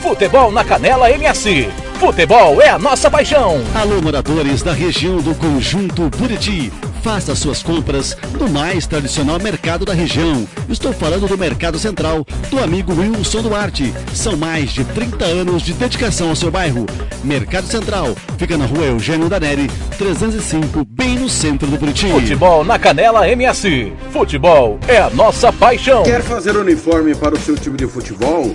Futebol na Canela MS. Futebol é a nossa paixão. Alô, moradores da região do Conjunto Buriti. Faça suas compras no mais tradicional mercado da região. Estou falando do Mercado Central, do amigo Wilson Duarte. São mais de 30 anos de dedicação ao seu bairro. Mercado Central fica na rua Eugênio Daneri, 305, bem no centro do Buriti. Futebol na Canela MS. Futebol é a nossa paixão. Quer fazer uniforme para o seu time de futebol?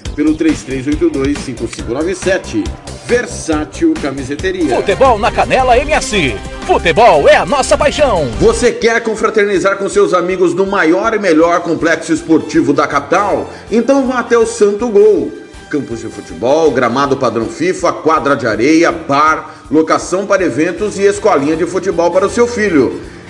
pelo 33825597 Versátil Camiseteria. Futebol na Canela MS. Futebol é a nossa paixão. Você quer confraternizar com seus amigos no maior e melhor complexo esportivo da capital? Então vá até o Santo Gol. Campos de futebol, gramado padrão FIFA, quadra de areia, bar, locação para eventos e escolinha de futebol para o seu filho.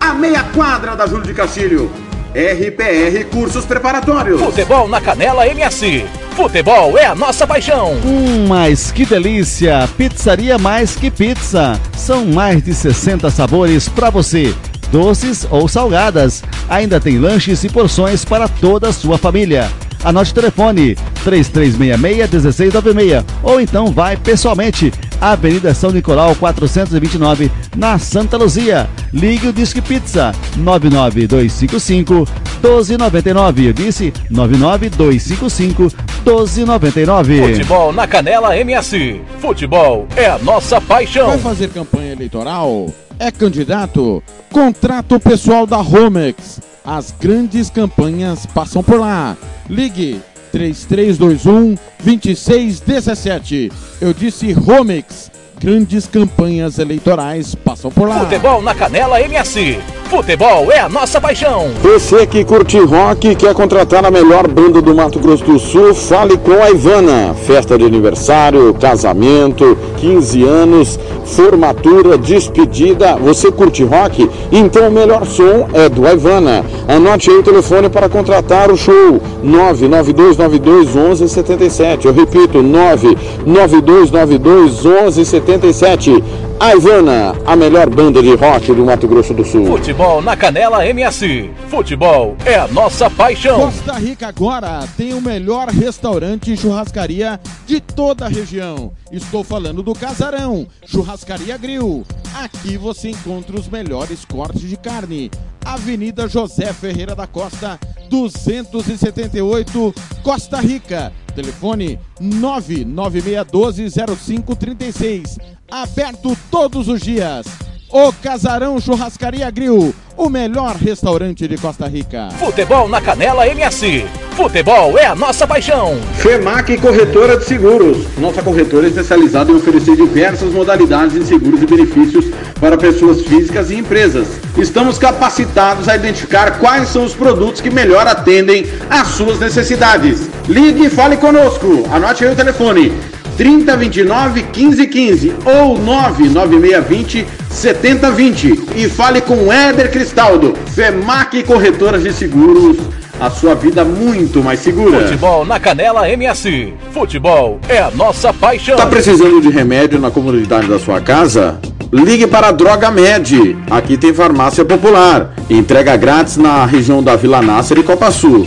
a meia quadra da Júlio de Castilho. RPR Cursos Preparatórios. Futebol na Canela MS. Futebol é a nossa paixão. Hum, mas que delícia! Pizzaria Mais Que Pizza. São mais de 60 sabores para você doces ou salgadas. Ainda tem lanches e porções para toda a sua família. Anote o telefone 3366-1696 ou então vai pessoalmente Avenida São Nicolau 429 na Santa Luzia. Ligue o Disque Pizza 99255 1299. Eu disse 99255 1299. Futebol na Canela MS. Futebol é a nossa paixão. Vai fazer campanha eleitoral? É candidato? Contrato pessoal da Romex. As grandes campanhas passam por lá. Ligue 3321 2617. Eu disse Romex. Grandes campanhas eleitorais passam por lá. Futebol na Canela MS. Futebol é a nossa paixão. Você que curte rock e quer contratar a melhor banda do Mato Grosso do Sul, fale com a Ivana. Festa de aniversário, casamento, 15 anos, formatura, despedida. Você curte rock? Então o melhor som é do Ivana. Anote aí o telefone para contratar o show: 99292 1177. Eu repito, 99292 1177. A Ivana, a melhor banda de rock do Mato Grosso do Sul. Futebol na Canela MS. Futebol é a nossa paixão. Costa Rica agora tem o melhor restaurante e churrascaria de toda a região. Estou falando do Casarão, Churrascaria Grill. Aqui você encontra os melhores cortes de carne. Avenida José Ferreira da Costa, 278, Costa Rica. Telefone 996120536. Aberto todos os dias. O Casarão Churrascaria Grill, o melhor restaurante de Costa Rica. Futebol na Canela MS. Futebol é a nossa paixão. FEMAC Corretora de Seguros. Nossa corretora é especializada em oferecer diversas modalidades de seguros e benefícios para pessoas físicas e empresas. Estamos capacitados a identificar quais são os produtos que melhor atendem às suas necessidades. Ligue e fale conosco. Anote aí o telefone 3029 1515 ou 99620 7020 e fale com Éder Cristaldo, FEMAC Corretoras de Seguros, a sua vida muito mais segura. Futebol na Canela MS. Futebol é a nossa paixão. Tá precisando de remédio na comunidade da sua casa? Ligue para a Droga Med. Aqui tem farmácia popular. Entrega grátis na região da Vila Nácer e Copa Sul.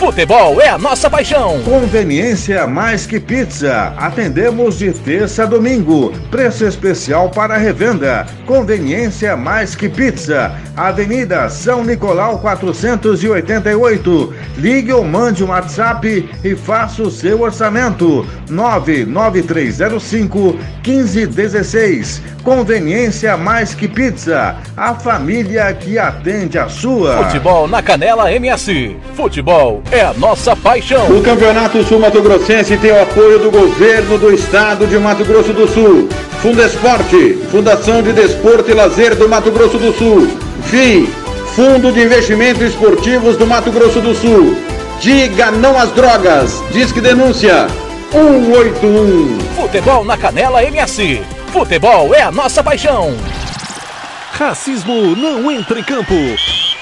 Futebol é a nossa paixão. Conveniência mais que pizza. Atendemos de terça a domingo. Preço especial para revenda. Conveniência mais que pizza. Avenida São Nicolau 488. Ligue ou mande um WhatsApp e faça o seu orçamento. 99305 1516. Conveniência mais que pizza. A família que atende a sua. Futebol na Canela MS. Futebol é a nossa paixão. O Campeonato Sul Mato Grossense tem o apoio do governo do estado de Mato Grosso do Sul. Fundesporte, Fundação de Desporto e Lazer do Mato Grosso do Sul. FII, Fundo de Investimentos Esportivos do Mato Grosso do Sul. Diga não às drogas. Disque denúncia 181. Futebol na Canela MS. Futebol é a nossa paixão. Racismo não entra em campo.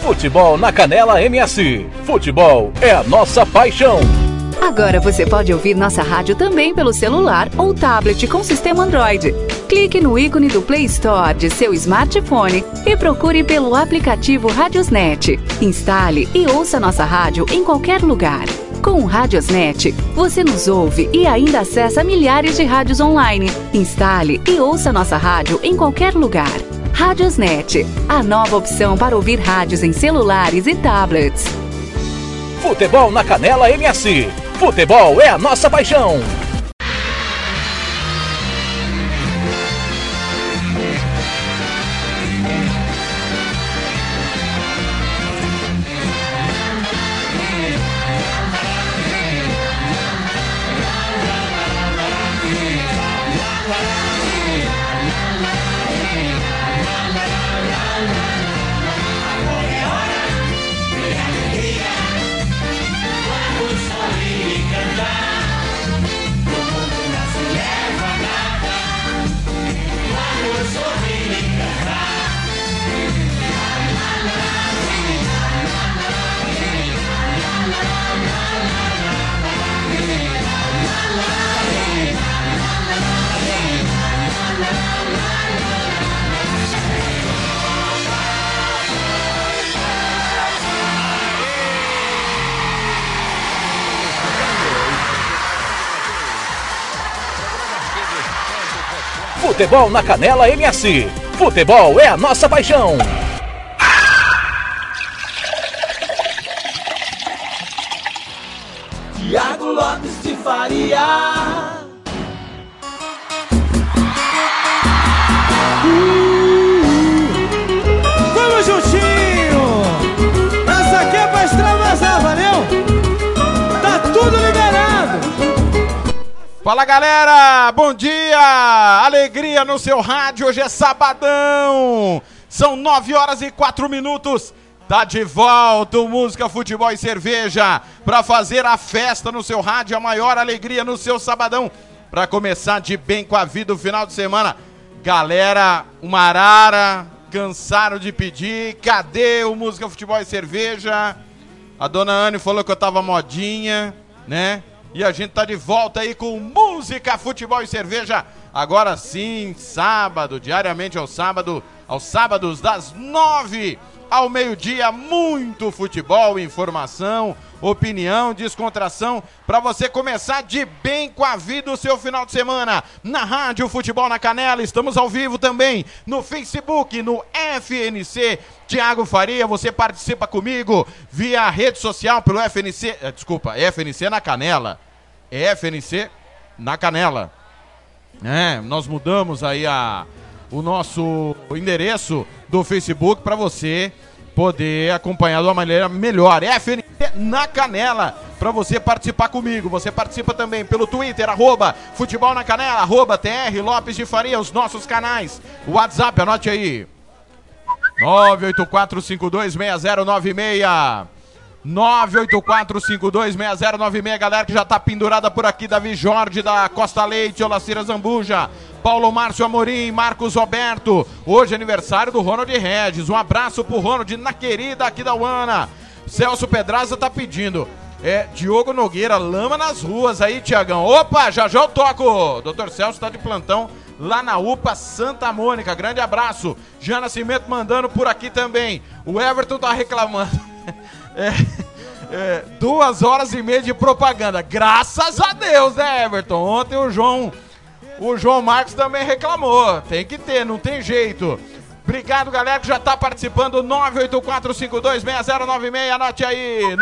Futebol na Canela MS. Futebol é a nossa paixão. Agora você pode ouvir nossa rádio também pelo celular ou tablet com sistema Android. Clique no ícone do Play Store de seu smartphone e procure pelo aplicativo Radiosnet. Instale e ouça nossa rádio em qualquer lugar. Com o Radiosnet, você nos ouve e ainda acessa milhares de rádios online. Instale e ouça nossa rádio em qualquer lugar. Radiosnet, a nova opção para ouvir rádios em celulares e tablets. Futebol na Canela MS. Futebol é a nossa paixão. Futebol na Canela MS. Futebol é a nossa paixão. Tiago Lopes de Faria. Fala galera, bom dia! Alegria no seu rádio, hoje é sabadão! São 9 horas e 4 minutos. Tá de volta o Música, Futebol e Cerveja para fazer a festa no seu rádio, a maior alegria no seu sabadão. Para começar de bem com a vida o final de semana. Galera, uma arara, cansaram de pedir. Cadê o Música, Futebol e Cerveja? A dona Anne falou que eu tava modinha, né? E a gente tá de volta aí com música, futebol e cerveja. Agora sim, sábado, diariamente ao sábado, aos sábados das nove ao meio-dia, muito futebol, informação, opinião, descontração, para você começar de bem com a vida o seu final de semana. Na Rádio Futebol na Canela, estamos ao vivo também no Facebook, no FNC. Tiago Faria, você participa comigo via rede social pelo FNC, eh, desculpa, FNC na Canela. FNC na Canela. É, nós mudamos aí a, o nosso endereço do Facebook para você poder acompanhar de uma maneira melhor. FN na Canela para você participar comigo. Você participa também pelo Twitter, arroba Futebol na Canela, arroba TR Lopes de Faria, os nossos canais. WhatsApp, anote aí. 984526096. 984526096, galera que já tá pendurada por aqui, Davi Jorge da Costa Leite, Olacira Zambuja, Paulo Márcio Amorim, Marcos Roberto, hoje é aniversário do Ronald Regis, um abraço pro Ronald na querida aqui da Uana, Celso Pedraza tá pedindo, é, Diogo Nogueira, lama nas ruas aí, Tiagão, opa, já já eu toco, doutor Celso tá de plantão, lá na UPA Santa Mônica. Grande abraço. Jean Nascimento mandando por aqui também. O Everton tá reclamando. É, é, duas horas e meia de propaganda. Graças a Deus, né, Everton? Ontem o João, o João Marcos também reclamou. Tem que ter, não tem jeito. Obrigado, galera, que já tá participando. 984526096, anote aí.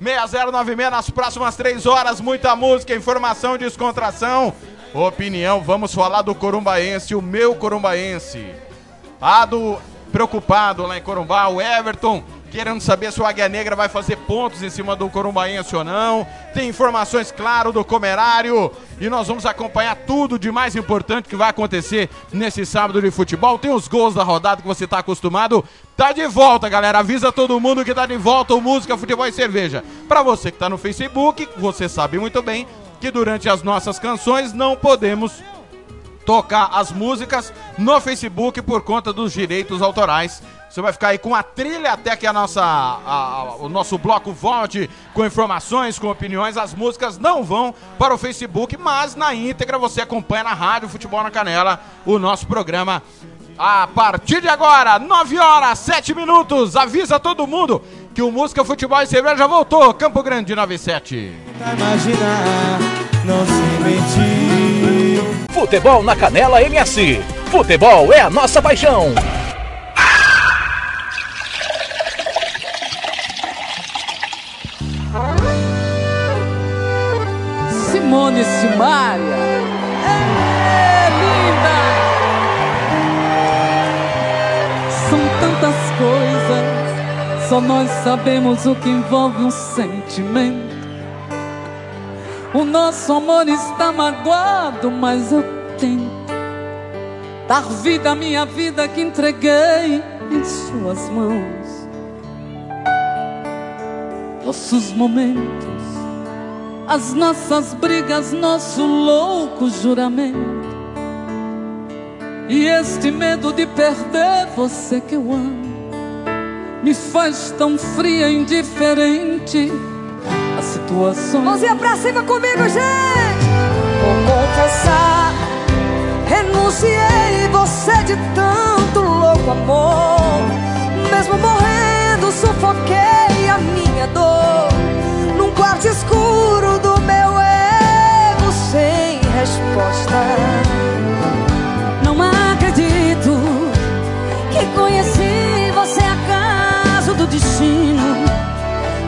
984526096 nas próximas três horas. Muita música, informação, descontração, opinião. Vamos falar do Corumbaense, o meu Corumbaense. A do preocupado lá em Corumbá, o Everton querendo saber se o Águia Negra vai fazer pontos em cima do Corumbaense ou não. Tem informações, claro, do Comerário. E nós vamos acompanhar tudo de mais importante que vai acontecer nesse sábado de futebol. Tem os gols da rodada que você está acostumado. Tá de volta, galera. Avisa todo mundo que tá de volta o Música, Futebol e Cerveja. Para você que tá no Facebook, você sabe muito bem que durante as nossas canções não podemos tocar as músicas no Facebook por conta dos direitos autorais. Você vai ficar aí com a trilha até que a nossa, a- o nosso bloco volte com informações, com opiniões. As músicas não vão para o Facebook, mas na íntegra você acompanha na rádio Futebol na Canela o nosso programa. A partir de agora, 9 horas, 7 minutos. Avisa todo mundo que o Música Futebol e Cerveja já voltou. Campo Grande 97. Imaginar, não se mentir. Futebol na Canela MS. Futebol é a nossa paixão. Simone Simaria. É linda! São tantas coisas, só nós sabemos o que envolve um sentimento. O nosso amor está magoado, mas eu tento dar vida à minha vida que entreguei em suas mãos. Nossos momentos as nossas brigas, nosso louco juramento. E este medo de perder você que eu amo me faz tão fria e indiferente a situação. Mãozinha pra cima comigo, gente! Vou confessar, renunciei você de tanto louco amor. Mesmo morrendo, sufoquei a minha dor num quarto escuro do meu ego sem resposta. Não acredito que conheci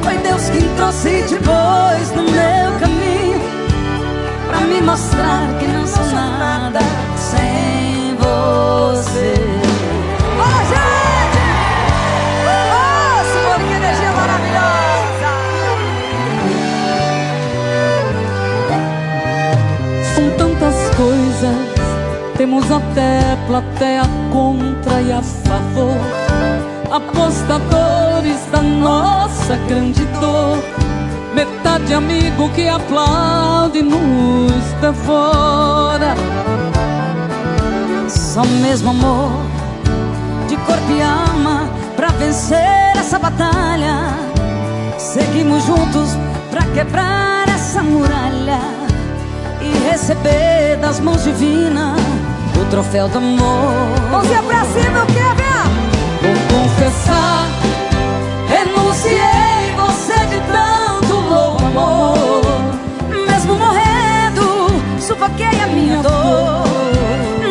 Foi Deus quem trouxe de pôs no meu caminho pra me mostrar que não sou nada sem você. Bora, gente! Oh, Simone, que energia maravilhosa! São tantas coisas, temos até plateia contra e a favor. Apostadores da nossa grande dor. Metade amigo que aplaude nos devora. Só mesmo amor de corpo e alma pra vencer essa batalha. Seguimos juntos pra quebrar essa muralha e receber das mãos divinas o troféu do amor. Mãozinha pra cima, eu quero Vou confessar, renunciei você de tanto louco amor. Mesmo morrendo, sufoquei a minha dor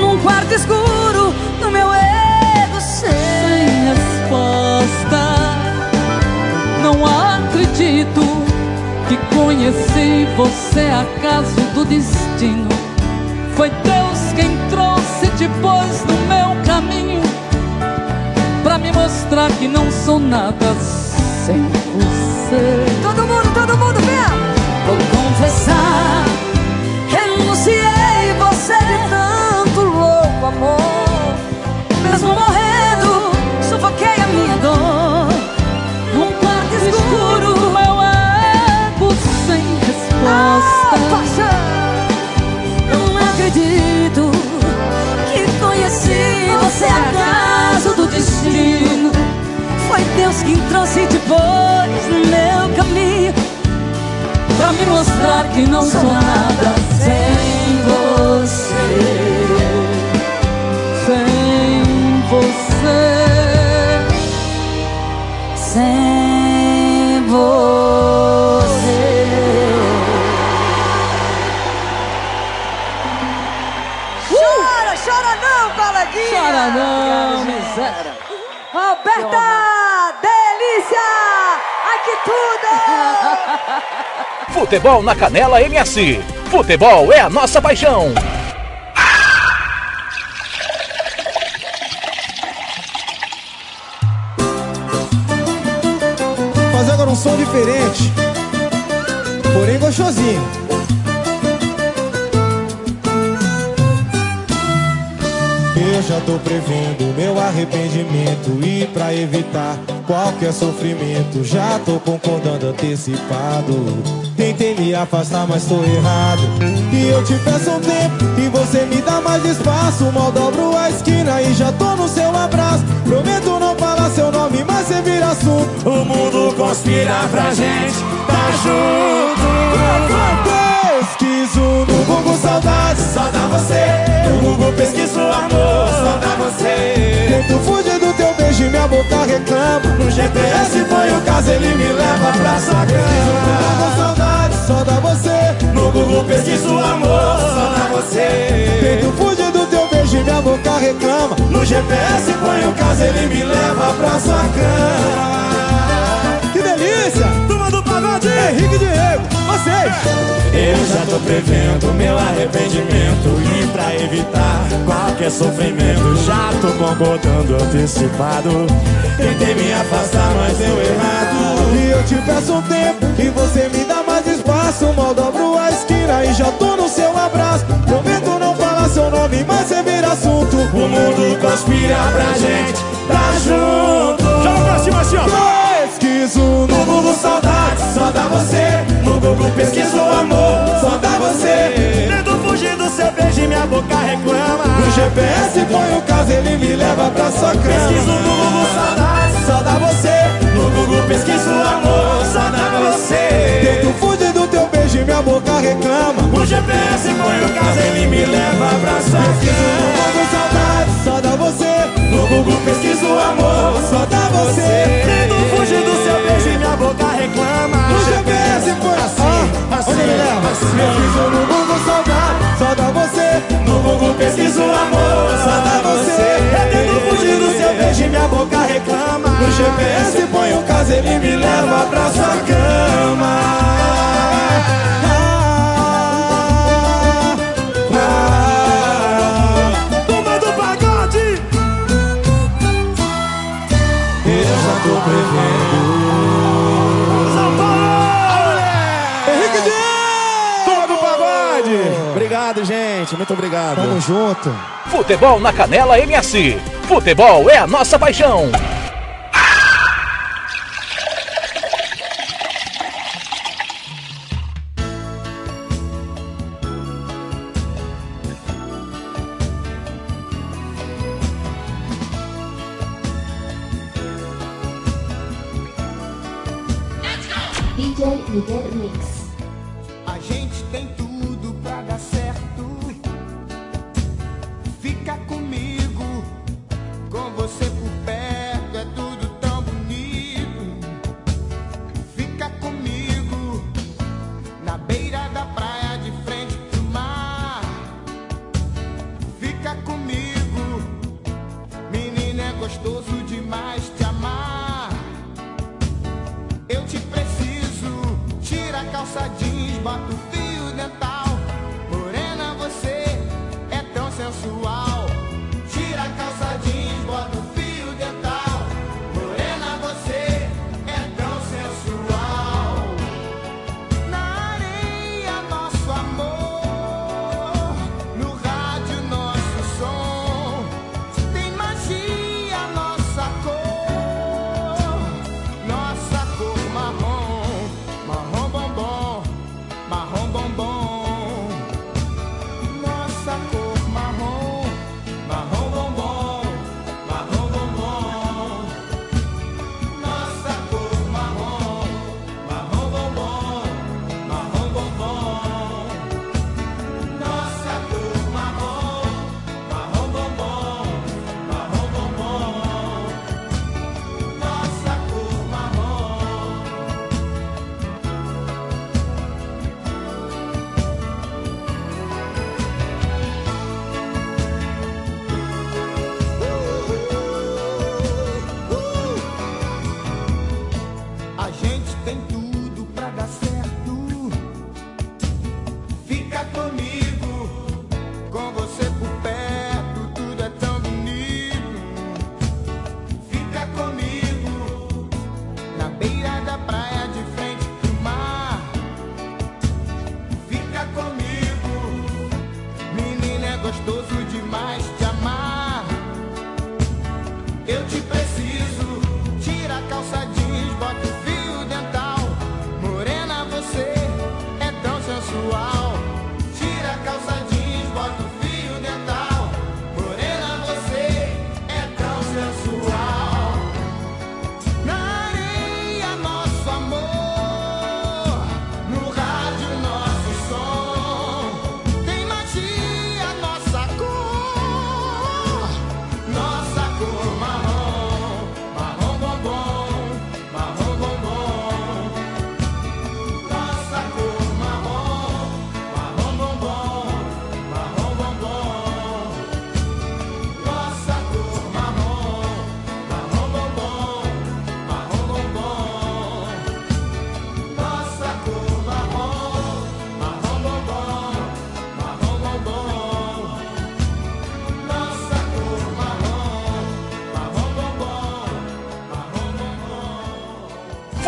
num quarto escuro do meu ego sem resposta. Não acredito que conheci você acaso do destino. Foi Deus quem trouxe depois no meu caminho me mostrar que não sou nada sem você. Todo mundo, todo mundo, vem! Vou confessar, renunciei você de tanto louco amor. Mesmo morrendo, sufoquei a minha dor. Num quarto escuro, meu ego sem resposta. Ah, Deus quem trouxe depois no meu caminho Pra me mostrar que não sou nada sem você. Sem você. Sem você. Chora, chora não, coleguinha! Chora não, miséria. Roberta, que tudo! Futebol na Canela MS. Futebol é a nossa paixão. Fazer agora um som diferente, porém gostosinho. Eu já tô prevendo meu arrependimento e pra evitar qualquer sofrimento já tô concordando antecipado. Tentei me afastar, mas tô errado. E eu te peço um tempo e você me dá mais espaço. Mal dobro a esquina e já tô no seu abraço. Prometo não falar seu nome, mas você vira assunto. O mundo conspira pra gente tá junto. Pesquiso no Google saudades, Só dá você. No Google pesquiso amor. Só dá você. Tento fugir do teu beijo e minha boca reclama. No GPS foi o caso, ele me leva pra sua cama. saudades, só dá você. No Google pesquiso amor. Só dá você. Tento fugir do teu beijo e minha boca reclama. No GPS foi o caso, ele me leva pra sua cama. Que delícia! Turma do pagode. Henrique Diego, vocês! Eu já tô prevendo meu arrependimento E pra evitar qualquer sofrimento Já tô concordando antecipado Tentei me afastar, mas deu errado E eu te peço um tempo e você me dá mais espaço. Mal dobro a esquina e já tô no seu abraço. Prometo não falar seu nome, mas você vira assunto. O mundo conspira pra gente tá junto Joga pra cima assim, ó Pesquiso No no Google saudade, só dá você No Google pesquiso amor, só dá você Tento fugir do seu beijo e minha boca reclama No GPS põe o caso, ele me leva pra sua Pesquiso cama. no Google saudade, só dá você No Google pesquiso amor, só dá você Tento fugir do teu beijo e minha boca reclama. O GPS põe o caso, ele me leva pra sua Google cama saudade, só dá você. No Google pesquiso amor, Só dá você. Põe assim, assim, onde ele leva? assim. Pesquiso no Google saudade, só dá você. No Google pesquiso amor, só dá você Eu tento fugir do seu beijo e minha boca reclama No GPS põe o caso, ele me leva pra sua cama. Ah, ah, do pagode eu já tô prevendo. Gente, muito obrigado Tamo junto. Futebol na Canela MS. Futebol é a nossa paixão.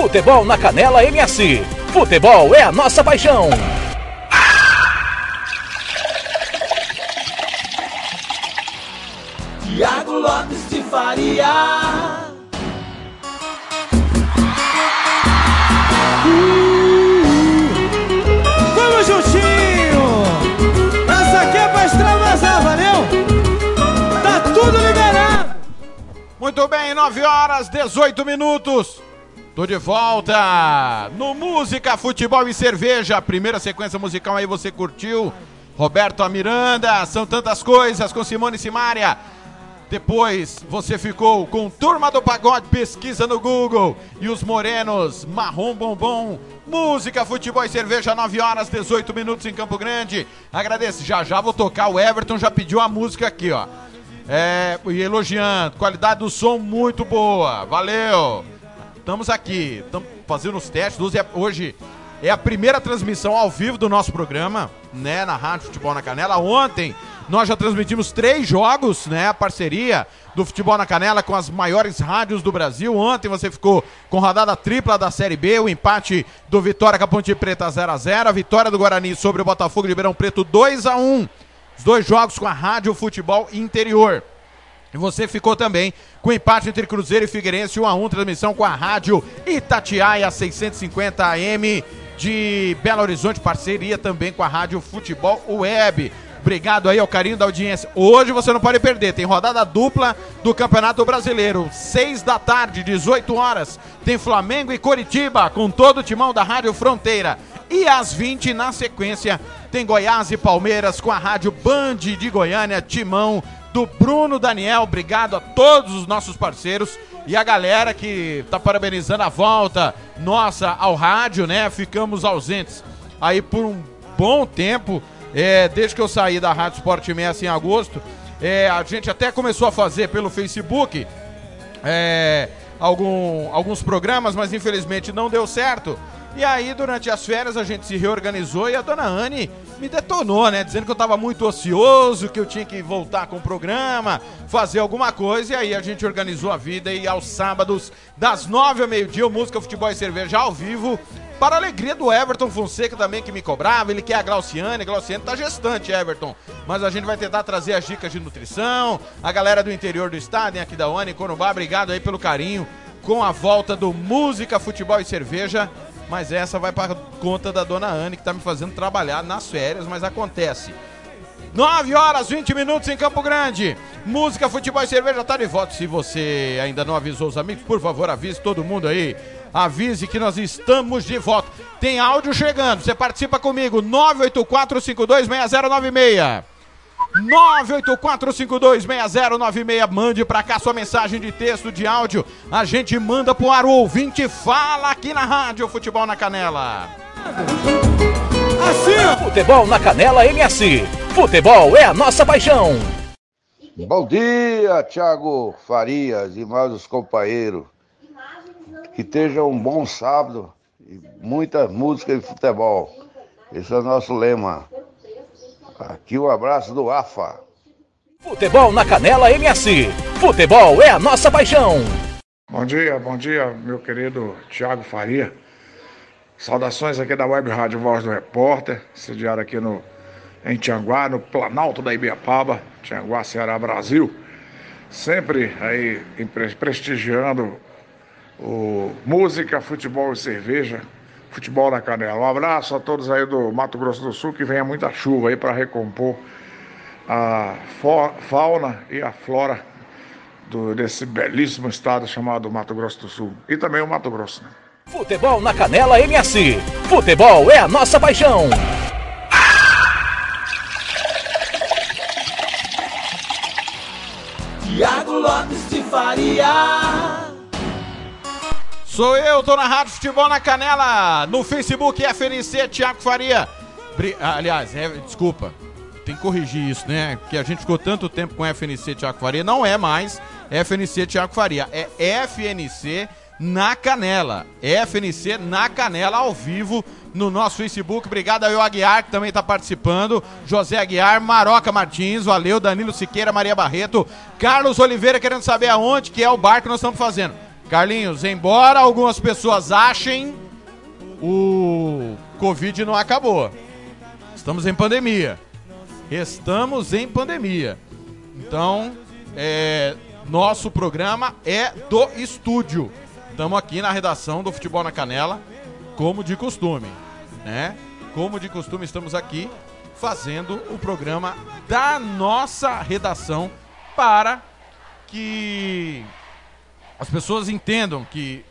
Futebol na Canela MS. Futebol é a nossa paixão. Tiago Lopes de Faria. Vamos juntinho! Essa aqui é pra extravasar, valeu? Tá tudo liberado! Muito bem, 9 horas, 18 minutos. Tô de volta no Música, Futebol e Cerveja. Primeira sequência musical aí você curtiu. Roberto Miranda, são tantas coisas com Simone Simaria. Depois você ficou com Turma do Pagode, pesquisa no Google. E os Morenos, Marrom Bombom. Música, futebol e cerveja, 9 horas, 18 minutos em Campo Grande. Agradeço, já já vou tocar. O Everton já pediu a música aqui, ó. É, e elogiando, qualidade do som muito boa. Valeu! Estamos aqui, estamos fazendo os testes. Hoje é, hoje é a primeira transmissão ao vivo do nosso programa, né? Na Rádio Futebol na Canela. Ontem nós já transmitimos três jogos, né? A parceria do Futebol na Canela com as maiores rádios do Brasil. Ontem você ficou com rodada tripla da Série B, o empate do Vitória com a Ponte Preta 0 a 0 a vitória do Guarani sobre o Botafogo de Ribeirão Preto 2 a 1 Os dois jogos com a Rádio Futebol Interior. E você ficou também com o empate entre Cruzeiro e Figueirense, 1 a 1 transmissão com a rádio Itatiaia 650 AM de Belo Horizonte, parceria também com a rádio Futebol Web. Obrigado aí ao carinho da audiência. Hoje você não pode perder, tem rodada dupla do Campeonato Brasileiro. 6 da tarde, 18 horas, tem Flamengo e Coritiba com todo o timão da Rádio Fronteira. E às 20 na sequência tem Goiás e Palmeiras com a Rádio Band de Goiânia, timão do Bruno Daniel. Obrigado a todos os nossos parceiros e a galera que tá parabenizando a volta nossa ao rádio, né? Ficamos ausentes aí por um bom tempo, é, desde que eu saí da Rádio Sport MS em agosto. É, a gente até começou a fazer pelo Facebook é, algum, alguns programas, mas infelizmente não deu certo. E aí, durante as férias, a gente se reorganizou e a dona Anne me detonou, né? Dizendo que eu tava muito ocioso, que eu tinha que voltar com o programa, fazer alguma coisa. E aí a gente organizou a vida e aos sábados, das nove ao meio-dia, o Música, Futebol e Cerveja ao vivo. Para a alegria do Everton Fonseca também, que me cobrava. Ele quer a Glauciane. A Glauciane tá gestante, Everton. Mas a gente vai tentar trazer as dicas de nutrição. A galera do interior do estado, aqui da Oni, Corumbá, obrigado aí pelo carinho com a volta do Música, Futebol e Cerveja. Mas essa vai para conta da dona Anne, que tá me fazendo trabalhar nas férias, mas acontece. 9 horas 20 minutos em Campo Grande. Música, futebol e cerveja tá de volta. Se você ainda não avisou os amigos, por favor, avise todo mundo aí. Avise que nós estamos de volta. Tem áudio chegando. Você participa comigo. 984526096. 984526096. Mande pra cá sua mensagem de texto, de áudio. A gente manda pro ar o ouvinte. Fala aqui na rádio Futebol na Canela. Assim, Futebol na Canela MS. Futebol é a nossa paixão. Bom dia, Thiago Farias e mais os companheiros. Que esteja um bom sábado e muita música e futebol. Esse é o nosso lema. Aqui um abraço do AFA. Futebol na Canela MS. Futebol é a nossa paixão. Bom dia, bom dia, meu querido Thiago Faria. Saudações aqui da Web Rádio Voz do Repórter, sediado aqui no em Tianguá, no Planalto da Ibiapaba, Tianguá, Ceará, Brasil. Sempre aí prestigiando o música, futebol e cerveja, futebol na canela. Um abraço a todos aí do Mato Grosso do Sul, que venha muita chuva aí para recompor a fauna e a flora do- desse belíssimo estado chamado Mato Grosso do Sul. E também o Mato Grosso. né? Futebol na Canela MS. Futebol é a nossa paixão. Tiago Lopes de Faria. Sou eu, tô na Rádio Futebol na Canela, no Facebook FNC Thiago Faria. Bri- ah, Aliás, é, desculpa, tem que corrigir isso, né? Porque a gente ficou tanto tempo com FNC Thiago Faria, não é mais FNC Thiago Faria, é FNC na Canela. FNC na Canela, ao vivo, no nosso Facebook. Obrigado ao Aguiar, que também tá participando. José Aguiar, Maroca Martins, valeu, Danilo Siqueira, Maria Barreto, Carlos Oliveira querendo saber aonde que é o bar que nós estamos fazendo. Carlinhos, embora algumas pessoas achem, o Covid não acabou. Estamos em pandemia. Estamos em pandemia. Então, é, nosso programa é do estúdio. Estamos aqui na redação do Futebol na Canela, como de costume, né? Como de costume, estamos aqui fazendo o programa da nossa redação para que as pessoas entendam que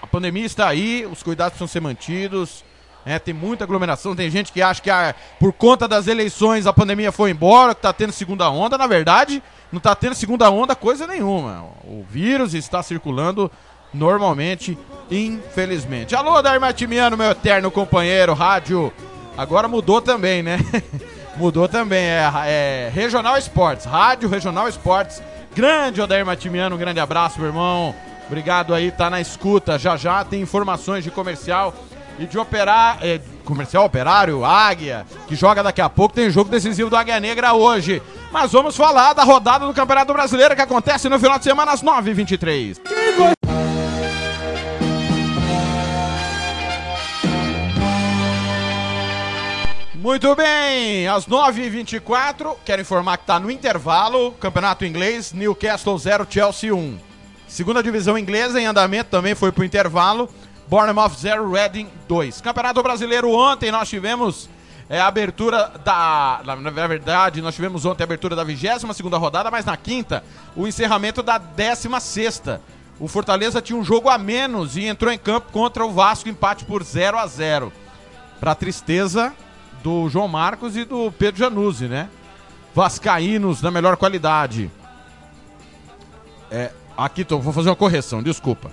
a pandemia está aí, os cuidados precisam ser mantidos. né? tem muita aglomeração, tem gente que acha que ah, por conta das eleições a pandemia foi embora, que está tendo segunda onda. Na verdade, não está tendo segunda onda coisa nenhuma. O vírus está circulando normalmente, infelizmente. Alô, Dair Martimiano, meu eterno companheiro, rádio. Agora mudou também, né? mudou também, é, é Regional Esportes, Rádio Regional Esportes. Grande Odair Matimiano, um grande abraço, meu irmão. Obrigado aí, tá na escuta. Já já tem informações de comercial e de operar. é, comercial operário, Águia, que joga daqui a pouco. Tem jogo decisivo do Águia Negra hoje. Mas vamos falar da rodada do Campeonato Brasileiro que acontece no final de semana às 9h23. Muito bem, às 9h24, quero informar que está no intervalo, Campeonato Inglês, Newcastle 0, Chelsea 1. Segunda divisão inglesa em andamento também foi para o intervalo, Bournemouth 0, Reading 2. Campeonato Brasileiro ontem nós tivemos é, a abertura da... Na, verdade, nós tivemos ontem a abertura da 22 segunda rodada, mas na quinta, o encerramento da 16 sexta. O Fortaleza tinha um jogo a menos e entrou em campo contra o Vasco, empate por 0 a 0 Para tristeza do João Marcos e do Pedro Januzzi, né? Vascaínos da melhor qualidade. É, aqui tô, vou fazer uma correção, desculpa.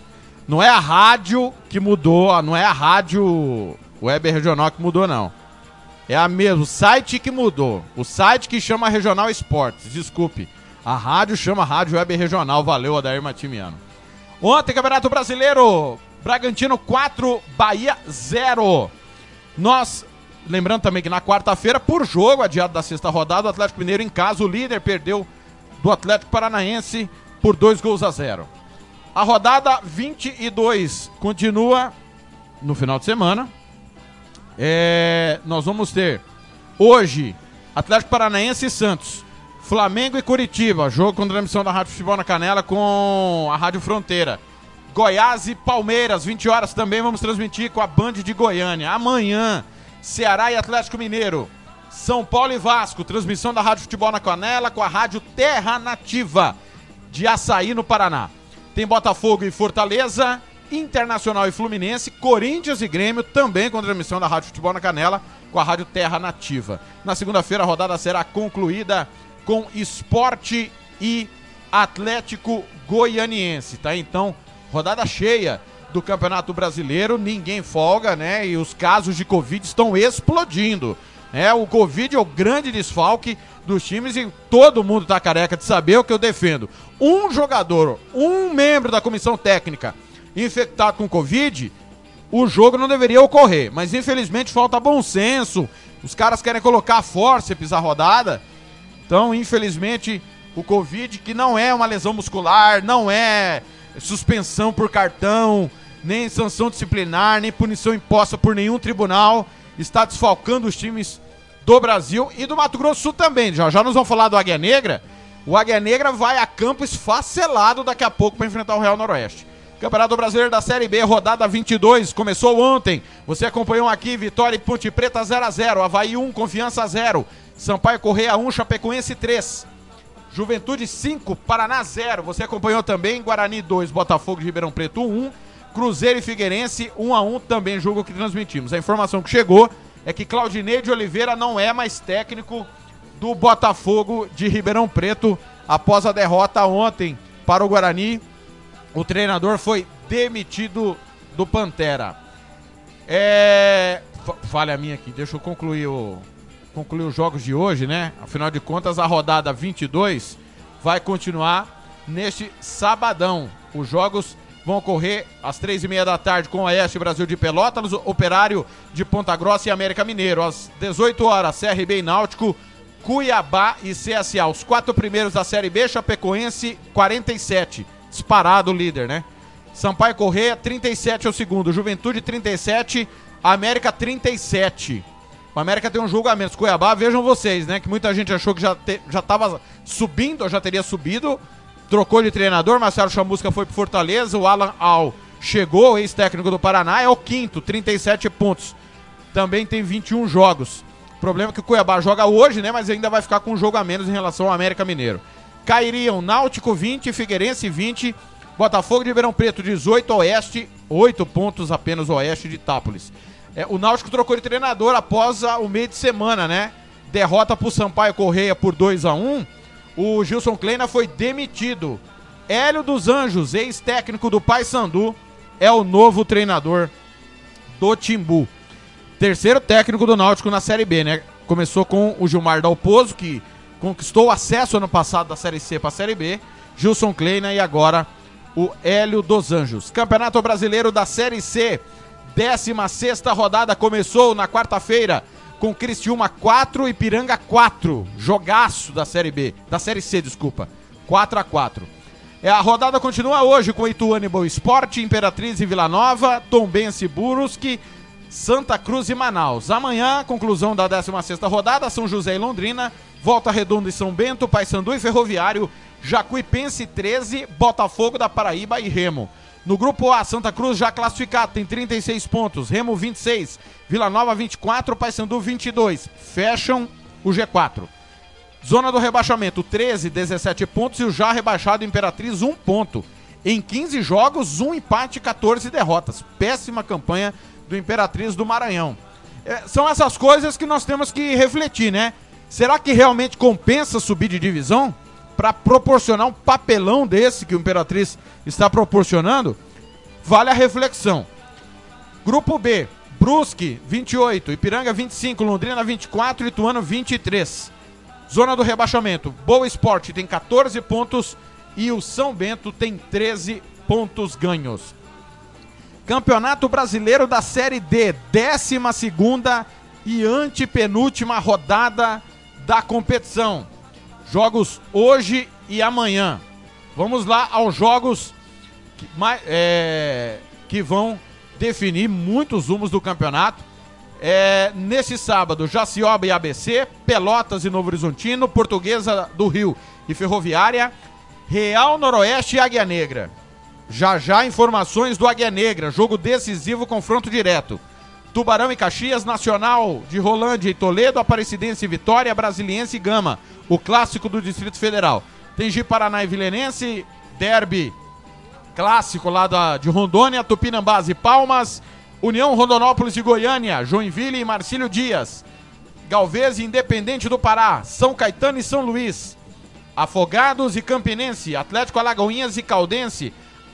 Não é a rádio que mudou, não é a rádio web regional que mudou, não. É a mesmo, o site que mudou. O site que chama Regional Esportes, desculpe. A rádio chama Rádio Web Regional, valeu, Adair Matimiano. Ontem, Campeonato Brasileiro, Bragantino 4, Bahia 0. Nós Lembrando também que na quarta-feira, por jogo adiado da sexta rodada, o Atlético Mineiro em casa, o líder perdeu do Atlético Paranaense por dois gols a zero. A rodada 22 continua no final de semana. É, nós vamos ter hoje Atlético Paranaense e Santos, Flamengo e Curitiba, jogo com transmissão da Rádio Futebol na Canela com a Rádio Fronteira. Goiás e Palmeiras, 20 horas também vamos transmitir com a Band de Goiânia. Amanhã, Ceará e Atlético Mineiro. São Paulo e Vasco, transmissão da Rádio Futebol na Canela com a Rádio Terra Nativa de Açaí, no Paraná. Tem Botafogo e Fortaleza, Internacional e Fluminense, Corinthians e Grêmio, também com transmissão da Rádio Futebol na Canela com a Rádio Terra Nativa. Na segunda-feira, a rodada será concluída com Esporte e Atlético Goianiense, tá? Então, rodada cheia do Campeonato Brasileiro, ninguém folga, né? E os casos de Covid estão explodindo. É, o Covid é o grande desfalque dos times e todo mundo tá careca de saber o que eu defendo. Um jogador, um membro da comissão técnica infectado com Covid, o jogo não deveria ocorrer. Mas infelizmente falta bom senso. Os caras querem colocar fórceps a rodada. Então, infelizmente, o Covid, que não é uma lesão muscular, não é suspensão por cartão, nem sanção disciplinar, nem punição imposta por nenhum tribunal, está desfalcando os times do Brasil e do Mato Grosso Sul também. Já já nós vamos falar do Águia Negra. O Águia Negra vai a campo esfacelado daqui a pouco para enfrentar o Real Noroeste. Campeonato Brasileiro da Série B, rodada 22, começou ontem. Você acompanhou aqui, Vitória e Ponte Preta 0 a 0 Havaí 1, Confiança 0. Sampaio Correia 1, Chapecoense 3. Juventude 5, Paraná 0. Você acompanhou também Guarani 2, Botafogo de Ribeirão Preto 1. Cruzeiro e Figueirense 1 a 1 também jogo que transmitimos. A informação que chegou é que Claudinei de Oliveira não é mais técnico do Botafogo de Ribeirão Preto após a derrota ontem para o Guarani. O treinador foi demitido do Pantera. É. fa- Falha minha aqui, deixa eu concluir o concluir os jogos de hoje, né? Afinal de contas, a rodada 22 vai continuar neste sabadão. Os jogos vão ocorrer às três e meia da tarde com Oeste Brasil de Pelotas, Operário de Ponta Grossa e América Mineiro. Às 18 horas, CRB e Náutico, Cuiabá e CSA. Os quatro primeiros da Série B, Chapecoense 47. Disparado o líder, né? Sampaio Correia 37 é o segundo, Juventude 37, América 37. O América tem um jogo a menos. Cuiabá, vejam vocês, né? Que muita gente achou que já, te, já tava subindo, ou já teria subido. Trocou de treinador, Marcelo Chamusca foi pro Fortaleza, o Alan Al chegou, ex-técnico do Paraná, é o quinto, 37 pontos. Também tem 21 jogos. O problema é que o Cuiabá joga hoje, né? Mas ainda vai ficar com um jogo a menos em relação ao América Mineiro. Cairiam Náutico 20, Figueirense 20, Botafogo de Ribeirão Preto 18, Oeste 8 pontos apenas Oeste de Itápolis. É, o Náutico trocou de treinador após a- o meio de semana, né? Derrota pro Sampaio Correia por 2 a 1 O Gilson Kleina foi demitido. Hélio dos Anjos, ex-técnico do Paysandu, é o novo treinador do Timbu. Terceiro técnico do Náutico na Série B, né? Começou com o Gilmar Dalpozo, que conquistou o acesso ano passado da Série C para a Série B. Gilson Kleina e agora o Hélio dos Anjos. Campeonato Brasileiro da Série C, 16 rodada começou na quarta-feira com Cristiúma 4 e Piranga 4. Jogaço da Série B, da Série C, desculpa. 4 a 4. É, a rodada continua hoje com Ituano Boa Esporte, Imperatriz e Vila Nova, Tombense e Brusque, Santa Cruz e Manaus. Amanhã, conclusão da 16ª rodada, São José e Londrina, Volta Redonda e São Bento, Paysandu e Ferroviário, Jacuipense 13, Botafogo da Paraíba e Remo. No grupo A, Santa Cruz já classificado, tem 36 pontos, Remo 26, Vila Nova 24, Paysandu 22. Fecham o G4. Zona do rebaixamento, 13, 17 pontos e o já rebaixado Imperatriz, 1 ponto. Em 15 jogos, um empate e 14 derrotas. Péssima campanha do Imperatriz do Maranhão. É, são essas coisas que nós temos que refletir, né? Será que realmente compensa subir de divisão para proporcionar um papelão desse que o Imperatriz está proporcionando? Vale a reflexão. Grupo B, Brusque 28, Ipiranga 25, Londrina 24, Ituano 23. Zona do rebaixamento, Boa Esporte tem 14 pontos e o São Bento tem 13 pontos ganhos. Campeonato Brasileiro da Série D, 12 e antepenúltima rodada da competição. Jogos hoje e amanhã. Vamos lá aos jogos que, é, que vão definir muitos rumos do campeonato. É, nesse sábado, Jacioba e ABC, Pelotas e Novo Horizontino, Portuguesa do Rio e Ferroviária, Real Noroeste e Águia Negra. Já já informações do Águia Negra, jogo decisivo, confronto direto. Tubarão e Caxias, Nacional de Rolândia e Toledo, Aparecidense e Vitória, Brasiliense e Gama, o clássico do Distrito Federal. Tem Gi Paraná e Vilenense, Derby clássico lá da, de Rondônia, Tupinambás e Palmas, União Rondonópolis e Goiânia, Joinville e Marcílio Dias, Galvez e Independente do Pará, São Caetano e São Luís, Afogados e Campinense, Atlético Alagoinhas e Caldense.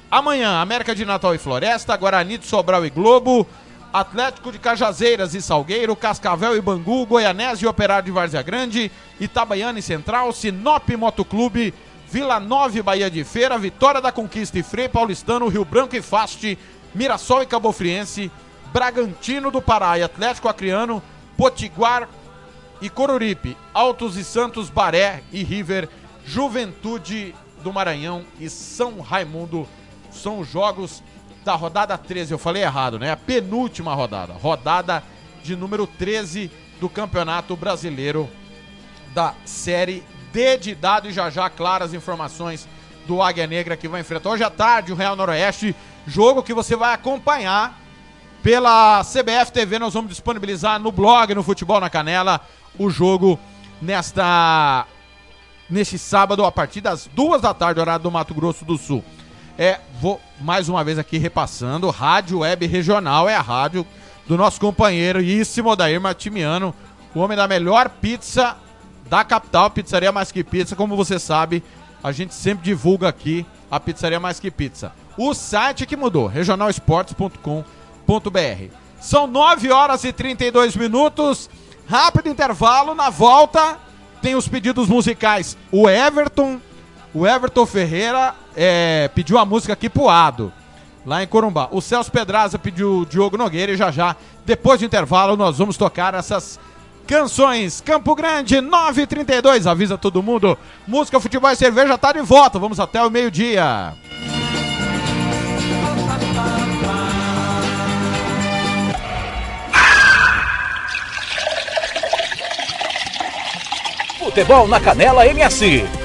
Amanhã, América de Natal e Floresta, Guarani de Sobral e Globo, Atlético de Cajazeiras e Salgueiro, Cascavel e Bangu, Goianese e Operário de Várzea Grande, Itabaiana e Central, Sinop Motoclube, Vila Nova e Bahia de Feira, Vitória da Conquista e Frei Paulistano, Rio Branco e Faste, Mirassol e Cabofriense, Bragantino do Pará e Atlético Acreano, Potiguar e Coruripe, Altos e Santos, Baré e River, Juventude do Maranhão e São Raimundo. São os jogos da rodada 13. Eu falei errado, né? A penúltima rodada. Rodada de número 13 do Campeonato Brasileiro da Série D de dado e já já claras informações do Águia Negra que vai enfrentar hoje à tarde o Real Noroeste, jogo que você vai acompanhar pela CBF TV, nós vamos disponibilizar no blog, no Futebol na Canela, o jogo nesta neste sábado a partir das duas da tarde, horário do Mato Grosso do Sul. É, vou mais uma vez aqui repassando, Rádio Web Regional é a rádio do nosso companheiro Íssimo Odair Martimiano, o homem da melhor pizza da capital, Pizzaria Mais Que Pizza, como você sabe, a gente sempre divulga aqui a Pizzaria Mais Que Pizza. O site que mudou, regionalesportes.com.br. São 9 horas e 32 minutos. Rápido intervalo, na volta tem os pedidos musicais. O Everton, o Everton Ferreira é, pediu a música aqui pro Ado, lá em Corumbá. O Celso Pedraza pediu o Diogo Nogueira e já já, depois do intervalo, nós vamos tocar essas canções. Campo Grande, 9h32, avisa todo mundo. Música, futebol e cerveja tá de volta. Vamos até o meio-dia. Futebol na Canela MS.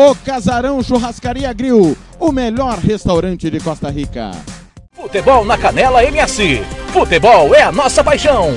O Casarão Churrascaria Grill, o melhor restaurante de Costa Rica. Futebol na Canela MS. Futebol é a nossa paixão.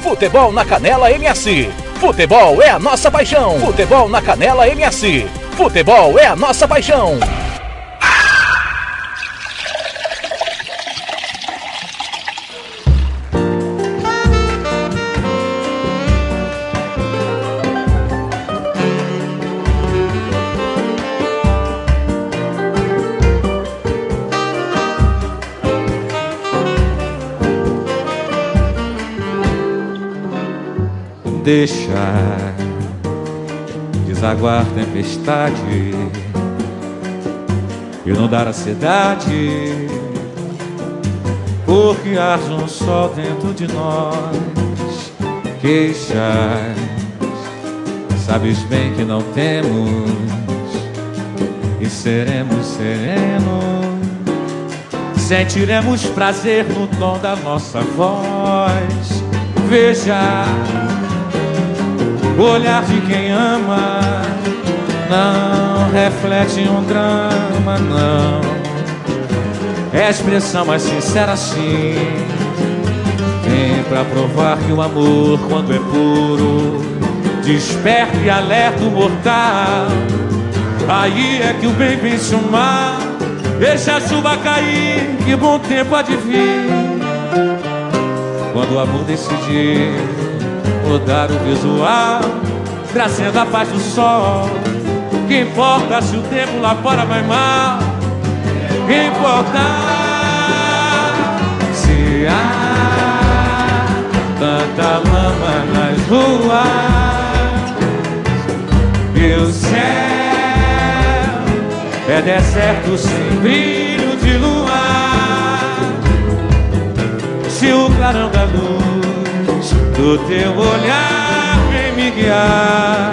Futebol na Canela MS. Futebol é a nossa paixão. Futebol na Canela MS. Futebol é a nossa paixão. Deixar. Desaguar tempestade. E não dar a cidade porque arde um sol dentro de nós. Queixas. Sabes bem que não temos. E seremos serenos. Sentiremos prazer no tom da nossa voz. Veja o olhar de quem ama não reflete um drama, não. É a expressão mais sincera, sim. Vem pra provar que o amor, quando é puro, desperta e alerta o mortal. Aí é que o bem vence o mal. Deixa a chuva cair, que bom tempo há de vir. Quando o amor decidir mudar o visual, trazendo a paz do sol. Que importa se o tempo lá fora vai mal? Que importa se há tanta lama nas ruas e o céu é deserto sem brilho de luar. Se o clarão da luz do teu olhar vem me guiar,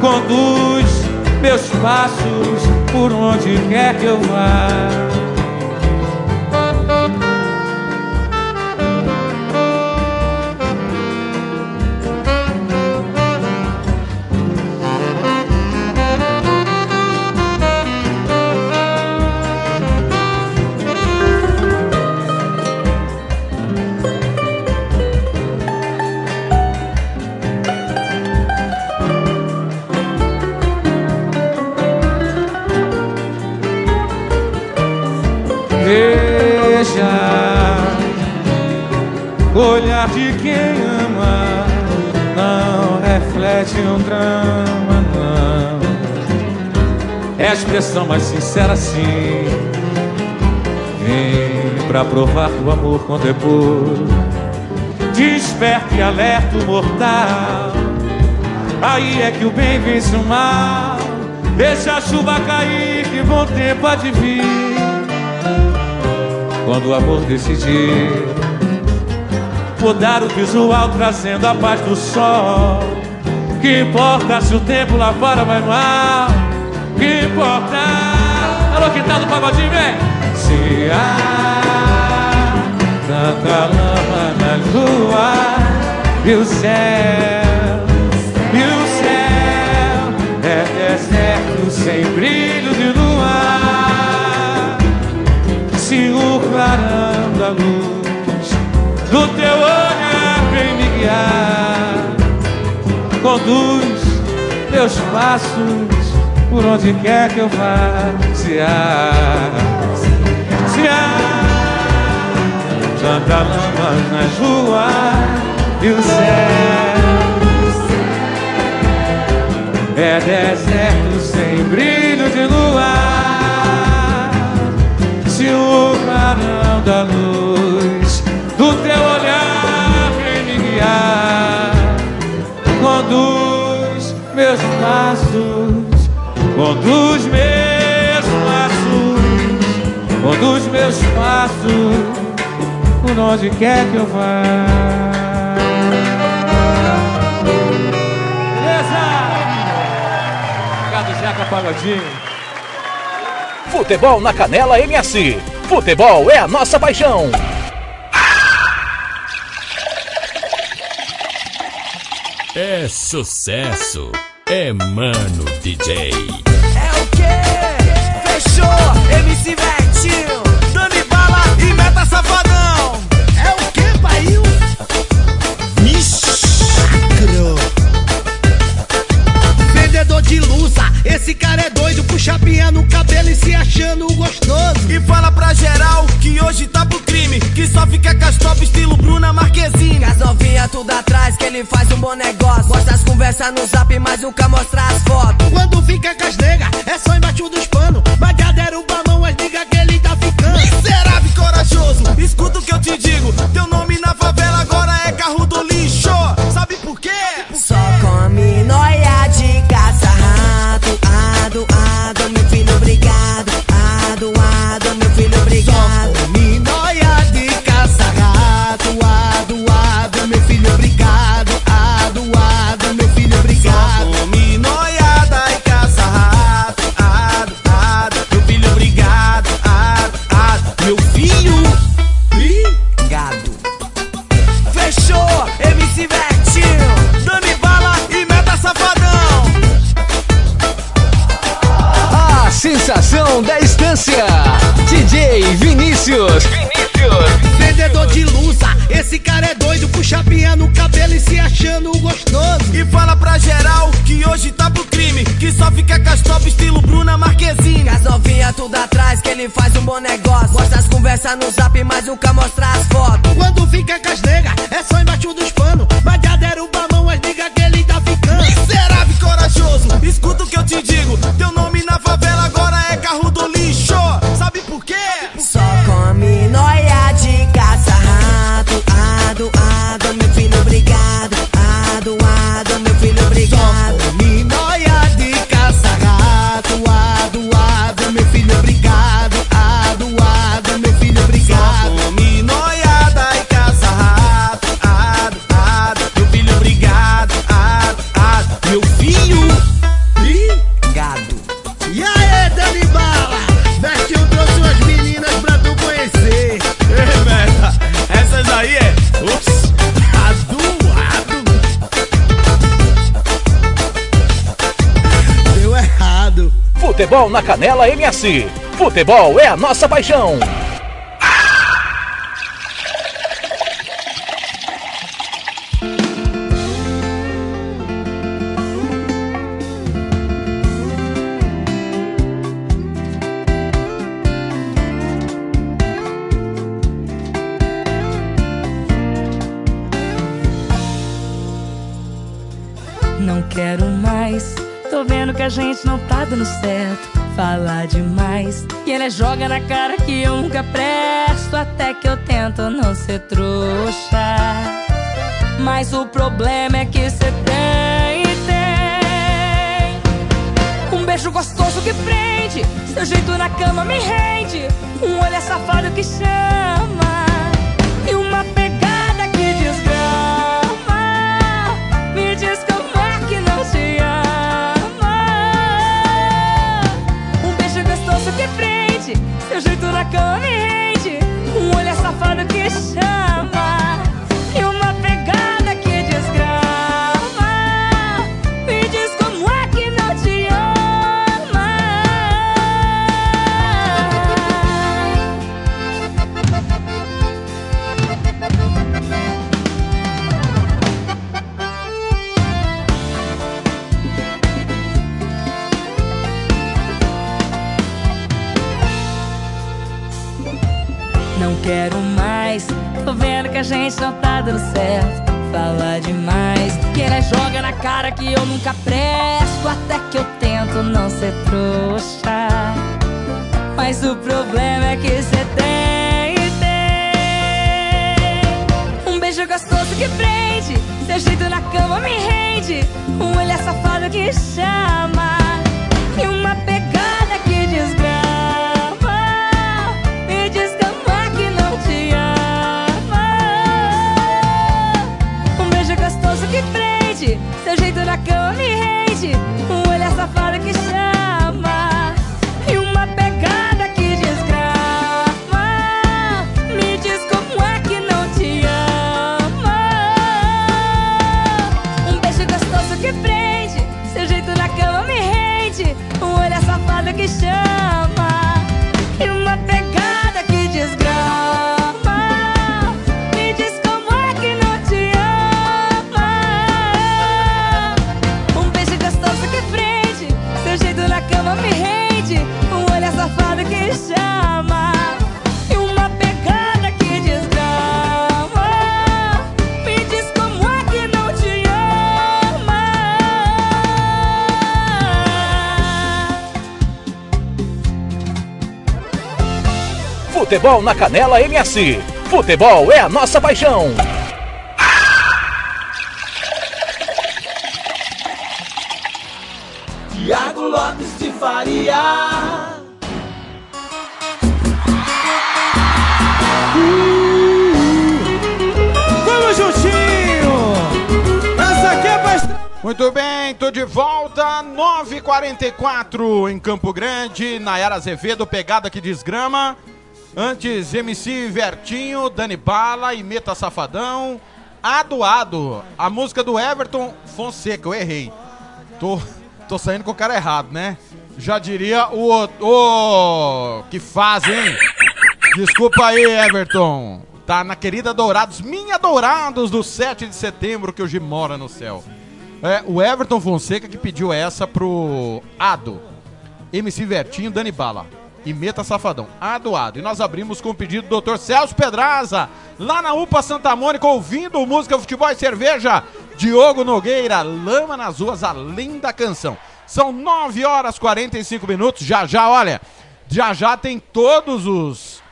conduz meus passos por onde quer que eu vá. Reflete um drama, não. É a expressão mais sincera, sim. Vem pra provar que o amor quando é puro desperta e alerta o mortal. Aí é que o bem vence o mal. Deixa a chuva cair, que bom tempo há de vir. Quando o amor decidir mudar o visual, trazendo a paz do sol. Que importa se o tempo lá fora vai mal? Que importa? Alô, que tá do pagodinho, vem! Se há tanta lama na lua e o céu, e o céu é deserto sem brilho de luar. Se o clarão da luz do teu olhar vem me guiar, conduz meus passos por onde quer que eu vá. Se há, se há tanta lama nas ruas e o céu é deserto sem brilho de luar. Se o clarão da luz conduz meus passos, conduz meus passos, conduz meus passos por onde quer que eu vá. Beleza? Obrigado, Jeca Pagodinho. Futebol na Canela MS. Futebol é a nossa paixão. É sucesso. É Mano DJ. É o quê? Fechou? MC no zap, mas nunca mostra na Canela MS. Futebol é a nossa paixão. Que eu nunca presto. Até que eu tento não ser trouxa. Mas o problema é que cê tem, tem. Um beijo gostoso que prende. Seu jeito na cama me rende. Um olhar safado que chama. Seu jeito na cama me rende. Um olhar safado que chama. Gente não tá dando certo. Fala demais. Que ela joga na cara que eu nunca presto. Até que eu tento não ser trouxa. Mas o problema é que cê tem, tem. Um beijo gostoso que prende. Seu jeito na cama me rende. Um olhar safado que chama. E uma pegada Seu jeito na cama me Futebol na Canela MS. Futebol é a nossa paixão. Tiago Lopes de Faria. Vamos juntinho! Essa aqui é Muito bem, tô de volta, 9h44 em Campo Grande, Nayara Azevedo, pegada que desgrama. Antes, MC Vertinho, Dani Bala e Meta Safadão. Adoado, a música do Everton Fonseca, eu errei. Tô, tô saindo com o cara errado, né? Já diria o, o que faz, hein? Desculpa aí, Everton. Tá na querida Dourados, minha Dourados do 7 de setembro que hoje mora no céu. É, o Everton Fonseca que pediu essa pro Ado. MC Vertinho, Dani Bala. E Meta Safadão. Ado, Ado. E nós abrimos com o pedido do Dr. Celso Pedraza, lá na UPA Santa Mônica, ouvindo música, futebol e cerveja. Diogo Nogueira, Lama nas Ruas, a linda canção. São 9 horas 45 minutos. Já já, olha, já já tem todos os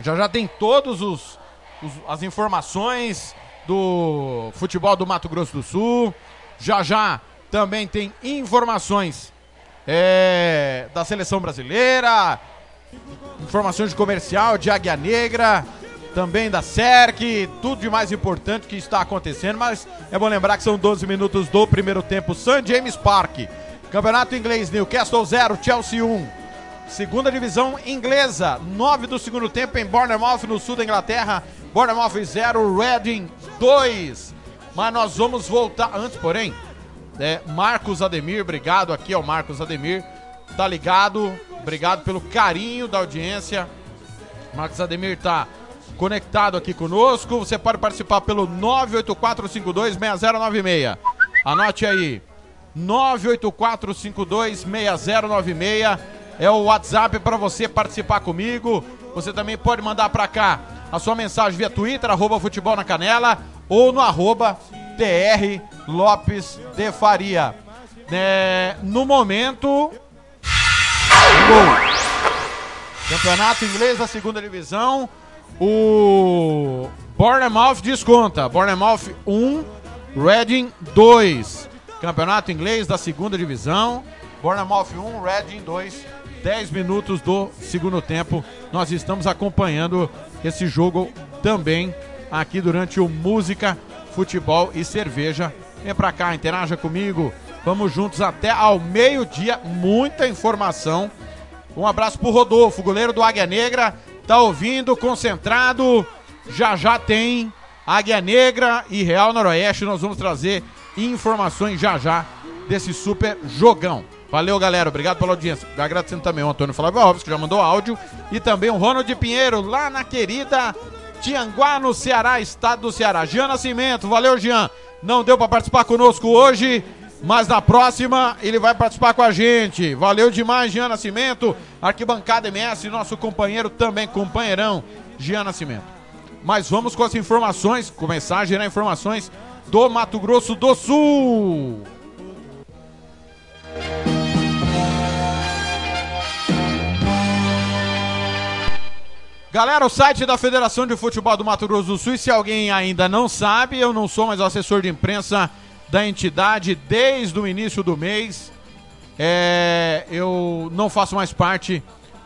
já já tem todos os, os- as informações do futebol do Mato Grosso do Sul. Já já também tem informações é, da seleção brasileira, informações de comercial de Águia Negra, também da SERC, tudo de mais importante que está acontecendo, mas é bom lembrar que são 12 minutos do primeiro tempo, St. James Park. Campeonato Inglês, Newcastle 0, Chelsea 1. Segunda divisão inglesa, 9 do segundo tempo em Bournemouth, no sul da Inglaterra. Bournemouth 0, Reading 2. Mas nós vamos voltar. Antes, porém, é, Marcos Ademir, obrigado aqui ao Marcos Ademir. Tá ligado? Obrigado pelo carinho da audiência. Marcos Ademir tá conectado aqui conosco. Você pode participar pelo 984526096. Anote aí. 984526096 é o WhatsApp para você participar comigo. Você também pode mandar para cá a sua mensagem via Twitter, arroba futebol na canela, ou no arroba TR Lopes de Faria. É, no momento. Gol. Campeonato inglês da segunda divisão. O Bournemouth desconta. Bournemouth 1, Reading 2. Campeonato inglês da segunda divisão. Bournemouth 1, Reading 2. 10 minutos do segundo tempo. Nós estamos acompanhando esse jogo também aqui durante o Música, Futebol e Cerveja. Vem pra cá, interaja comigo. Vamos juntos até ao meio-dia. Muita informação. Um abraço pro Rodolfo, goleiro do Águia Negra. Tá ouvindo, concentrado. Já já tem Águia Negra e Real Noroeste. Nós vamos trazer informações já já desse super jogão. Valeu, galera. Obrigado pela audiência. Agradecendo também o Antônio Flávio Alves, que já mandou áudio. E também o Ronald Pinheiro, lá na querida Tianguá, no Ceará, estado do Ceará. Jean Nascimento, valeu, Jean. Não deu para participar conosco hoje, mas na próxima ele vai participar com a gente. Valeu demais, Jean Nascimento. Arquibancada MS, nosso companheiro também, companheirão, Jean Nascimento. Mas vamos com as informações, começar a gerar informações do Mato Grosso do Sul. Galera, o site da Federação de Futebol do Mato Grosso do Sul, e se alguém ainda não sabe, eu não sou mais assessor de imprensa da entidade desde o início do mês. É, eu não faço mais parte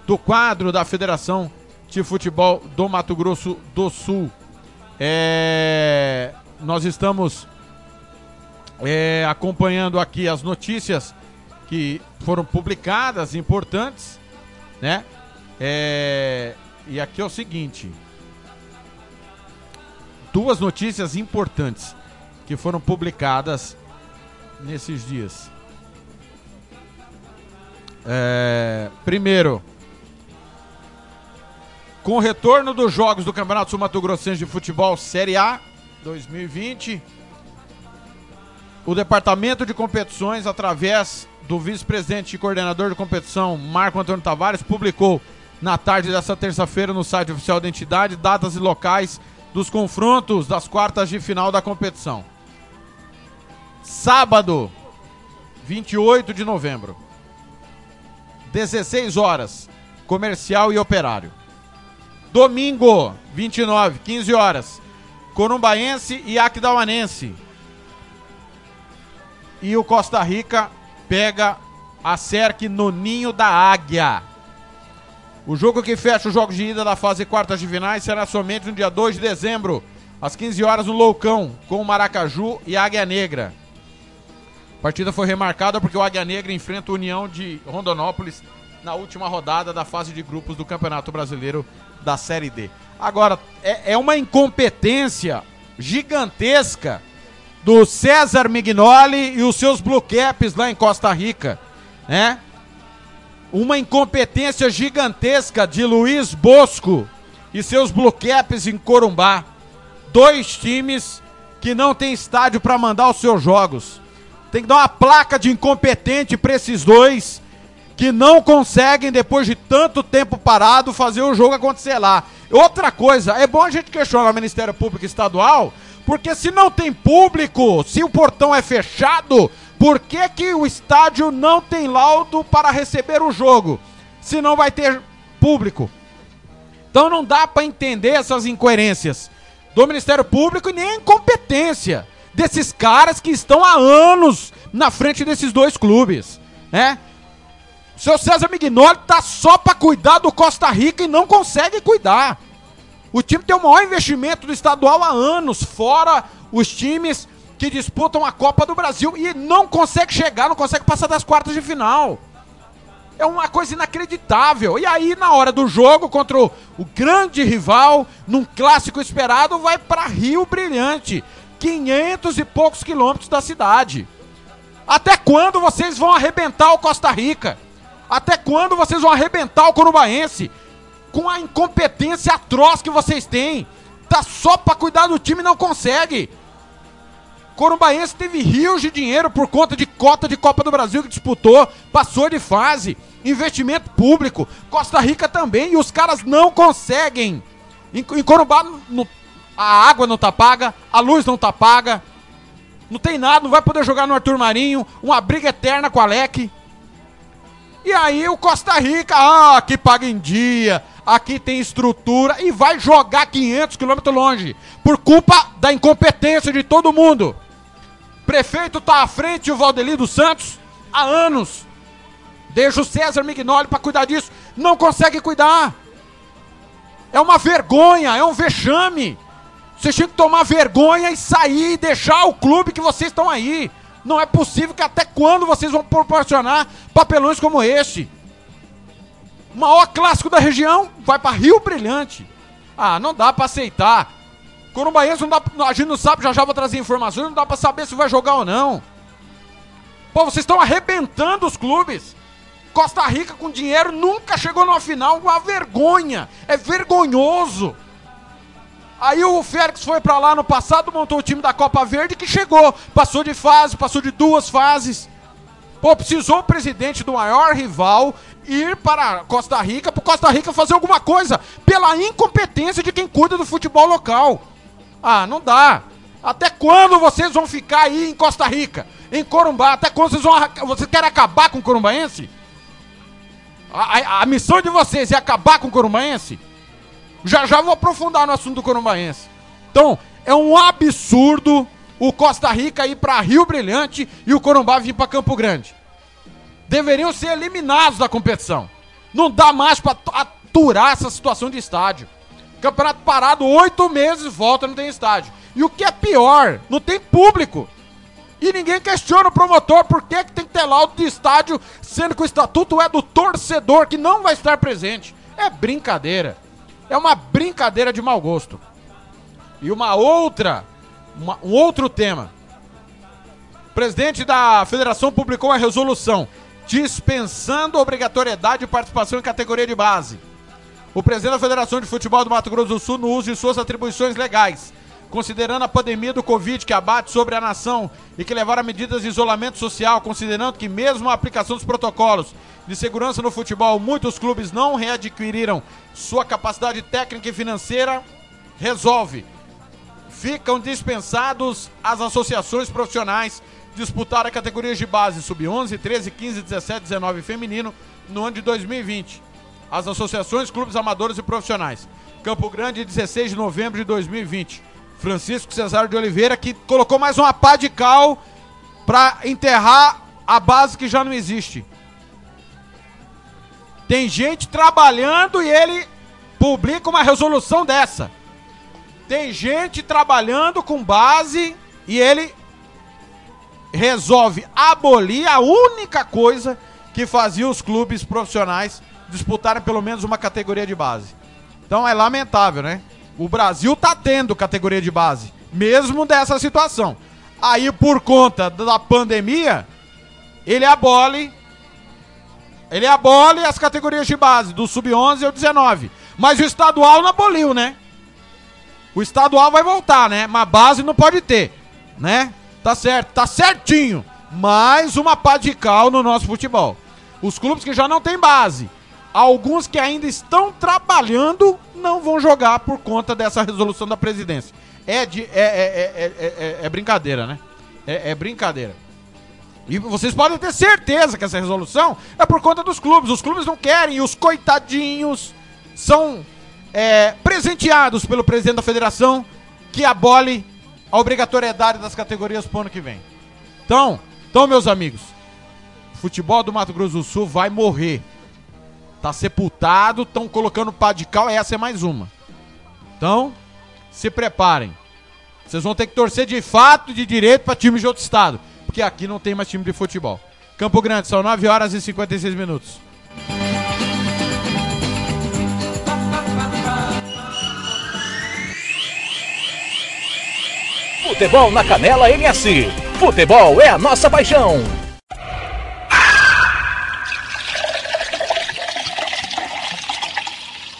do quadro da Federação de Futebol do Mato Grosso do Sul. É, nós estamos é, acompanhando aqui as notícias que foram publicadas, importantes, né? É, e aqui é o seguinte: duas notícias importantes que foram publicadas nesses dias. É, primeiro, com o retorno dos jogos do Campeonato Sul Mato Grossense de Futebol Série A 2020, o Departamento de Competições, através do vice-presidente e coordenador de competição, Marco Antônio Tavares, publicou na tarde dessa terça-feira no site oficial da entidade datas e locais dos confrontos das quartas de final da competição. Sábado, 28 de novembro, 16 horas, comercial e operário. Domingo, 29, 15 horas, Corumbaense e Aquidauanense. E o Costa Rica pega a Cerque no Ninho da Águia. O jogo que fecha os jogos de ida da fase quartas de finais será somente no dia 2 de dezembro, às 15 horas no Loucão, com o Maracaju e Águia Negra. A partida foi remarcada porque o Águia Negra enfrenta a União de Rondonópolis na última rodada da fase de grupos do Campeonato Brasileiro da Série D. Agora, é, é uma incompetência gigantesca do César Mignoli e os seus Blue Caps lá em Costa Rica, né? Uma incompetência gigantesca de Luiz Bosco e seus Blue Caps em Corumbá. Dois times que não tem estádio para mandar os seus jogos. Tem que dar uma placa de incompetente para esses dois que não conseguem, depois de tanto tempo parado, fazer o jogo acontecer lá. Outra coisa, é bom a gente questionar o Ministério Público Estadual, porque se não tem público, se o portão é fechado, por que, que o estádio não tem laudo para receber o jogo? Se não vai ter público. Então não dá para entender essas incoerências do Ministério Público e nem a incompetência desses caras que estão há anos na frente desses dois clubes, né? O seu César Mignoli tá só para cuidar do Costa Rica e não consegue cuidar. O time tem o maior investimento do estadual há anos, fora os times que disputam a Copa do Brasil e não consegue chegar, não consegue passar das quartas de final. É uma coisa inacreditável. E aí, na hora do jogo contra o, o grande rival, num clássico esperado, vai para Rio Brilhante. 500 e poucos quilômetros da cidade. Até quando vocês vão arrebentar o Costa Rica? Até quando vocês vão arrebentar o Corubaense? Com a incompetência atroz que vocês têm. Tá só pra cuidar do time e não consegue. Corumbaense teve rios de dinheiro por conta de cota de Copa do Brasil que disputou, passou de fase, investimento público. Costa Rica também, e os caras não conseguem. Em, em Corumbá, no, a água não tá paga, a luz não tá paga. Não tem nada, não vai poder jogar no Arthur Marinho, uma briga eterna com o Alec. E aí o Costa Rica, ah, aqui paga em dia, aqui tem estrutura e vai jogar 500 quilômetros longe, por culpa da incompetência de todo mundo. Prefeito tá à frente, o Valdeli dos Santos, há anos. Deixa o César Mignoli para cuidar disso, não consegue cuidar. É uma vergonha, é um vexame. Vocês tinham que tomar vergonha e sair e deixar o clube que vocês estão aí. Não é possível que até quando vocês vão proporcionar papelões como este? O maior clássico da região vai para Rio Brilhante. Ah, não dá para aceitar. Corumbaense não dá, a gente não sabe, já já vou trazer informações, não dá para saber se vai jogar ou não. Pô, vocês estão arrebentando os clubes. Costa Rica com dinheiro nunca chegou numa final, uma vergonha. É vergonhoso. Aí o Félix foi para lá no passado, montou o time da Copa Verde que chegou, passou de fase, passou de duas fases. Pô, precisou o presidente do maior rival ir para Costa Rica, para Costa Rica fazer alguma coisa, pela incompetência de quem cuida do futebol local. Ah, não dá. Até quando vocês vão ficar aí em Costa Rica, em Corumbá? Até quando vocês vão. Vocês querem acabar com o Corumbaense? A, a, a missão de vocês é acabar com o Corumbaense? Já já vou aprofundar no assunto do Corumbaense. Então, é um absurdo o Costa Rica ir para Rio Brilhante e o Corumbá vir para Campo Grande. Deveriam ser eliminados da competição. Não dá mais para aturar essa situação de estádio. Campeonato parado oito meses, volta, não tem estádio. E o que é pior, não tem público. E ninguém questiona o promotor por que, que tem que ter laudo de estádio, sendo que o estatuto é do torcedor que não vai estar presente. É brincadeira. É uma brincadeira de mau gosto. E uma outra, uma, um outro tema. O presidente da federação publicou a resolução dispensando obrigatoriedade de participação em categoria de base. O presidente da Federação de Futebol do Mato Grosso do Sul, no uso de suas atribuições legais, considerando a pandemia do Covid que abate sobre a nação e que levaram a medidas de isolamento social, considerando que mesmo a aplicação dos protocolos de segurança no futebol, muitos clubes não readquiriram sua capacidade técnica e financeira, resolve. Ficam dispensados as associações profissionais disputar a categorias de base sub-11, 13, 15, 17, 19 feminino no ano de 2020 as associações, clubes amadores e profissionais. Campo Grande, 16 de novembro de 2020. Francisco Cesário de Oliveira, que colocou mais uma pá de cal para enterrar a base que já não existe. Tem gente trabalhando e ele publica uma resolução dessa. Tem gente trabalhando com base e ele resolve abolir a única coisa que fazia os clubes profissionais disputarem pelo menos uma categoria de base. Então é lamentável, né? O Brasil tá tendo categoria de base, mesmo dessa situação. Aí, por conta da pandemia, ele abole. Ele abole as categorias de base, do sub-11 ao 19. Mas o estadual não aboliu, né? O estadual vai voltar, né? Mas base não pode ter, né? Tá certo, tá certinho. Mais uma pá de cal no nosso futebol. Os clubes que já não tem base Alguns que ainda estão trabalhando não vão jogar por conta dessa resolução da presidência. É, de, é, é, é, é brincadeira, né? É, brincadeira. E vocês podem ter certeza que essa resolução é por conta dos clubes. Os clubes não querem e os coitadinhos são presenteados pelo presidente da federação que abole a obrigatoriedade das categorias pro ano que vem. Então, então meus amigos, o futebol do Mato Grosso do Sul vai morrer. Tá sepultado, estão colocando pá de cal, essa é mais uma. Então, se preparem. Vocês vão ter que torcer de fato de direito para time de outro estado, porque aqui não tem mais time de futebol. Campo Grande, são 9 horas e 56 minutos. Futebol na Canela MS. Futebol é a nossa paixão.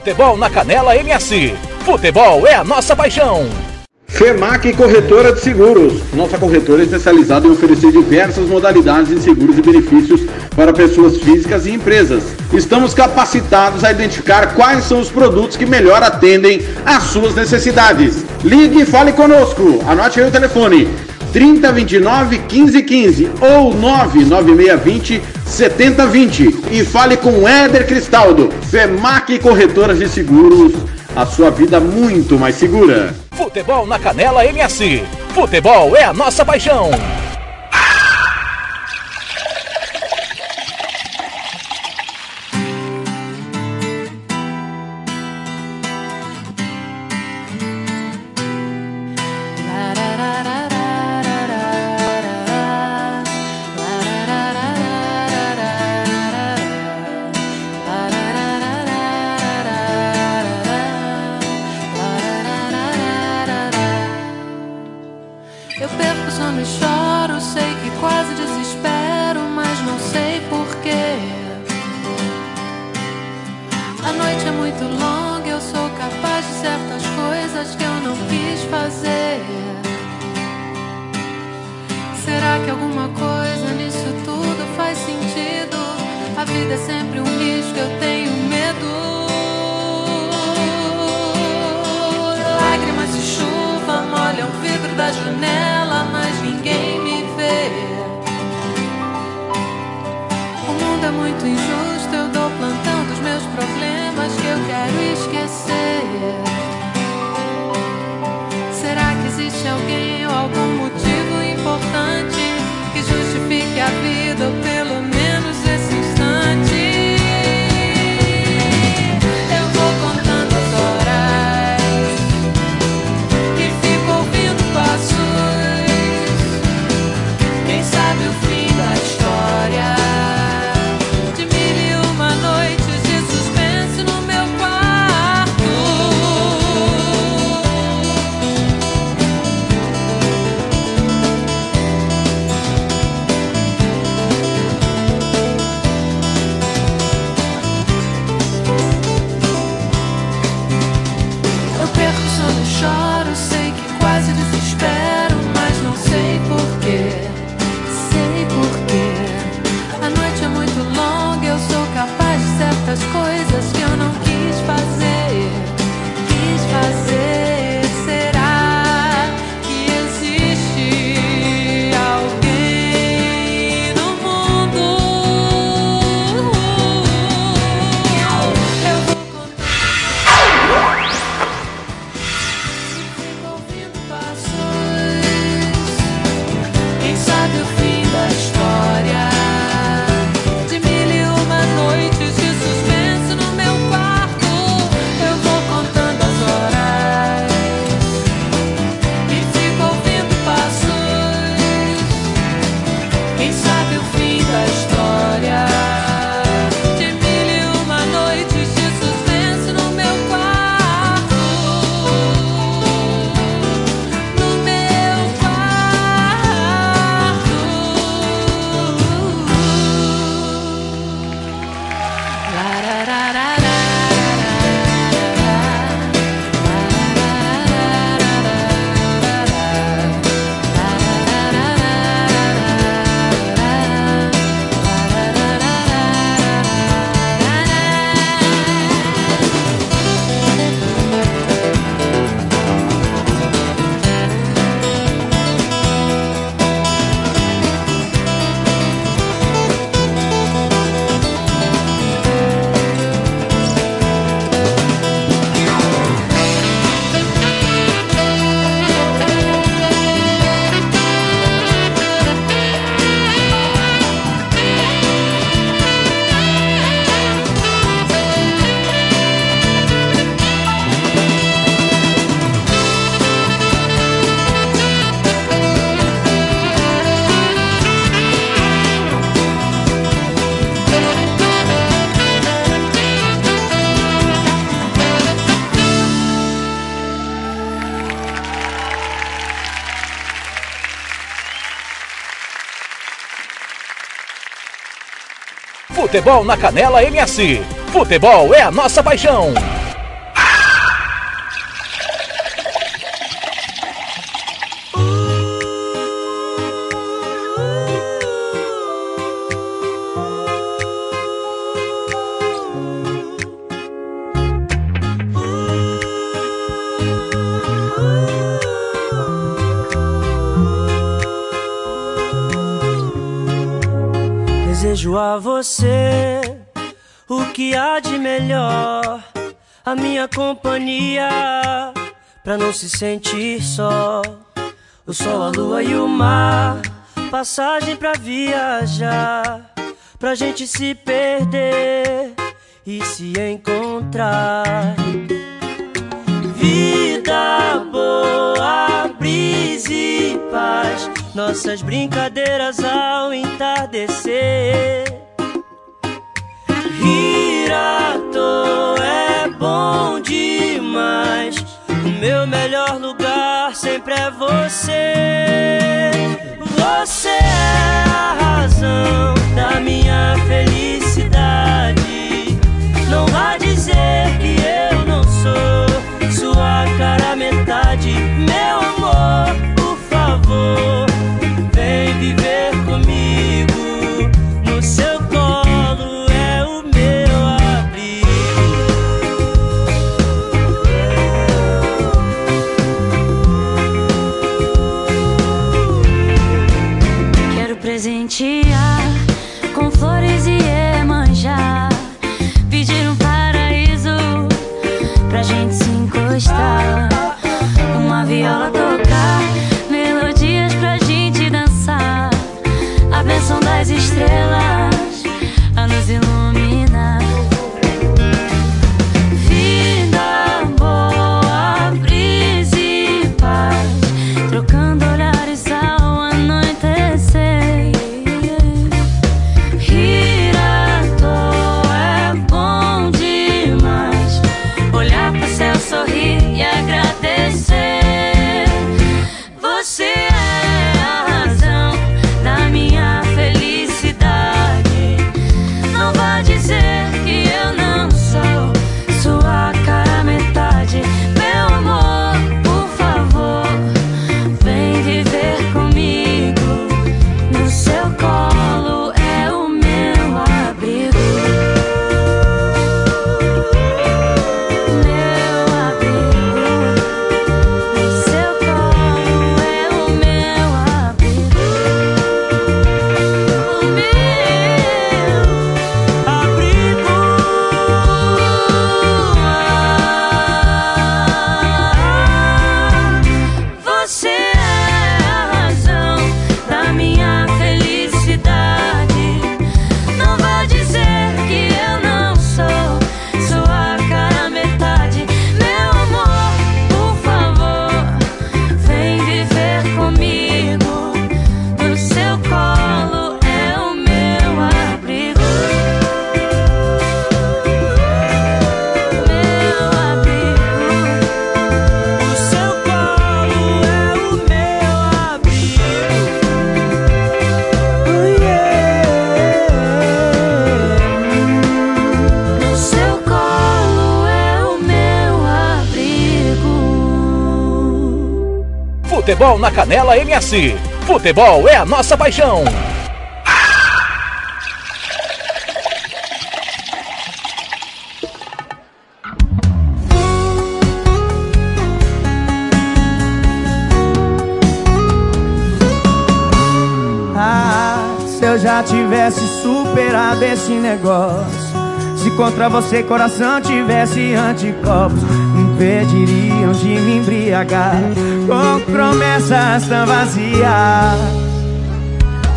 Futebol na Canela MS. Futebol é a nossa paixão. FEMAC Corretora de Seguros. Nossa corretora é especializada em oferecer diversas modalidades de seguros e benefícios para pessoas físicas e empresas. Estamos capacitados a identificar quais são os produtos que melhor atendem às suas necessidades. Ligue e fale conosco. Anote aí o telefone. 3029 1515 ou 99620 7020 e fale com Éder Cristaldo, FEMAC Corretoras de Seguros, a sua vida muito mais segura. Futebol na Canela MS. Futebol é a nossa paixão. Futebol na Canela MS. Futebol é a nossa paixão. Companhia, pra não se sentir só. O sol, a lua e o mar, passagem pra viajar, pra gente se perder e se encontrar. Vida boa, brisa e paz, nossas brincadeiras ao entardecer. Sempre é você. Você é a razão da minha felicidade. Futebol na Canela MS. Futebol é a nossa paixão. Ah, se eu já tivesse superado esse negócio. Se contra você coração tivesse anticorpos, impediriam de me embriagar com promessas tão vazias.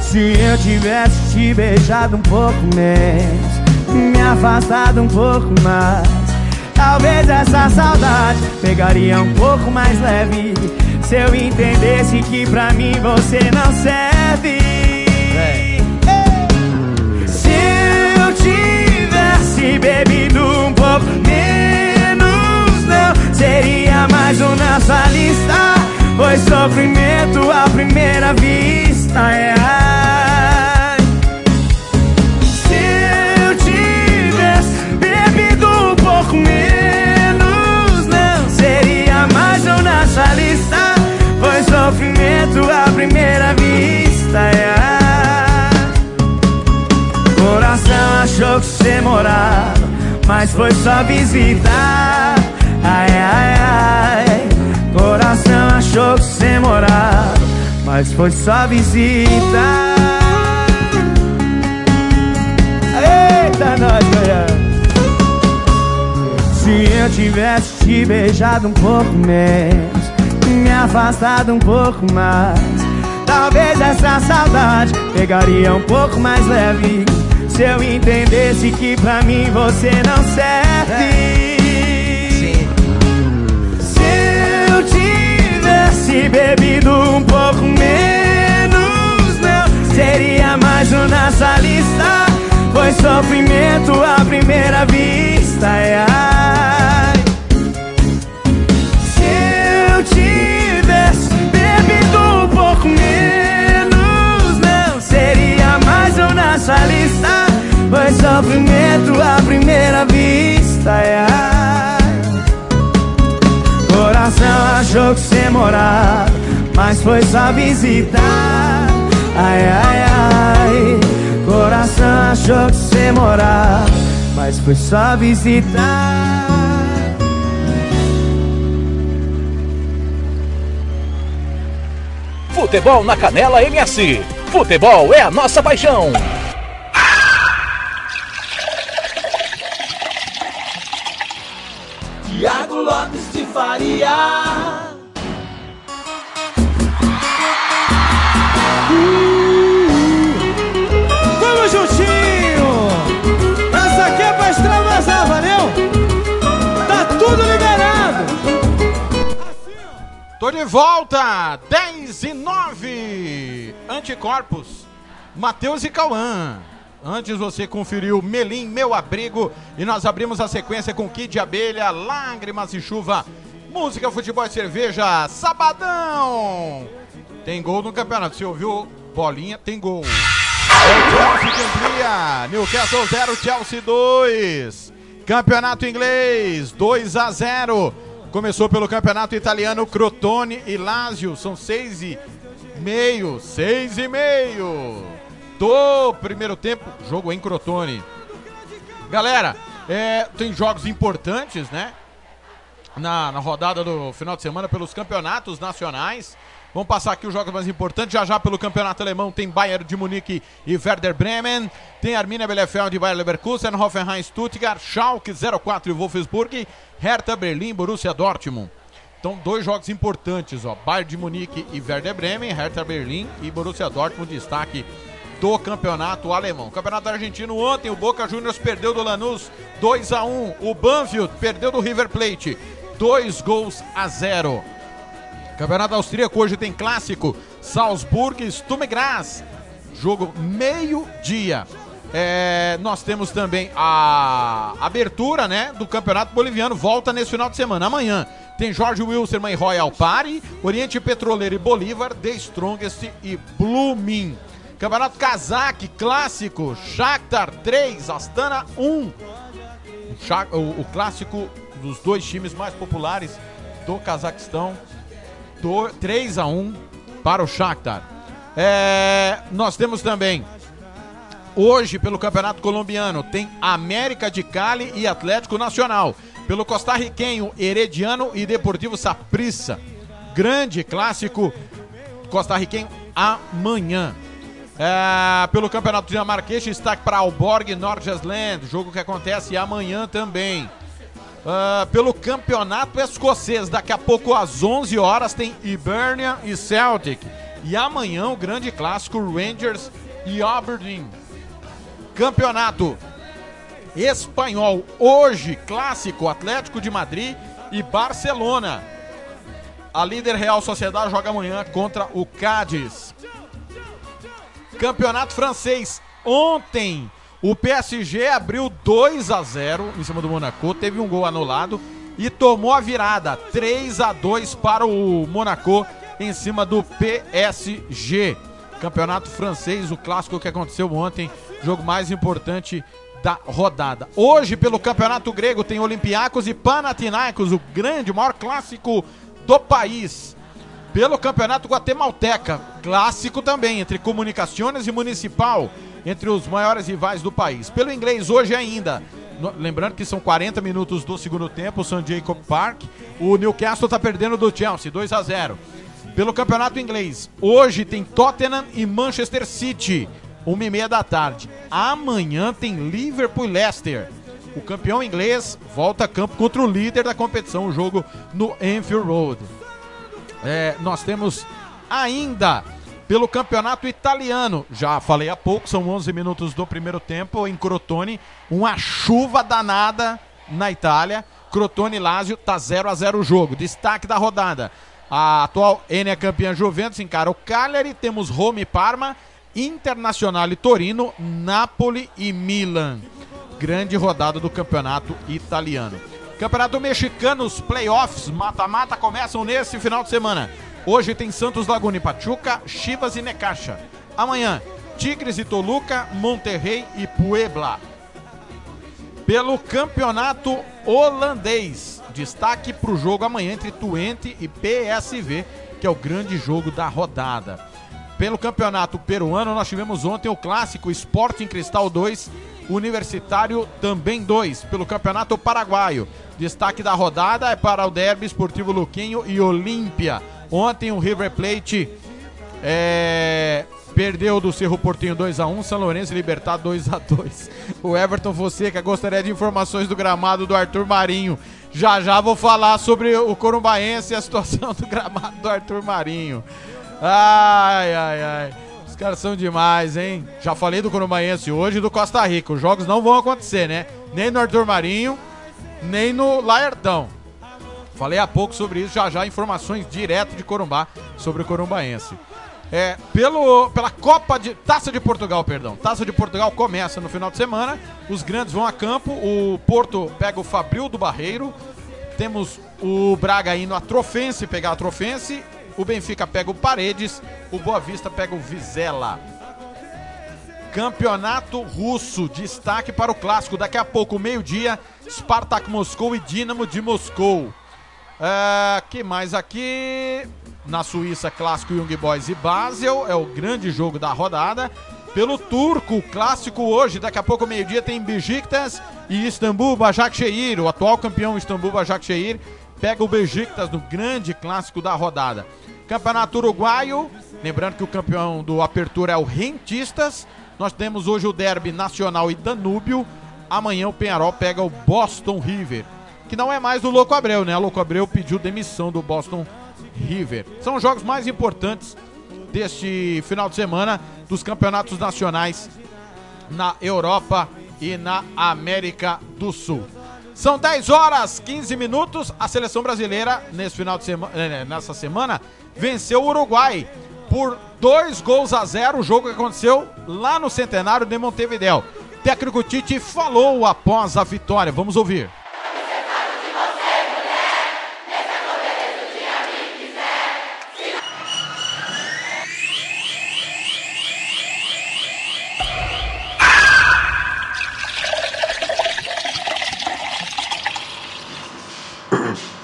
Se eu tivesse te beijado um pouco menos, me afastado um pouco mais, talvez essa saudade pegaria um pouco mais leve. Se eu entendesse que pra mim você não serve. Se eu tivesse bebido um pouco menos, mais um nessa lista Foi sofrimento à primeira vista é. Se eu tivesse bebido um pouco menos Não seria mais um nessa lista Foi sofrimento à primeira vista é. Coração achou que você morava Mas foi só visitar Ai, ai, ai. Coração achou que cê morava, mas foi só visitar. Eita, nós, Goiânia. Se eu tivesse te beijado um pouco menos, me afastado um pouco mais, talvez essa saudade pegaria um pouco mais leve. Se eu entendesse que pra mim você não serve. Tivesse bebido um pouco menos, não seria mais um nessa lista. Foi sofrimento à primeira vista. Ai, ai. Se eu tivesse bebido um pouco menos, não seria mais um nessa lista. Foi sofrimento à primeira vista. Ai, ai. Coração achou que cê morava, mas foi só visitar. Ai, ai, ai. Coração achou que cê morava, mas foi só visitar. Futebol na Canela MS. Futebol é a nossa paixão. De volta! 10 e 9! Anticorpos, Matheus e Cauã. Antes você conferiu Melim, Meu Abrigo. E nós abrimos a sequência com Kid Abelha, Lágrimas e Chuva. Música, futebol e cerveja, sabadão! Tem gol no campeonato. Você ouviu bolinha? Tem gol. É o Chelsea que amplia. Newcastle 0, Chelsea 2. Campeonato inglês 2 a 0. Começou pelo campeonato italiano Crotone e Lazio. São seis e meio. Seis e meio. Do primeiro tempo. Jogo em Crotone. Galera, é, tem jogos importantes, né? Na, na rodada do final de semana pelos campeonatos nacionais. Vamos passar aqui os jogos mais importantes. Já já pelo campeonato alemão tem Bayern de Munique e Werder Bremen. Tem Arminia Bielefeld e Bayer Leverkusen, Hoffenheim Stuttgart, Schalke 04 e Wolfsburg, Hertha Berlim, Borussia Dortmund. Então, dois jogos importantes, ó. Bayern de Munique e Werder Bremen, Hertha Berlim e Borussia Dortmund, destaque do campeonato alemão. Campeonato argentino ontem, o Boca Juniors perdeu do Lanús 2 a 1 O Banfield perdeu do River Plate 2 gols a 0. Campeonato austríaco hoje tem clássico Salzburg Sturm Graz. Jogo meio-dia. É, nós temos também a abertura né, do Campeonato Boliviano. Volta nesse final de semana. Amanhã tem Jorge Wilson e Royal Party, Oriente Petroleiro e Bolívar, The Strongest e Blooming. Campeonato Kazakh Clássico, Shakhtar 3, Astana 1. Shak- O, o clássico dos dois times mais populares do Cazaquistão. Do, 3 a 1 para o Shakhtar. É, nós temos também Hoje, pelo Campeonato Colombiano, tem América de Cali e Atlético Nacional. Pelo costarriquenho, Herediano e Deportivo Saprissa. Grande clássico costarriquenho amanhã. É, pelo Campeonato Dinamarquês, destaque para Alborg Nordjylland. Jogo que acontece amanhã também. Ah, pelo Campeonato Escocês, daqui a pouco às 11 horas tem Hibernian e Celtic. E amanhã o grande clássico Rangers e Aberdeen. Campeonato Espanhol, hoje clássico Atlético de Madrid e Barcelona. A líder Real Sociedade joga amanhã contra o Cádiz. Campeonato francês, ontem o PSG abriu 2 a 0 em cima do Monaco, teve um gol anulado e tomou a virada 3 a 2 para o Monaco em cima do PSG. Campeonato francês, o clássico que aconteceu ontem, jogo mais importante da rodada. Hoje, pelo Campeonato Grego, tem Olympiacos e Panathinaikos, o grande, o maior clássico do país. Pelo Campeonato Guatemalteca, clássico também, entre Comunicações e Municipal, entre os maiores rivais do país. Pelo inglês, hoje ainda, lembrando que são 40 minutos do segundo tempo, o St. Jacob Park. O Newcastle tá perdendo do Chelsea, 2 a 0 Pelo campeonato inglês, hoje tem Tottenham e Manchester City, 1 e meia da tarde. Amanhã tem Liverpool e Leicester. O campeão inglês volta a campo contra o líder da competição, o jogo no Anfield Road. É, nós temos ainda pelo campeonato italiano. Já falei há pouco, são 11 minutos do primeiro tempo em Crotone. Uma chuva danada na Itália. Crotone e Lazio tá 0 a 0 o jogo. Destaque da rodada. A atual N campeã Juventus encara o Cagliari. Temos Roma e Parma, Internacional e Torino, Napoli e Milan. Grande rodada do campeonato italiano. Campeonato mexicano, os playoffs, mata-mata começam nesse final de semana. Hoje tem Santos Laguna e Pachuca, Chivas e Necaxa. Amanhã, Tigres e Toluca, Monterrey e Puebla. Pelo campeonato holandês, destaque para o jogo amanhã entre Twente e PSV, que é o grande jogo da rodada. Pelo campeonato peruano, nós tivemos ontem o clássico Sporting Cristal 2, Universitário também 2. Pelo campeonato paraguaio, destaque da rodada é para o Derby Esportivo Luquinho e Olímpia. Ontem o River Plate é, perdeu do Cerro Portinho 2x1, São Lourenço Libertad 2x2. O Everton Fonseca gostaria de informações do gramado do Arthur Marinho. Já já vou falar sobre o Corumbaense e a situação do gramado do Arthur Marinho. Ai, ai, ai. Os caras são demais, hein? Já falei do Corumbaense hoje e do Costa Rica. Os jogos não vão acontecer, né? Nem no Arthur Marinho, nem no Laertão. Falei há pouco sobre isso, já já informações direto de Corumbá sobre o Corumbaense. É, pelo, pela Copa de. Taça de Portugal, perdão. Taça de Portugal começa no final de semana. Os grandes vão a campo. O Porto pega o Fabril do Barreiro. Temos o Braga indo a Trofense pegar a Trofense. O Benfica pega o Paredes. O Boa Vista pega o Vizela. Campeonato Russo, destaque para o clássico. Daqui a pouco, meio-dia, Spartak Moscou e Dinamo de Moscou. É, que mais aqui? Na Suíça, clássico Young Boys e Basel. É o grande jogo da rodada. Pelo turco, clássico hoje. Daqui a pouco, meio-dia, tem Besiktas e Istambul Başakşehir. O atual campeão Istambul Başakşehir pega o Besiktas no grande clássico da rodada. Campeonato Uruguaio. Lembrando que o campeão do Apertura é o Rentistas. Nós temos hoje o Derby Nacional e Danúbio. Amanhã o Penharol pega o Boston River. Que não é mais do Louco Abreu, né? O Louco Abreu pediu demissão do Boston River. São os jogos mais importantes deste final de semana dos campeonatos nacionais na Europa e na América do Sul. São 10 horas 15 minutos. A seleção brasileira nesse final de semana, nessa semana venceu o Uruguai por dois gols a zero. O jogo que aconteceu lá no Centenário de Montevideo. Técnico Tite falou após a vitória. Vamos ouvir.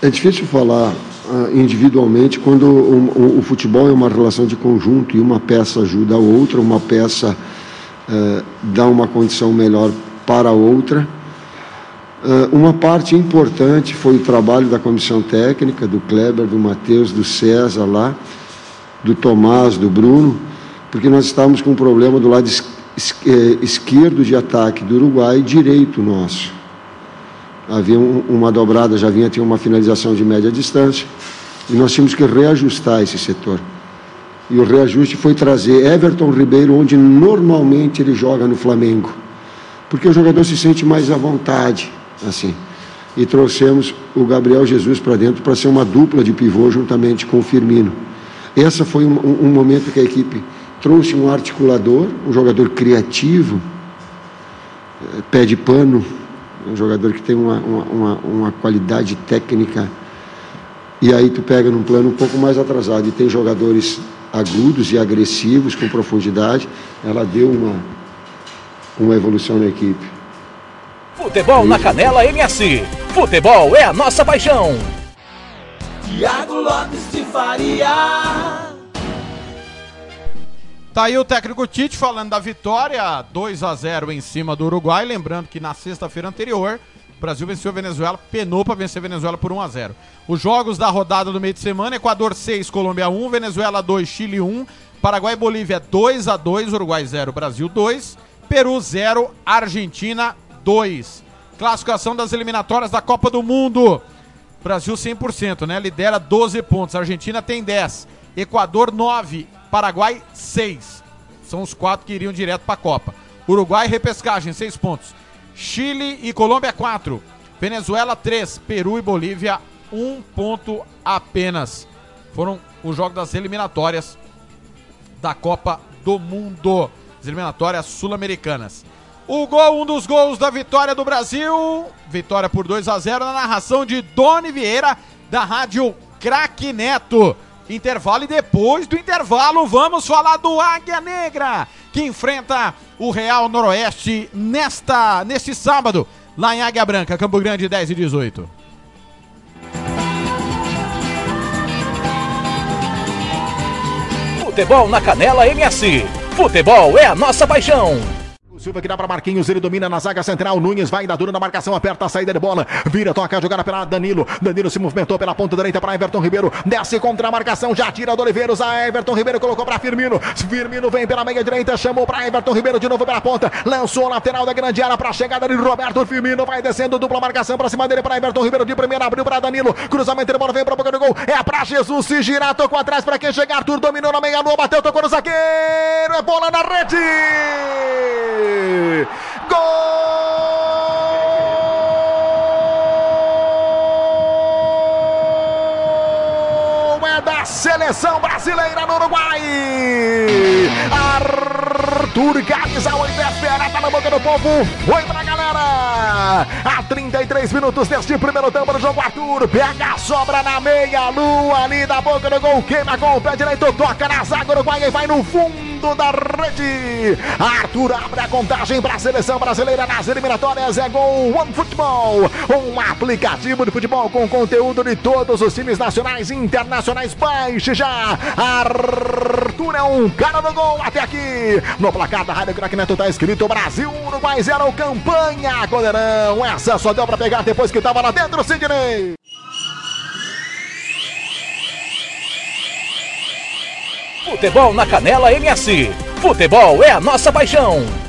É difícil falar ah, individualmente quando o, o- o futebol é uma relação de conjunto e uma peça ajuda a outra, uma peça eh, dá uma condição melhor para a outra. Ah, uma parte importante foi o trabalho da comissão técnica, do Kleber, do Matheus, do César lá, do Tomás, do Bruno, porque nós estávamos com um problema do lado es- es- eh, esquerdo de ataque do Uruguai e direito nosso havia um- uma dobrada, já vinha tinha uma finalização de média distância, e nós tínhamos que reajustar esse setor. E o reajuste foi trazer Everton Ribeiro, onde normalmente ele joga no Flamengo, porque o jogador se sente mais à vontade, assim. E trouxemos o Gabriel Jesus para dentro para ser uma dupla de pivô juntamente com o Firmino. Essa foi um, um- momento que a equipe trouxe um articulador, um jogador criativo, eh, pé de pano, um jogador que tem uma, uma, uma, qualidade técnica. E aí tu pega num plano um pouco mais atrasado e tem jogadores agudos e agressivos com profundidade. Ela deu uma, uma evolução na equipe. Futebol na Canela MS. Futebol é a nossa paixão. Tiago Lopes de Faria. Tá aí o técnico Tite falando da vitória 2 a 0 em cima do Uruguai. Lembrando que na sexta-feira anterior, o Brasil venceu a Venezuela, penou para vencer a Venezuela por 1 a 0 Os jogos da rodada do meio de semana: Equador 6, Colômbia 1, Venezuela 2, Chile 1, Paraguai e Bolívia 2 a 2 Uruguai 0, Brasil 2, Peru 0, Argentina 2. Classificação das eliminatórias da Copa do Mundo. Brasil 100%, né? Lidera 12 pontos. Argentina tem 10. Equador 9. Paraguai 6. São os quatro que iriam direto para a Copa. Uruguai repescagem 6 pontos. Chile e Colômbia 4. Venezuela 3. Peru e Bolívia 1 ponto apenas. Foram os jogos das eliminatórias da Copa do Mundo. As eliminatórias sul-americanas. O gol, um dos gols da vitória do Brasil. Vitória por 2 a 0 na narração de Doni Vieira, da rádio Craque Neto. Intervalo e depois do intervalo vamos falar do Águia Negra, que enfrenta o Real Noroeste nesta, neste sábado, lá em Águia Branca, Campo Grande 10 e 18. Futebol na Canela MS. Futebol é a nossa paixão. Silva que dá para Marquinhos, ele domina na zaga central. Nunes vai dar dura na marcação, aperta a saída de bola, vira, toca a jogada pela Danilo. Danilo se movimentou pela ponta direita para Everton Ribeiro, desce contra a marcação, já tira do Oliveiros. A Everton Ribeiro colocou para Firmino. Firmino vem pela meia direita, chamou para Everton Ribeiro de novo pela ponta, lançou a lateral da grande área para a chegada de Roberto Firmino. Vai descendo, dupla marcação para cima dele para Everton Ribeiro de primeira, abriu para Danilo. Cruzamento de bola, vem para boca do gol. É para Jesus se girar, tocou atrás para quem chegar. Arthur dominou na meia lua, bateu, tocou no zagueiro. É bola na rede. Gol é da seleção brasileira no Uruguai. Arthur Gades, a 8 espera, tá na boca do povo. Foi pra galera. A 33 minutos deste primeiro tempo do jogo, Arthur pega a sobra na meia lua ali da boca do gol. Queima com o pé direito, toca na zaga uruguaia e vai no fundo da rede. Arthur abre a contagem para a seleção brasileira nas eliminatórias. É Gol One Futebol, um aplicativo de futebol com conteúdo de todos os times nacionais e internacionais. Baixe já. Arthur é um cara do gol até aqui. No placar da Rádio Crack Neto tá escrito Brasil, Uruguai 0, campanha, goleirão. Essa só deu para pegar depois que tava lá dentro, Sidney. Futebol na Canela MS. Futebol é a nossa paixão.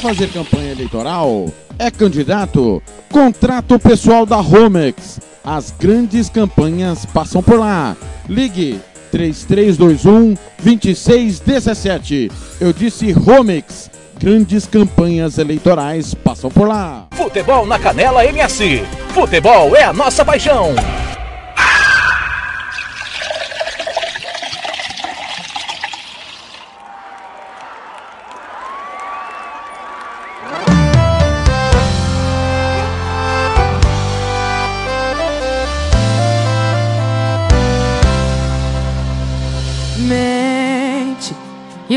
Fazer campanha eleitoral? É candidato? Contrata o pessoal da Romex. As grandes campanhas passam por lá. Ligue 3321 2617. Eu disse Romex. Grandes campanhas eleitorais passam por lá. Futebol na Canela MS. Futebol é a nossa paixão.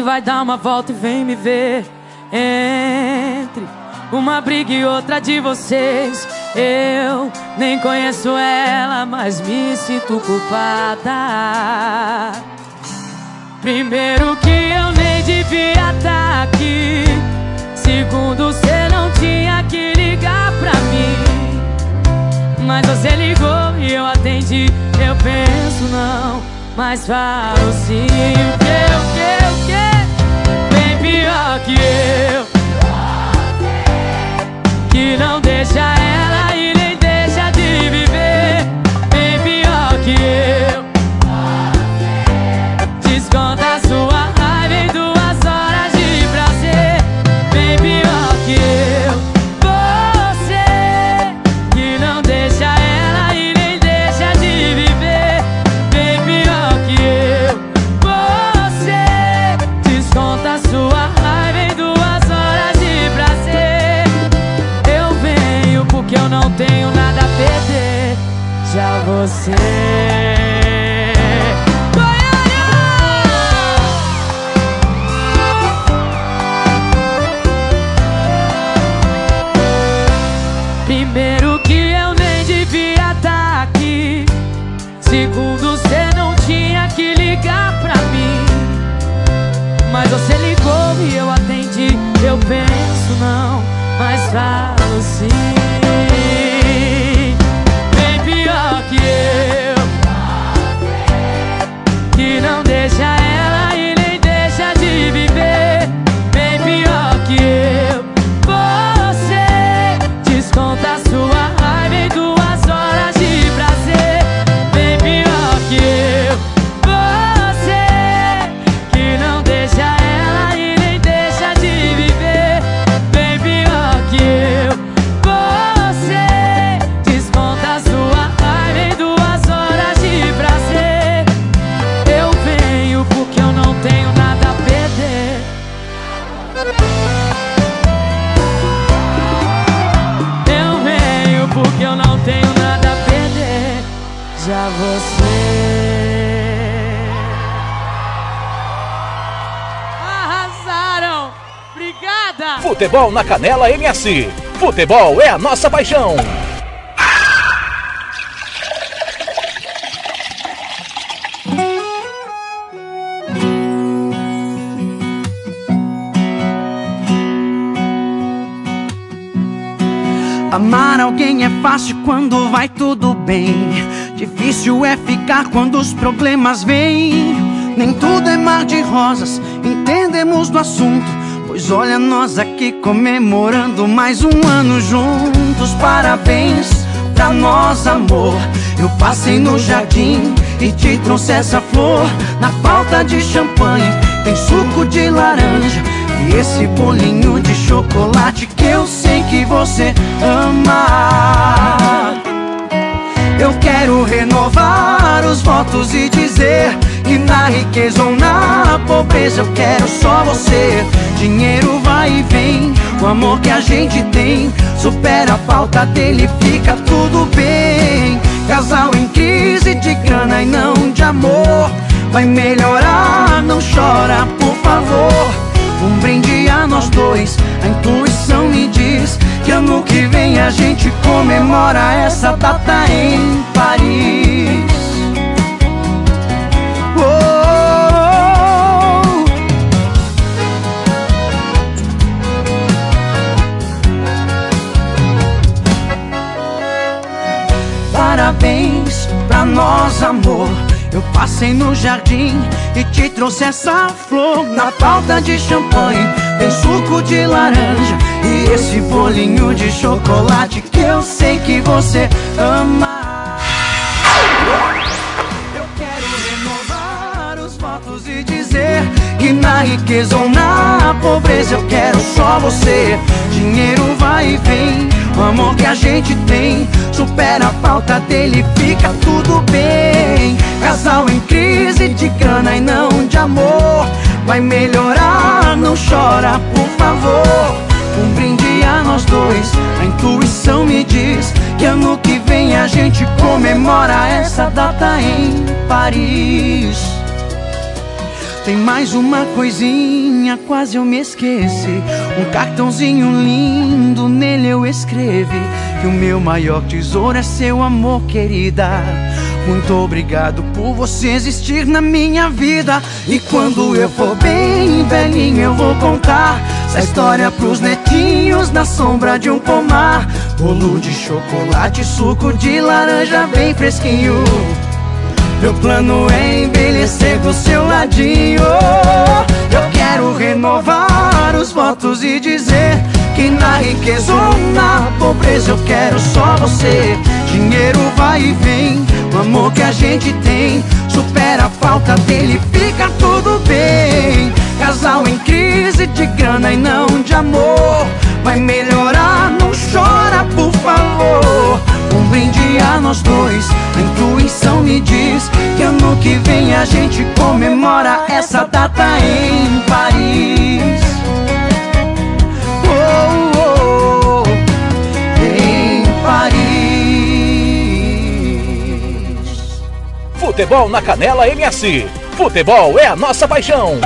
Vai dar uma volta e vem me ver. Entre uma briga e outra de vocês. Eu nem conheço ela, mas me sinto culpada. Primeiro que eu nem devia estar aqui. Segundo, você não tinha que ligar pra mim. Mas você ligou e eu atendi. Eu penso não, mas falo sim. O que, o que, o que? Que eu. Que não deixa ela você. Futebol na Canela MS. Futebol é a nossa paixão. Amar alguém é fácil quando vai tudo bem. Difícil é ficar quando os problemas vêm. Nem tudo é mar de rosas, entendemos do assunto. Pois olha nós aqui comemorando mais um ano juntos. Parabéns pra nós, amor. Eu passei no jardim e te trouxe essa flor. Na falta de champanhe tem suco de laranja. E esse bolinho de chocolate que eu sei que você ama. Eu quero renovar os votos e dizer que na riqueza ou na pobreza eu quero só você. Dinheiro vai e vem, o amor que a gente tem supera a falta dele, fica tudo bem. Casal em crise de grana e não de amor, vai melhorar, não chora, por favor. Um brinde a nós dois, a intuição me diz que ano que vem a gente comemora essa data em Paris. Parabéns pra nós, amor. Eu passei no jardim e te trouxe essa flor na falta de champanhe. Tem suco de laranja e esse bolinho de chocolate que eu sei que você ama. Eu quero renovar os votos e dizer que na riqueza ou na pobreza eu quero só você. Dinheiro vai e vem, o amor que a gente tem supera a falta dele, fica tudo bem. Casal em crise de grana e não de amor, vai melhorar, não chora, por favor. Um brinde a nós dois, a intuição me diz que ano que vem a gente comemora essa data em Paris. Tem mais uma coisinha, quase eu me esqueci. Um cartãozinho lindo, nele eu escrevi que o meu maior tesouro é seu amor, querida. Muito obrigado por você existir na minha vida. E quando eu for bem velhinho, eu vou contar essa história pros netinhos na sombra de um pomar. Bolo de chocolate, suco de laranja bem fresquinho. Meu plano é envelhecer do seu ladinho. Eu quero renovar os votos e dizer que na riqueza ou na pobreza eu quero só você. Dinheiro vai e vem, o amor que a gente tem supera a falta dele, fica tudo bem. Casal em crise de grana e não de amor, vai melhorar, não chora, por favor. Brinde a nós dois, a intuição me diz que ano que vem a gente comemora essa data em Paris. Oh, oh, oh, em Paris. Futebol na Canela MS. Futebol é a nossa paixão.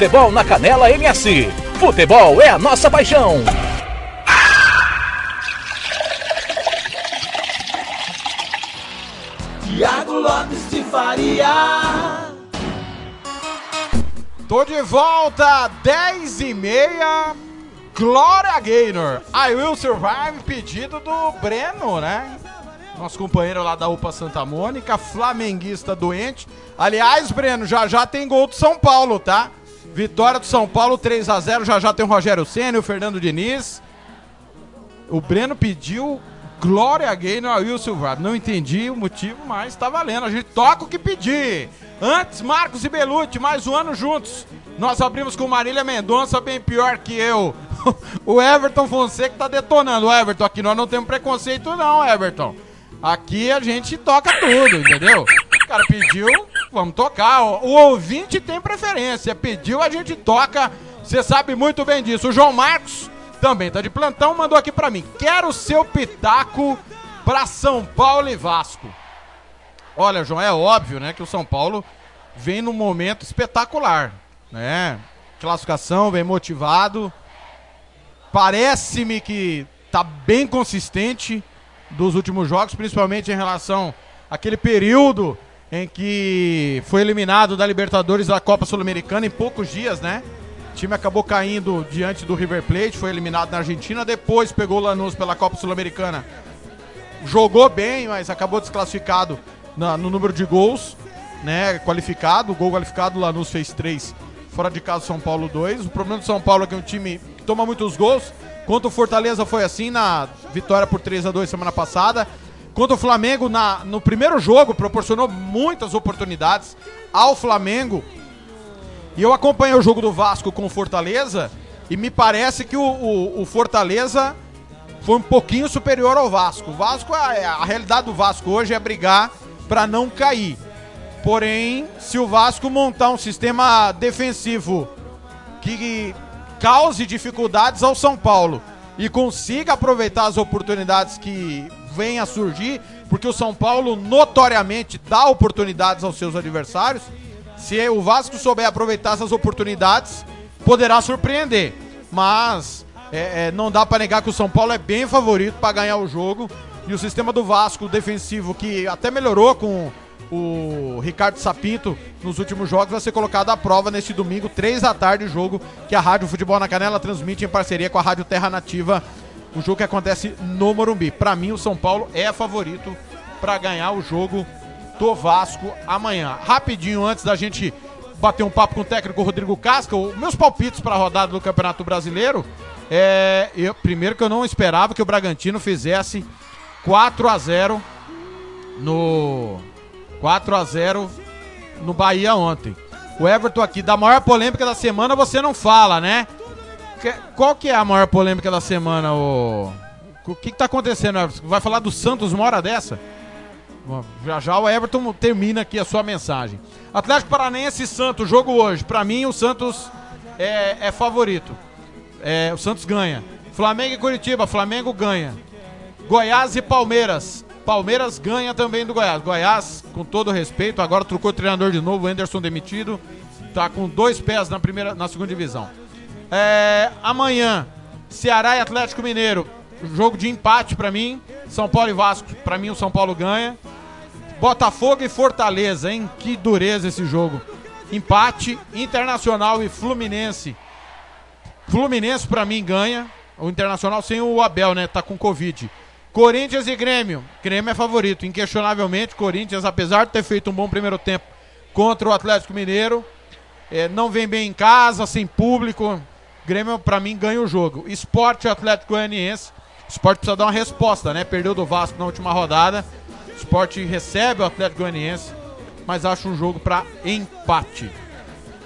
Futebol na Canela MS. Futebol é a nossa paixão. Tiago Lopes de Faria. Tô de volta, 10 e meia. Glória Gaynor. I Will Survive, pedido do Breno, né? Nosso companheiro lá da UPA Santa Mônica, flamenguista doente. Aliás, Breno, já já tem gol do São Paulo, tá? Vitória do São Paulo, 3 a 0 Já já tem o Rogério Senna o Fernando Diniz. O Breno pediu Glória Gaynor, I Will Survive. Não entendi o motivo, mas tá valendo. A gente toca o que pedir. Antes, Marcos e Belucci, mais um ano juntos. Nós abrimos com Marília Mendonça, bem pior que eu. o Everton Fonseca tá detonando. O Everton, aqui nós não temos preconceito, não, Everton. Aqui a gente toca tudo, entendeu? O cara pediu, vamos tocar. O ouvinte tem preferência. Pediu, a gente toca. Você sabe muito bem disso. O João Marcos também tá de plantão, mandou aqui pra mim. Quero seu pitaco pra São Paulo e Vasco. Olha, João, é óbvio, né, que o São Paulo vem num momento espetacular, né? Classificação, vem motivado. Parece-me que tá bem consistente dos últimos jogos, principalmente em relação àquele período em que foi eliminado da Libertadores da Copa Sul-Americana em poucos dias, né? O time acabou caindo diante do River Plate, foi eliminado na Argentina, depois pegou o Lanús pela Copa Sul-Americana. Jogou bem, mas acabou desclassificado na- no número de gols, né? Qualificado, gol qualificado, o Lanús fez três. Fora de casa, São Paulo 2. O problema do São Paulo é que é um time que toma muitos gols. Quanto o Fortaleza foi assim na vitória por 3 a 2 semana passada. Quanto o Flamengo na, no primeiro jogo proporcionou muitas oportunidades ao Flamengo. E eu acompanhei o jogo do Vasco com o Fortaleza e me parece que o, o- o Fortaleza foi um pouquinho superior ao Vasco. O Vasco, a, a realidade do Vasco hoje é brigar para não cair. Porém, se o Vasco montar um sistema defensivo que cause dificuldades ao São Paulo e consiga aproveitar as oportunidades que vêm a surgir, porque o São Paulo notoriamente dá oportunidades aos seus adversários. Se o Vasco souber aproveitar essas oportunidades, poderá surpreender. Mas é, é, não dá para negar que o São Paulo é bem favorito para ganhar o jogo. E o sistema do Vasco defensivo, que até melhorou com o Ricardo Sapinto nos últimos jogos, vai ser colocado à prova neste domingo, 3 da tarde, jogo que a Rádio Futebol na Canela transmite em parceria com a Rádio Terra Nativa. O jogo que acontece no Morumbi. Para mim, o São Paulo é favorito para ganhar o jogo do Vasco amanhã. Rapidinho, antes da gente bater um papo com o técnico Rodrigo Casca, meus palpites para a rodada do Campeonato Brasileiro. É, eu, primeiro que eu não esperava que o Bragantino fizesse 4 a 0 no 4 a 0 no Bahia ontem. O Everton aqui, da maior polêmica da semana você não fala, né? Que- qual que é a maior polêmica da semana, o O que, que tá acontecendo, Everton? Vai falar do Santos uma hora dessa? Já já o Everton termina aqui a sua mensagem. Atlético Paranaense e Santos, jogo hoje. Pra mim, o Santos é, é favorito. É, o Santos ganha. Flamengo e Curitiba, Flamengo ganha. Goiás e Palmeiras. Palmeiras ganha também do Goiás. Goiás, com todo respeito, agora trocou o treinador de novo, o Anderson demitido. Tá com dois pés na primeira, na segunda divisão. É, amanhã, Ceará e Atlético Mineiro. Jogo de empate pra mim. São Paulo e Vasco, pra mim o São Paulo ganha. Botafogo e Fortaleza, hein? Que dureza esse jogo. Empate, Internacional e Fluminense. Fluminense pra mim ganha. O Internacional sem o Abel, né? Tá com Covid. Corinthians e Grêmio. Grêmio é favorito, inquestionavelmente. Corinthians, apesar de ter feito um bom primeiro tempo contra o Atlético Mineiro, é, não vem bem em casa, sem público. Grêmio, pra mim, ganha o jogo. Esporte Atlético Goianiense. Esporte precisa dar uma resposta, né? Perdeu do Vasco na última rodada. Esporte recebe o Atlético Goianiense, mas acho um jogo pra empate.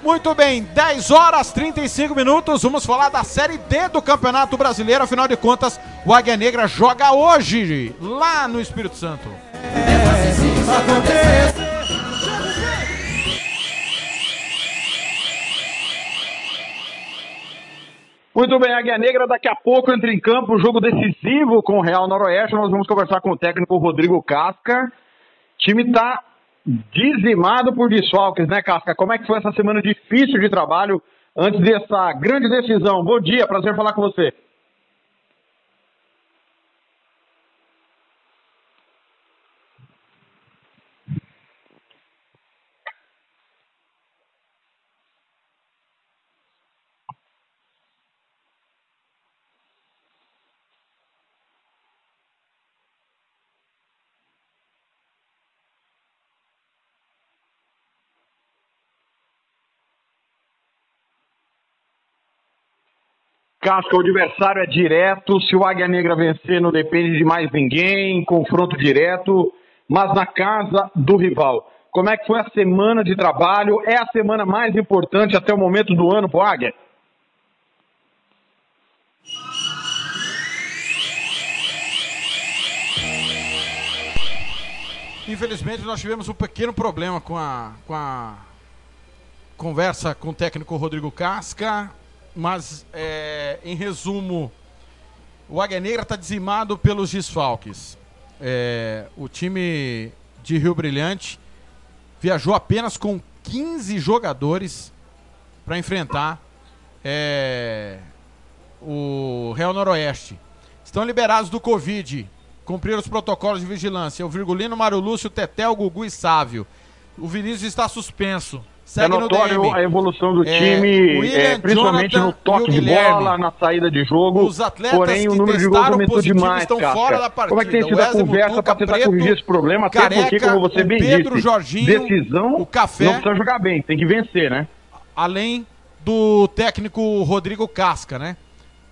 Muito bem, 10 horas 35 minutos. Vamos falar da Série D do Campeonato Brasileiro. Afinal de contas, o Águia Negra joga hoje, lá no Espírito Santo. Muito bem, Águia Negra daqui a pouco entra em campo, jogo decisivo com o Real Noroeste. Nós vamos conversar com o técnico Rodrigo Casca. O time tá dizimado por desfalques, né, Casca? Como é que foi essa semana difícil de trabalho antes dessa grande decisão? Bom dia, prazer falar com você. Casca, o adversário é direto. Se o Águia Negra vencer, não depende de mais ninguém. Confronto direto, mas na casa do rival. Como é que foi a semana de trabalho? É a semana mais importante até o momento do ano para o Águia? Infelizmente, nós tivemos um pequeno problema com a, com a conversa com o técnico Rodrigo Casca, mas é, em resumo, o Águia Negra está dizimado pelos desfalques. É, o time de Rio Brilhante viajou apenas com 15 jogadores para enfrentar é, o Real Noroeste. Estão liberados do Covid, cumpriram os protocolos de vigilância. O Virgulino, Mário Lúcio, Tetel, Gugu e Sávio. O Vinícius está suspenso. Segue é notório no a evolução do É, time, William, é, principalmente Jonathan no toque de bola, na saída de jogo. Os atletas porém, o número de gols aumentou demais, estão Casca. fora da Como é que tem partida. sido a conversa para tentar Preto, corrigir esse problema? Até Careca, porque, como você bem Pedro disse, Jorginho, decisão o Café. não precisa jogar bem, tem que vencer, né? além do técnico Rodrigo Casca, né?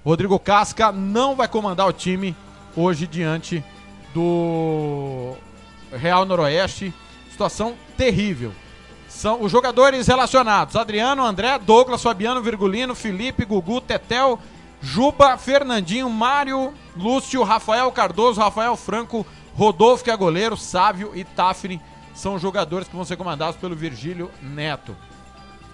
Rodrigo Casca não vai comandar o time hoje diante do Real Noroeste. Situação terrível. São os jogadores relacionados: Adriano, André, Douglas, Fabiano, Virgulino, Felipe, Gugu, Tetel, Juba, Fernandinho, Mário, Lúcio, Rafael Cardoso, Rafael Franco, Rodolfo, que é goleiro, Sávio e Tafni são jogadores que vão ser comandados pelo Virgílio Neto.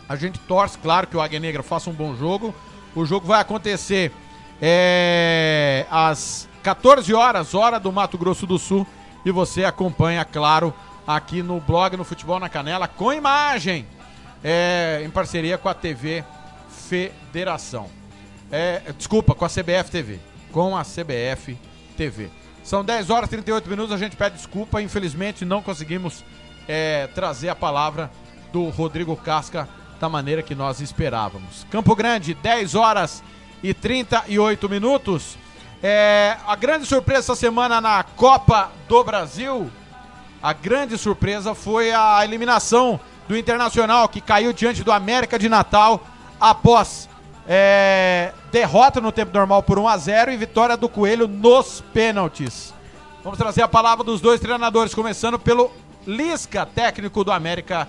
A gente torce, claro, que o Águia Negra faça um bom jogo. O jogo vai acontecer é, às 14 horas, hora do Mato Grosso do Sul. E você acompanha, claro, aqui no blog no Futebol na Canela, com imagem, é, em parceria com a TV Federação. É, desculpa, com a CBF TV. Com a CBF TV. São 10 horas e 38 minutos, a gente pede desculpa, infelizmente não conseguimos é, trazer a palavra do Rodrigo Casca da maneira que nós esperávamos. Campo Grande, 10 horas e 38 minutos. É, a grande surpresa essa semana na Copa do Brasil, a grande surpresa foi a eliminação do Internacional, que caiu diante do América de Natal após é, derrota no tempo normal por 1 a 0 e vitória do Coelho nos pênaltis. Vamos trazer a palavra dos dois treinadores, começando pelo Lisca, técnico do América.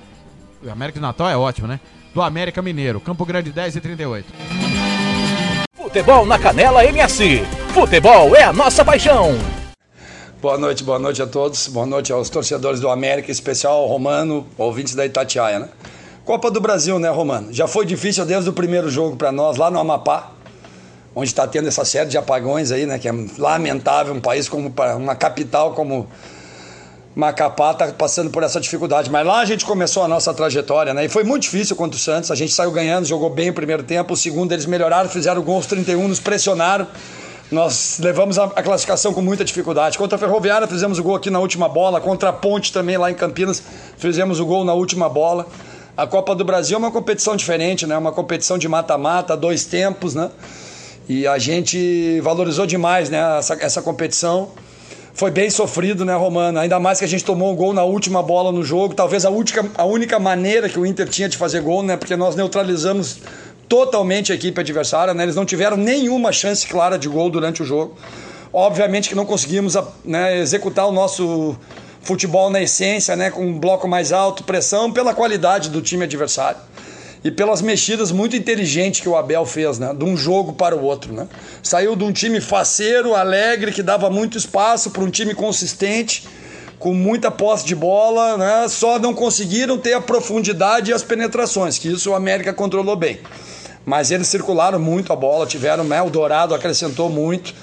O América de Natal é ótimo, né? Do América Mineiro. Campo Grande 10 e 38. Futebol na Canela MS. Futebol é a nossa paixão. Boa noite, boa noite a todos. Boa noite aos torcedores do América, especial ao Romano, ouvintes da Itatiaia, né? Copa do Brasil, né, Romano? Já foi difícil desde o primeiro jogo para nós, lá no Amapá, onde está tendo essa série de apagões aí, né? Que é lamentável, um país como uma capital como Macapá está passando por essa dificuldade. Mas lá a gente começou a nossa trajetória, né? E foi muito difícil contra o Santos. A gente saiu ganhando, jogou bem o primeiro tempo. O segundo eles melhoraram, fizeram gols 31, nos pressionaram. Nós levamos a, a classificação com muita dificuldade. Contra a Ferroviária fizemos o gol aqui na última bola. Contra a Ponte também lá em Campinas fizemos o gol na última bola. A Copa do Brasil é uma competição diferente, né? Uma competição de mata-mata, dois tempos, né? E a gente valorizou demais, né? Essa, essa competição foi bem sofrido, né, Romano? Ainda mais que a gente tomou um gol na última bola no jogo. Talvez a, única, a única maneira que o Inter tinha de fazer gol, né? Porque nós neutralizamos totalmente a equipe adversária, né? Eles não tiveram nenhuma chance clara de gol durante o jogo. Obviamente que não conseguimos né, executar o nosso futebol na essência, né? Com um bloco mais alto, pressão, pela qualidade do time adversário e pelas mexidas muito inteligentes que o Abel fez, né? De um jogo para o outro, né? Saiu de um time faceiro, alegre, que dava muito espaço para um time consistente, com muita posse de bola, né? Só não conseguiram ter a profundidade e as penetrações, que isso o América controlou bem. Mas eles circularam muito a bola, tiveram, né? O Dourado acrescentou muito,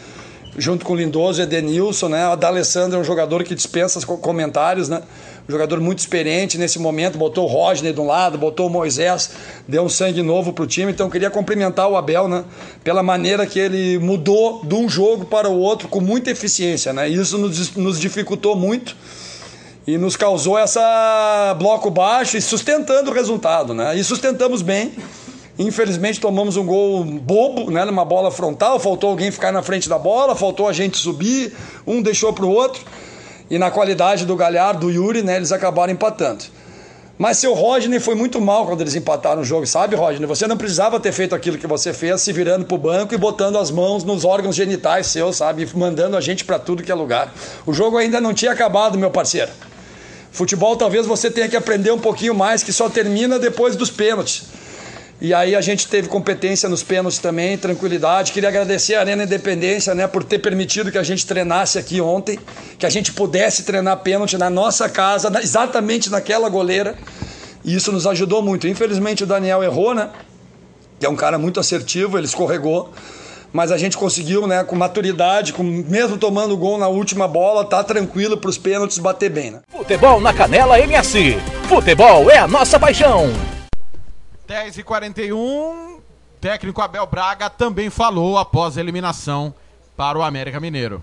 junto com o Lindoso e Edenilson, né? O D'Alessandro é um jogador que dispensa comentários, né? um jogador muito experiente nesse momento, botou o Rodney de um lado, botou o Moisés, deu um sangue novo pro time, então queria cumprimentar o Abel, né, pela maneira que ele mudou de um jogo para o outro com muita eficiência, né, isso nos, nos dificultou muito e nos causou essa bloco baixo e sustentando o resultado, né, e sustentamos bem, Infelizmente tomamos um gol bobo, né, numa bola frontal, faltou alguém ficar na frente da bola, faltou a gente subir, um deixou para o outro. E na qualidade do Galhardo, do Yuri, né, eles acabaram empatando. Mas seu Rodney foi muito mal quando eles empataram o jogo, sabe, Rodney? Você não precisava ter feito aquilo que você fez, se virando pro banco e botando as mãos nos órgãos genitais seus, sabe? Mandando a gente para tudo que é lugar. O jogo ainda não tinha acabado, meu parceiro. Futebol talvez você tenha que aprender um pouquinho mais, que só termina depois dos pênaltis. E aí a gente teve competência nos pênaltis também, tranquilidade. Queria agradecer a Arena Independência, né, por ter permitido que a gente treinasse aqui ontem, que a gente pudesse treinar pênalti na nossa casa, exatamente naquela goleira. E isso nos ajudou muito. Infelizmente o Daniel errou, né? Que é um cara muito assertivo, ele escorregou. Mas a gente conseguiu, né, com maturidade, com mesmo tomando gol na última bola, tá tranquilo para os pênaltis bater bem, né? Futebol na Canela MS. Futebol é a nossa paixão. 10 e 41 técnico Abel Braga também falou após a eliminação para o América Mineiro.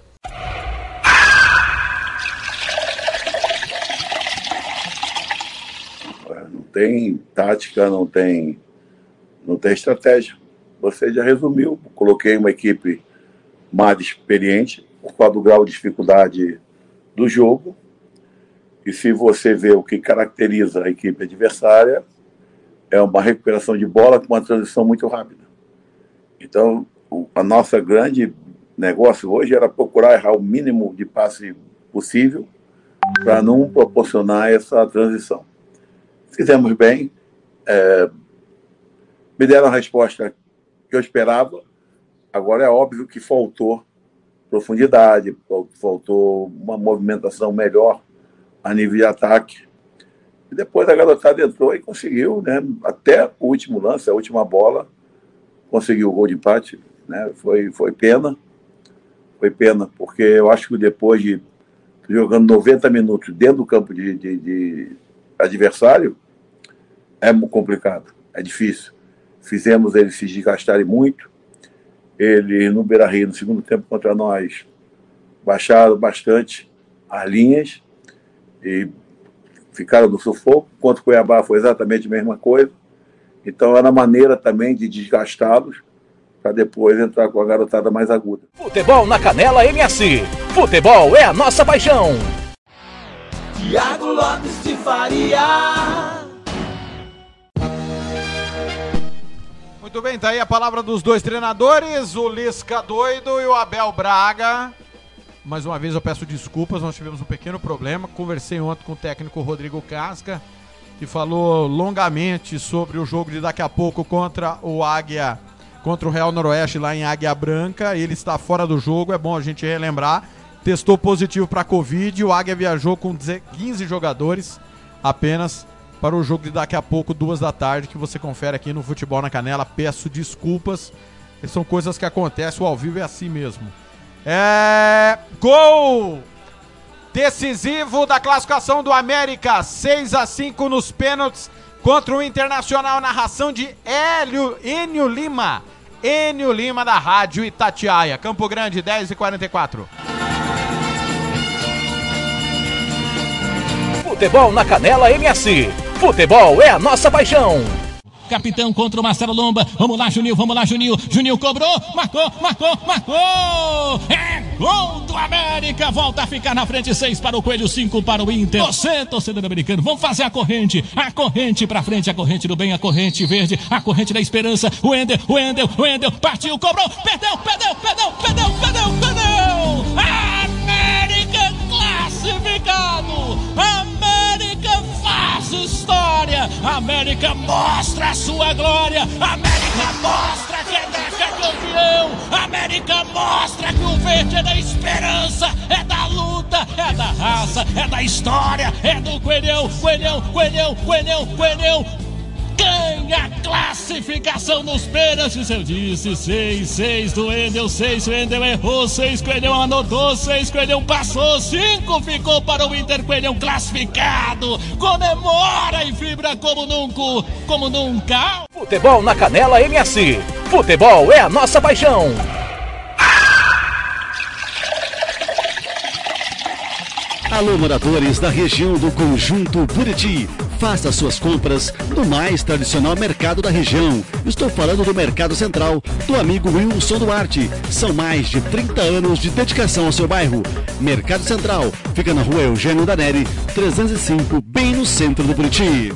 Não tem tática, não tem, não tem estratégia. Você já resumiu. Coloquei uma equipe mais experiente por causa do grau de dificuldade do jogo. E se você vê o que caracteriza a equipe adversária, é uma recuperação de bola com uma transição muito rápida. Então, o, a nossa grande negócio hoje era procurar errar o mínimo de passe possível para não proporcionar essa transição. Fizemos bem, é, me deram a resposta que eu esperava. Agora é óbvio que faltou profundidade, faltou uma movimentação melhor a nível de ataque. E depois a garotada entrou e conseguiu, né? Até o último lance, a última bola, conseguiu o gol de empate. Né? Foi, foi pena. Foi pena, porque eu acho que depois de jogando 90 minutos dentro do campo de, de, de adversário, é complicado, é difícil. Fizemos eles se desgastarem muito. Ele no Beira Rio, no segundo tempo contra nós, baixaram bastante as linhas e ficaram no sufoco. Quanto o Cuiabá foi exatamente a mesma coisa. Então era maneira também de desgastá-los para depois entrar com a garotada mais aguda. Futebol na Canela MS. Futebol é a nossa paixão. Tiago Lopes de Faria. Muito bem, tá aí a palavra dos dois treinadores, o Lisca doido e o Abel Braga. Mais uma vez eu peço desculpas, nós tivemos um pequeno problema. Conversei ontem com o técnico Rodrigo Casca, que falou longamente sobre o jogo de daqui a pouco contra o Águia, contra o Real Noroeste lá em Águia Branca. Ele está fora do jogo, é bom a gente relembrar. Testou positivo para Covid, o Águia viajou com 15 jogadores apenas para o jogo de daqui a pouco, duas da tarde, que você confere aqui no Futebol na Canela. Peço desculpas, são coisas que acontecem, o ao vivo é assim mesmo. É. Gol! Decisivo da classificação do América. 6 a 5 nos pênaltis contra o Internacional. Narração de Hélio Enio Lima. Enio Lima da Rádio Itatiaia. Campo Grande, 10 e 44. Futebol na Canela MS. Futebol é a nossa paixão. Capitão contra o Marcelo Lomba. Vamos lá, Juninho, vamos lá, Juninho. Juninho cobrou, marcou, marcou, marcou. É gol do América. Volta a ficar na frente. Seis para o Coelho, cinco para o Inter. Você, torcedor americano, vamos fazer a corrente. A corrente para frente, a corrente do bem, a corrente verde, a corrente da esperança. O Ender, o Ender, o Ender. Partiu, cobrou, perdeu, perdeu, perdeu, perdeu, perdeu, perdeu. América classificado. América faz história. América mostra a sua glória. América mostra que é Deca campeão. América mostra que o verde é da esperança, é da luta, é da raça, é da história, é do coelhão, coelhão, coelhão, coelhão, coelhão. Tem a classificação nos pênaltis. Eu disse 6, 6 do Endel, 6 o Endel errou, 6 Coelhão anotou, 6 Coelhão passou, 5 ficou para o Inter Coelhão classificado. Comemora e vibra como nunca, como nunca. Futebol na Canela MS. Futebol é a nossa paixão. Alô, moradores da região do Conjunto Buriti. Faça suas compras no mais tradicional mercado da região. Estou falando do Mercado Central, do amigo Wilson Duarte. São mais de 30 anos de dedicação ao seu bairro. Mercado Central fica na rua Eugênio Daneri, 305, bem no centro do Buriti.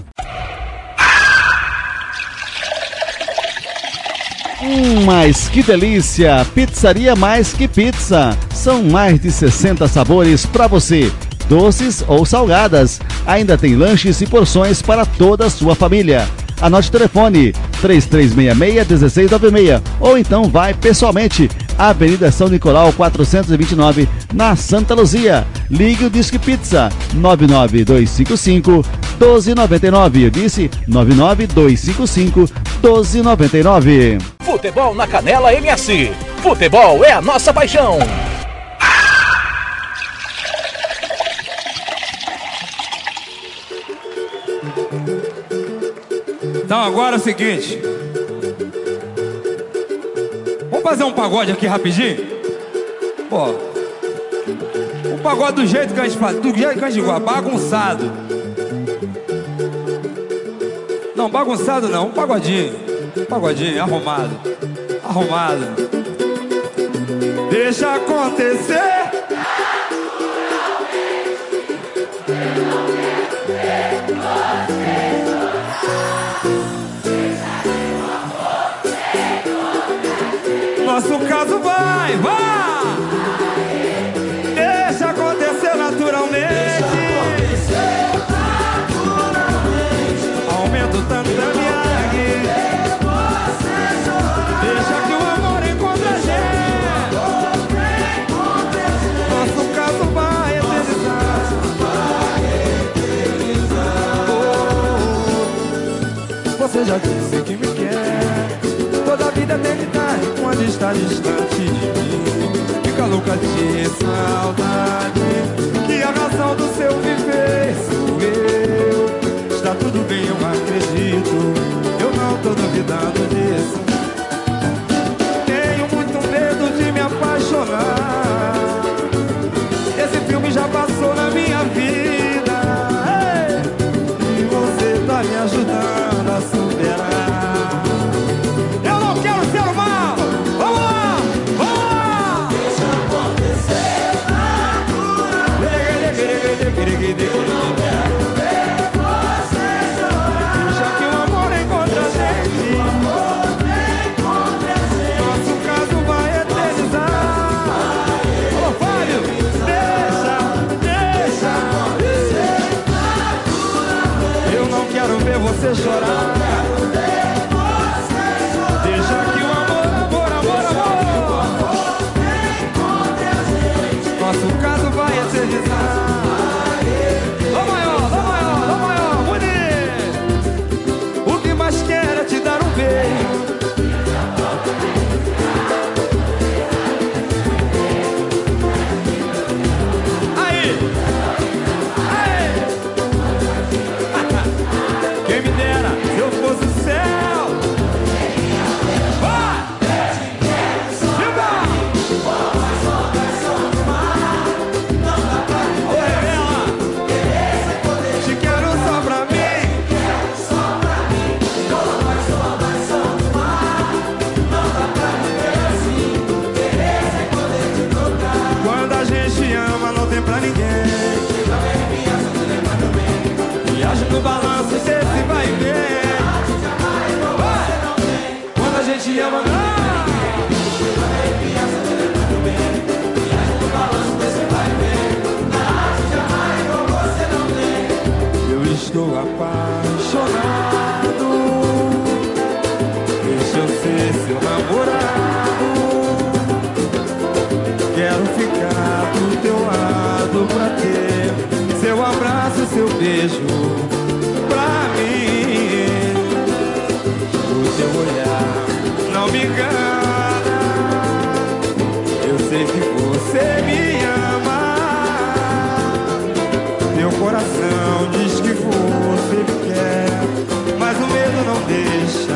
Hum, mas que delícia! Pizzaria Mais Que Pizza. São mais de 60 sabores para você, doces ou salgadas. Ainda tem lanches e porções para toda a sua família. Anote o telefone 3366-1696 ou então vai pessoalmente Avenida São Nicolau 429 na Santa Luzia. Ligue o Disque Pizza 99255 1299. Eu disse 99255 1299. Futebol na Canela MS. Futebol é a nossa paixão. Então agora é o seguinte. Vamos fazer um pagode aqui rapidinho? Pô. Um pagode do jeito que a gente faz, do jeito que a gente gosta, bagunçado. Não, bagunçado não, um pagodinho. Um pagodinho, arrumado. Arrumado. Deixa acontecer. Nosso caso vai, vai! Deixa acontecer naturalmente. Aumenta o tanto. Deixa que o amor encontre a gente. Nosso caso vai eternizar. Você já disse que me está distante de mim. Fica louca de saudade. Que a razão do seu viver sou eu. Está tudo bem, eu acredito. Eu não tô duvidando disso. namorado. Quero ficar do teu lado pra ter seu abraço, seu beijo pra mim. O teu olhar não me engana. Eu sei que você me ama. Teu coração diz que você me quer, mas o medo não deixa.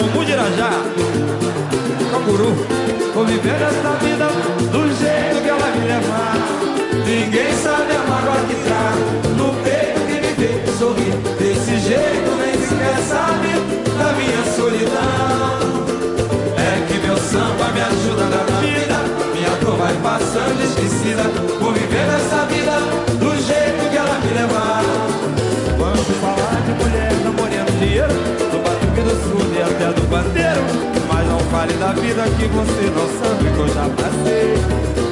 Mumu de Irajá. Canguru, vou viver essa vida do jeito que ela me levar. Ninguém sabe a mágoa que trago no peito que me vê sorrir. Desse jeito nem sequer sabe da minha solidão. É que meu samba me ajuda na vida, minha dor vai passando esquecida. Vou viver essa vida do jeito até do bandeiro. Mas não fale da vida que você não sabe que eu já passei.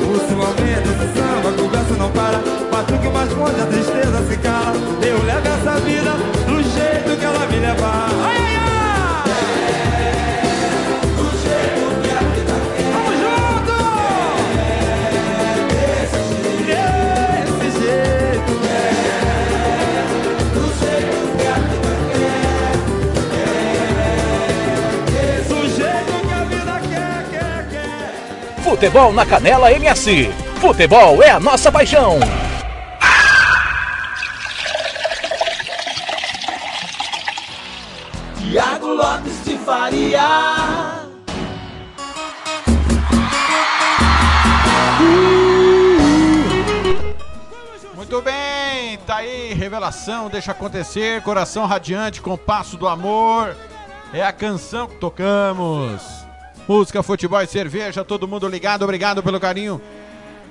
O seu aumento esse samba, o verso não para. Batuque mais forte, a tristeza se cala. Eu levo essa vida do jeito que ela me levar. Ai, ai, ai! Futebol na Canela MS. Futebol é a nossa paixão. Tiago Lopes de Faria. Muito bem, tá aí, revelação, deixa acontecer, coração radiante, compasso do amor. É a canção que tocamos. Música, futebol e cerveja, todo mundo ligado, obrigado pelo carinho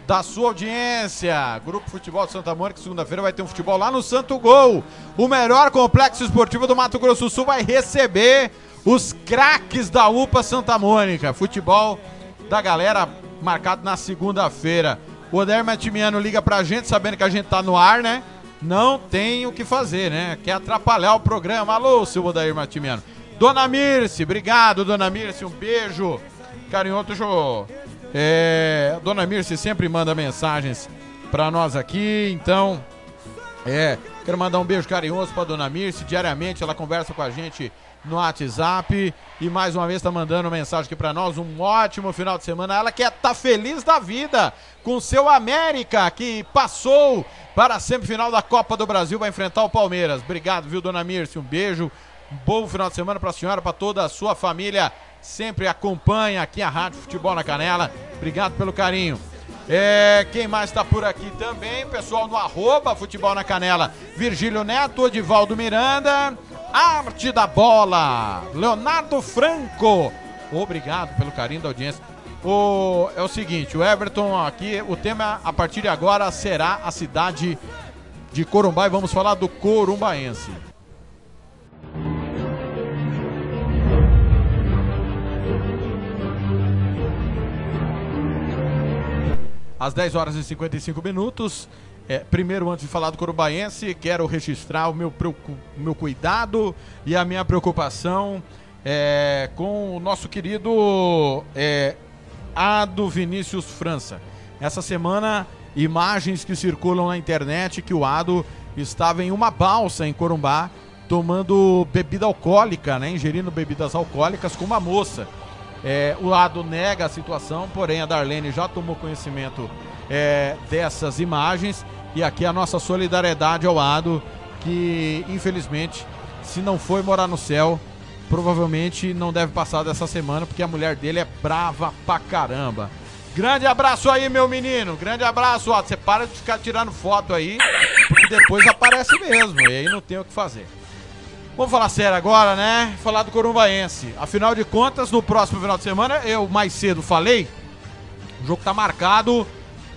da sua audiência. Grupo Futebol Santa Mônica, segunda-feira vai ter um futebol lá no Santo Gol. O melhor complexo esportivo do Mato Grosso do Sul vai receber os craques da UPA Santa Mônica. Futebol da galera marcado na segunda-feira. O Odair Matimiano liga pra gente, sabendo que a gente tá no ar, né? Não tem o que fazer, né? Quer atrapalhar o programa. Alô, seu Odair Matimiano. Dona Mirce, obrigado, Dona Mirce, um beijo carinhoso. Deixa eu... É, Dona Mirce sempre manda mensagens pra nós aqui, então... É, quero mandar um beijo carinhoso pra Dona Mirce. Diariamente ela conversa com a gente no WhatsApp e mais uma vez tá mandando mensagem aqui pra nós. Um ótimo final de semana. Ela que tá feliz da vida com seu América que passou para a semifinal da Copa do Brasil vai enfrentar o Palmeiras. Obrigado, viu, Dona Mirce? Um beijo. Bom final de semana pra senhora, pra toda a sua família. Sempre acompanha aqui a Rádio Futebol na Canela. Obrigado pelo carinho. É, quem mais está por aqui também? Pessoal no arroba Futebol na Canela. Virgílio Neto, Odivaldo Miranda. Arte da Bola. Leonardo Franco. Obrigado pelo carinho da audiência. O, é o seguinte, o Everton aqui, o tema a partir de agora será a cidade de Corumbá e vamos falar do Corumbaense. Às 10 horas e 55 minutos. É, primeiro, antes de falar do Corumbaense, quero registrar o meu, meu cuidado e a minha preocupação é, com o nosso querido é, Ado Vinícius França. Essa semana, imagens que circulam na internet que o Ado estava em uma balsa em Corumbá tomando bebida alcoólica, né, ingerindo bebidas alcoólicas com uma moça. É, o Ado nega a situação, porém a Darlene já tomou conhecimento é, dessas imagens e aqui a nossa solidariedade ao Ado, que infelizmente, se não foi morar no céu, provavelmente não deve passar dessa semana, porque a mulher dele é brava pra caramba. Grande abraço aí, meu menino. Grande abraço, Ado. Você para de ficar tirando foto aí, porque depois aparece mesmo, e aí não tem o que fazer. Vamos falar sério agora, né? Falar do Corumbaense. Afinal de contas, no próximo final de semana, eu mais cedo falei, o jogo tá marcado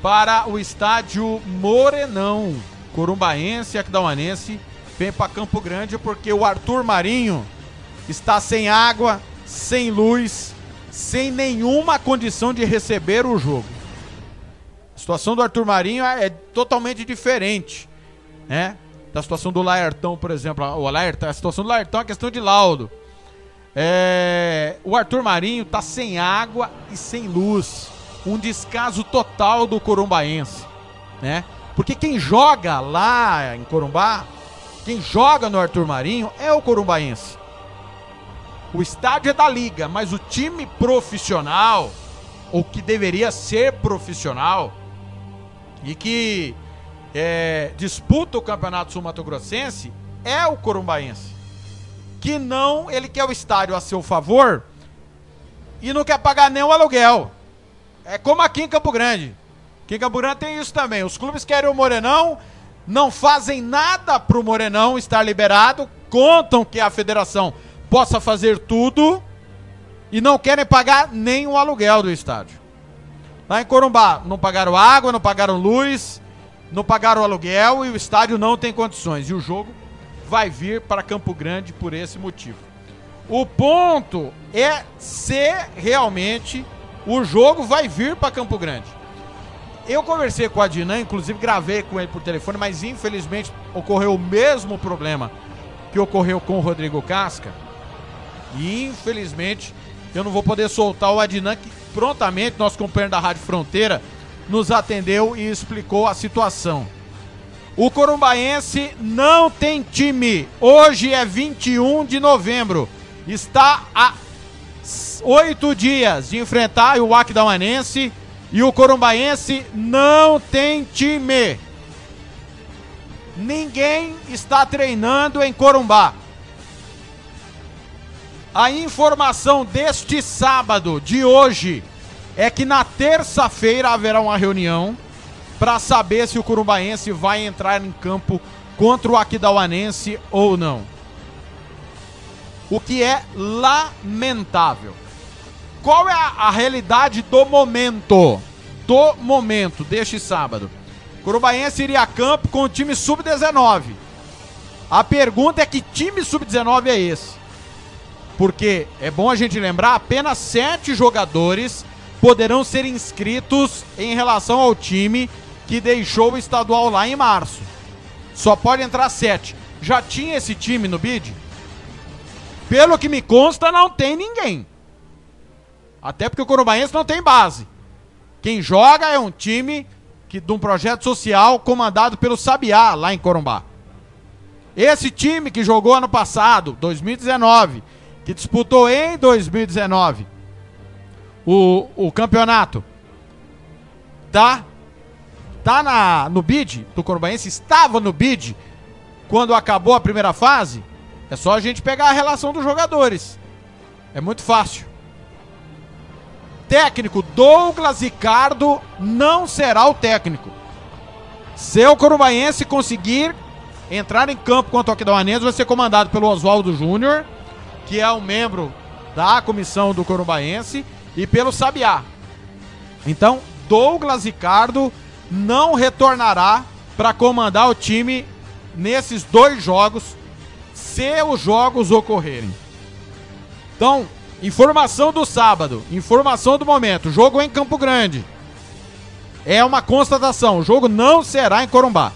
para o estádio Morenão. Corumbaense e Aquidauanense vem para Campo Grande porque o Arthur Marinho está sem água, sem luz, sem nenhuma condição de receber o jogo. A situação do Arthur Marinho é totalmente diferente, né? Da situação do Laertão, por exemplo. O Laertão, a situação do Laertão é questão de laudo. É, o Arthur Marinho tá sem água e sem luz. Um descaso total do corumbaense, né? Porque quem joga lá em Corumbá, quem joga no Arthur Marinho é o corumbaense. O estádio é da liga, mas o time profissional, ou que deveria ser profissional, e que é, disputa o Campeonato Sul Mato Grossense, é o corumbaense. que não, ele quer o estádio a seu favor e não quer pagar o aluguel. É como aqui em Campo Grande. Aqui em Campo Grande tem isso também. Os clubes querem o Morenão, não fazem nada pro Morenão estar liberado, contam que a federação possa fazer tudo e não querem pagar nem o aluguel do estádio. Lá em Corumbá, não pagaram água, não pagaram luz, não pagaram o aluguel e o estádio não tem condições. E o jogo vai vir para Campo Grande por esse motivo. O ponto é se realmente o jogo vai vir para Campo Grande. Eu conversei com a Dinan, inclusive gravei com ele por telefone, mas infelizmente ocorreu o mesmo problema que ocorreu com o Rodrigo Casca. E infelizmente eu não vou poder soltar o Adnan, que prontamente, nosso companheiro da Rádio Fronteira, nos atendeu e explicou a situação. O Corumbaense não tem time. Hoje é 21 de novembro. Está a oito dias de enfrentar o Aquidauanense e o Corumbaense não tem time. Ninguém está treinando em Corumbá. A informação deste sábado, de hoje, é que na terça-feira haverá uma reunião para saber se o Curumbaense vai entrar em campo contra o Aquidauanense ou não. O que é lamentável. Qual é a, a realidade do momento? Do momento deste sábado. Curumbaense iria a campo com o time sub-19. A pergunta é que time sub-19 é esse? Porque é bom a gente lembrar, apenas sete jogadores poderão ser inscritos em relação ao time que deixou o estadual lá em março. Só pode entrar sete. Já tinha esse time no bid? Pelo que me consta, não tem ninguém. Até porque o Corumbaense não tem base. Quem joga é um time que, de um projeto social comandado pelo Sabiá, lá em Corumbá. Esse time que jogou ano passado, 2019, que disputou em 2019 o, o campeonato, tá? Tá na, no bid do Corumbaense, estava no bid quando acabou a primeira fase. É só a gente pegar a relação dos jogadores. É muito fácil. Técnico Douglas Ricardo não será o técnico. Se o Corumbaense conseguir entrar em campo contra o Aquidauanense, vai ser comandado pelo Oswaldo Júnior que é um membro da comissão do Corumbaense, e pelo Sabiá. Então, Douglas Ricardo não retornará para comandar o time nesses dois jogos, se os jogos ocorrerem. Então, informação do sábado, informação do momento, jogo em Campo Grande. É uma constatação, o jogo não será em Corumbá.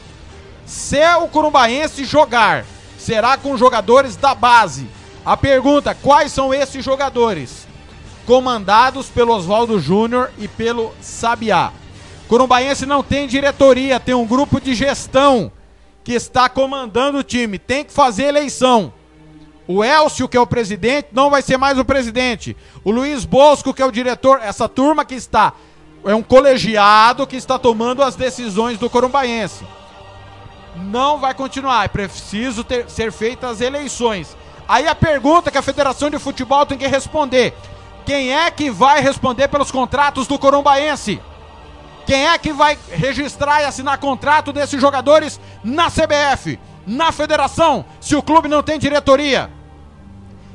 Se o corumbaense jogar, será com jogadores da base, a pergunta: quais são esses jogadores? Comandados pelo Oswaldo Júnior e pelo Sabiá. Corumbaense não tem diretoria, tem um grupo de gestão que está comandando o time. Tem que fazer eleição. O Elcio, que é o presidente, não vai ser mais o presidente. O Luiz Bosco, que é o diretor, essa turma que está, é um colegiado que está tomando as decisões do Corumbaense. Não vai continuar, é preciso ter, ser feitas as eleições. Aí a pergunta que a Federação de Futebol tem que responder: quem é que vai responder pelos contratos do Corumbaense? Quem é que vai registrar e assinar contrato desses jogadores na CBF, na federação, se o clube não tem diretoria?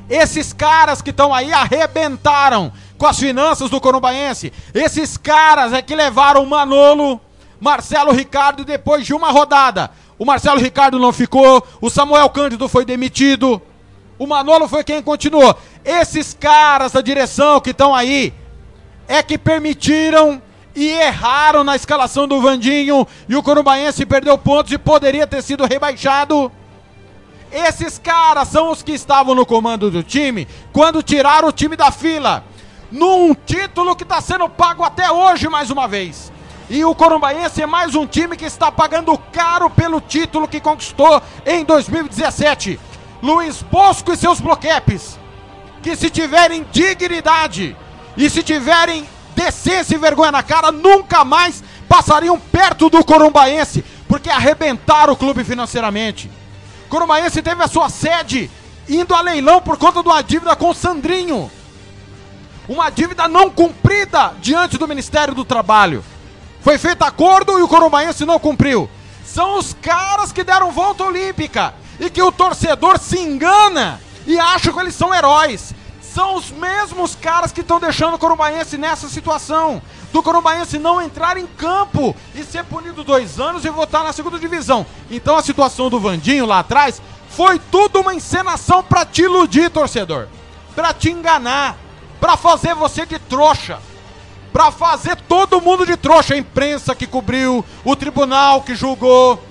Esses caras que estão aí arrebentaram com as finanças do Corumbaense. Esses caras é que levaram Manolo, Marcelo Ricardo depois de uma rodada. O Marcelo Ricardo não ficou, o Samuel Cândido foi demitido. O Manolo foi quem continuou. Esses caras da direção que estão aí é que permitiram e erraram na escalação do Vandinho e o Corumbaense perdeu pontos e poderia ter sido rebaixado. Esses caras são os que estavam no comando do time quando tiraram o time da fila. Num título que está sendo pago até hoje mais uma vez. E o Corumbaense é mais um time que está pagando caro pelo título que conquistou em 2017. Luiz Bosco e seus bloquepes, que se tiverem dignidade e se tiverem decência e vergonha na cara, nunca mais passariam perto do Corumbaense, porque arrebentaram o clube financeiramente. Corumbaense teve a sua sede indo a leilão por conta de uma dívida com Sandrinho. Uma dívida não cumprida diante do Ministério do Trabalho. Foi feito acordo e o Corumbaense não cumpriu. São os caras que deram volta olímpica e que o torcedor se engana e acha que eles são heróis. São os mesmos caras que estão deixando o Corumbaense nessa situação. Do Corumbaense não entrar em campo e ser punido dois anos e votar na segunda divisão. Então a situação do Vandinho lá atrás foi tudo uma encenação para te iludir, torcedor. Para te enganar. Para fazer você de trouxa. Para fazer todo mundo de trouxa. A imprensa que cobriu, o tribunal que julgou.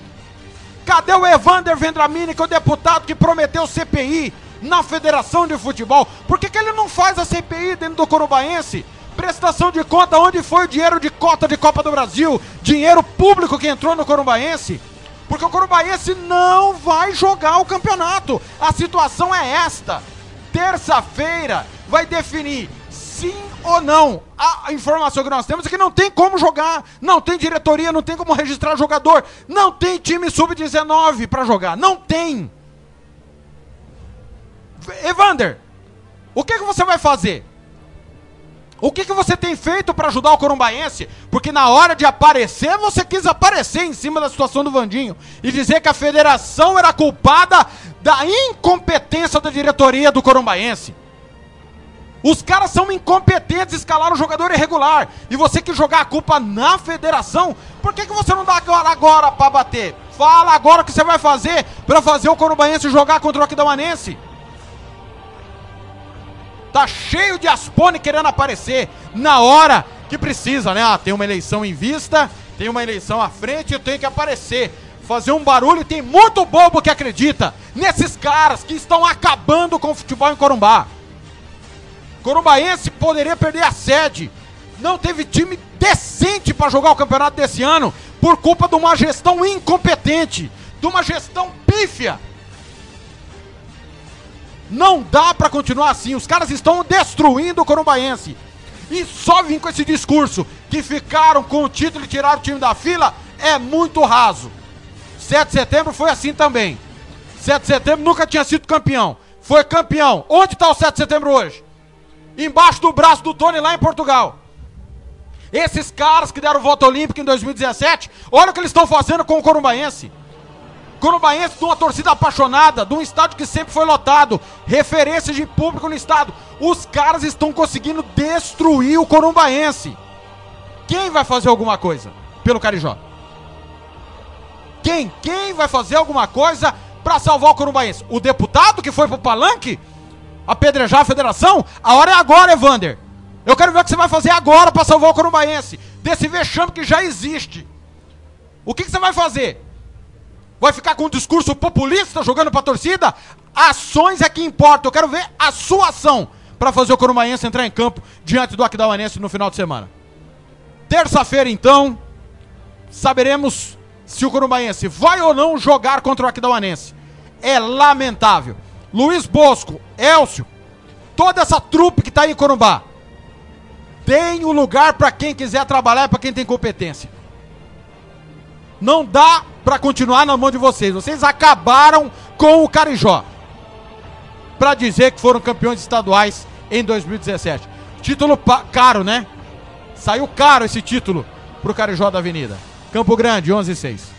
Cadê o Evander Vendramini, que é o deputado que prometeu CPI na Federação de Futebol? Por que, que ele não faz a CPI dentro do Corumbaense? Prestação de conta, onde foi o dinheiro de cota de Copa do Brasil? Dinheiro público que entrou no Corumbaense? Porque o Corumbaense não vai jogar o campeonato. A situação é esta. Terça-feira vai definir sim ou não. A informação que nós temos é que não tem como jogar, não tem diretoria, não tem como registrar jogador, não tem time sub-19 para jogar, não tem. Evander, o que, que você vai fazer? O que, que você tem feito para ajudar o Corumbaense? Porque na hora de aparecer, você quis aparecer em cima da situação do Vandinho e dizer que a federação era culpada da incompetência da diretoria do Corumbaense. Os caras são incompetentes, escalaram o jogador irregular. E você que jogar a culpa na federação, por que, que você não dá agora, agora para bater? Fala agora o que você vai fazer para fazer o Corumbaense jogar contra o Aquidauanense. Tá cheio de Aspone querendo aparecer na hora que precisa, né? Ah, tem uma eleição em vista, tem uma eleição à frente, eu tenho que aparecer. Fazer um barulho, tem muito bobo que acredita nesses caras que estão acabando com o futebol em Corumbá. Corumbaense poderia perder a sede. Não teve time decente para jogar o campeonato desse ano por culpa de uma gestão incompetente, de uma gestão pífia. Não dá para continuar assim. Os caras estão destruindo o Corumbaense. E só vir com esse discurso que ficaram com o título e tiraram o time da fila é muito raso. 7 de setembro foi assim também. 7 de setembro nunca tinha sido campeão. Foi campeão. Onde está o 7 de setembro hoje? Embaixo do braço do Tony lá em Portugal. Esses caras que deram voto olímpico em 2017, olha o que eles estão fazendo com o Corumbaense. Corumbaense de uma torcida apaixonada, de um estádio que sempre foi lotado, referência de público no estado. Os caras estão conseguindo destruir o Corumbaense. Quem vai fazer alguma coisa pelo Carijó? Quem? Quem vai fazer alguma coisa para salvar o Corumbaense? O deputado que foi pro palanque? Apedrejar a federação? A hora é agora, Evander. Eu quero ver o que você vai fazer agora para salvar o Corumbaense. Desse vexame que já existe. O que, que você vai fazer? Vai ficar com um discurso populista jogando pra torcida? Ações é que importa. Eu quero ver a sua ação para fazer o Corumbaense entrar em campo diante do Aquidauanense no final de semana. Terça-feira, então, saberemos se o Corumbaense vai ou não jogar contra o Aquidauanense. É lamentável. Luiz Bosco, Elcio, toda essa trupe que tá aí em Corumbá. Tem o um lugar para quem quiser trabalhar e para quem tem competência. Não dá para continuar na mão de vocês. Vocês acabaram com o Carijó. Para dizer que foram campeões estaduais em 2017. Título caro, né? Saiu caro esse título pro Carijó da Avenida. Campo Grande, 11 e 6.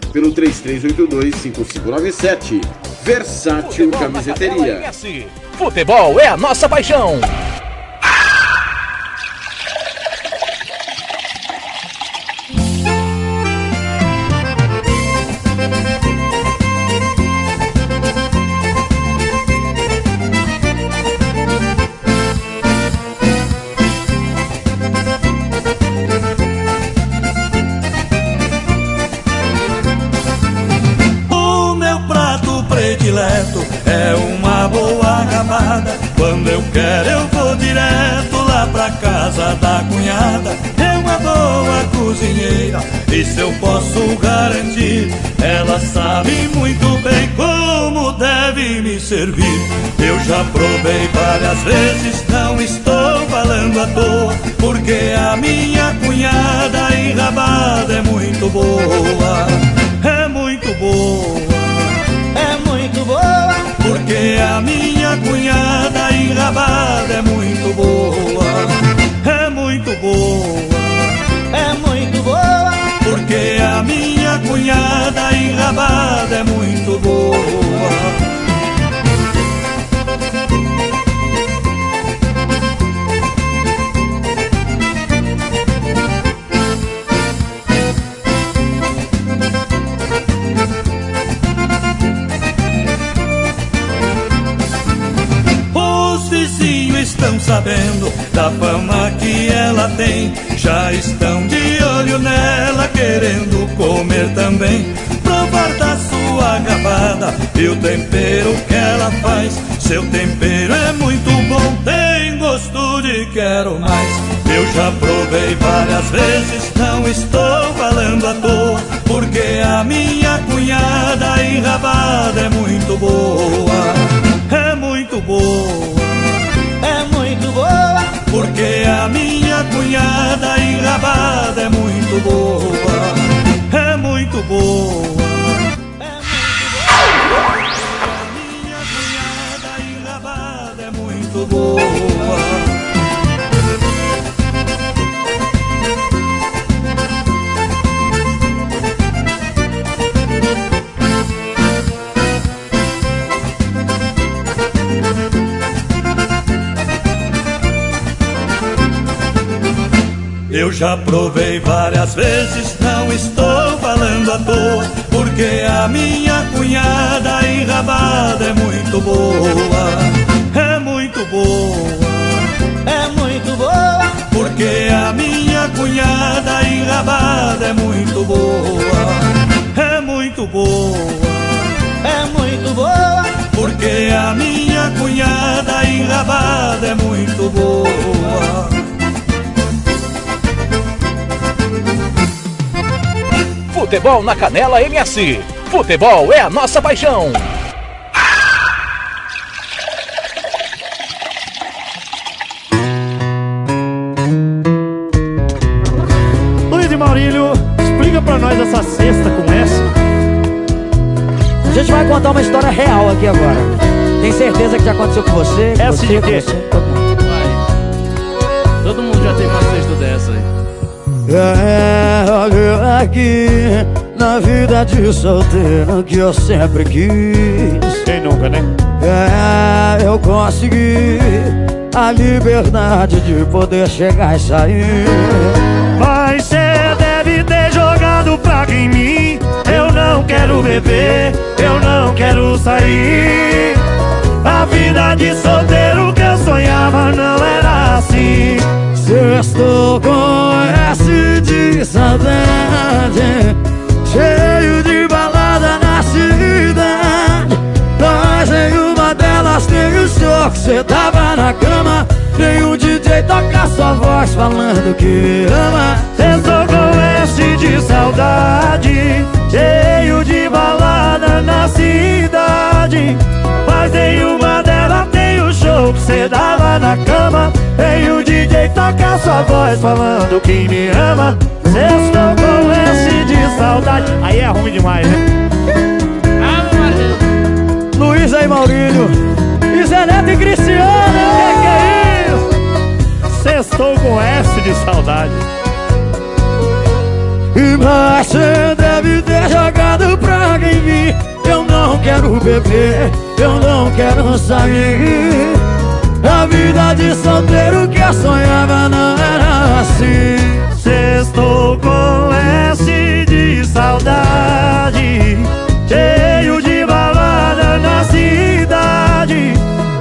pelo 33825597 Versátil Futebol Camiseteria. MS. Futebol é a nossa paixão. Ela sabe muito bem como deve me servir. Eu já provei várias vezes, não estou falando à toa. Porque a minha cunhada enrabada é muito boa. É muito boa. É muito boa. Porque a minha cunhada enrabada é muito boa. É muito boa. Cunhada enrabada é muito boa. Estão sabendo da fama que ela tem. Já estão de olho nela, comer também. Provar da sua gabada e o tempero que ela faz. Seu tempero é muito bom, tem gosto de quero mais. Eu já provei várias vezes, não estou falando à toa. Porque a minha cunhada enrabada é muito boa. É muito boa. É muito boa. Porque a minha cunhada enrabada é muito boa. É muito boa. É muito boa. Eu já provei várias vezes, não estou falando à toa. Porque a minha cunhada enrabada é muito boa. É muito boa. É muito boa. Porque a minha cunhada enrabada é muito boa. É muito boa. É muito boa. Porque a minha cunhada enrabada é muito boa. Futebol na Canela MS. Futebol é a nossa paixão. Luiz e Maurílio, explica pra nós essa cesta com essa. A gente vai contar uma história real aqui agora. Tem certeza que já aconteceu com você? com Essa você, de com quê? você, aqui, na vida de solteiro que eu sempre quis. Quem nunca, né? É, eu consegui a liberdade de poder chegar e sair. Mas cê deve ter jogado praga em mim. Eu não quero beber, eu não quero sair. A vida de solteiro que eu sonhava não era assim. Sextou com S de saudade Cheio de balada na cidade Mas em uma delas tem o senhor que cê tava na cama Tem um DJ toca sua voz falando que ama Sextou com S de saudade Cheio de balada na cidade. Mas nenhuma dela tem o show que cê dava na cama. Tem o DJ tocar sua voz falando que me ama. Sextou com S de saudade. Aí é ruim demais, né? Luiz aí, Maurílio. E e Cristiano. Que que é isso? Sextou com S de saudade. Ter pra alguém vir Eu não quero beber Eu não quero sair. A vida de solteiro que eu sonhava não era assim. Sextou com S de saudade Cheio de balada na cidade.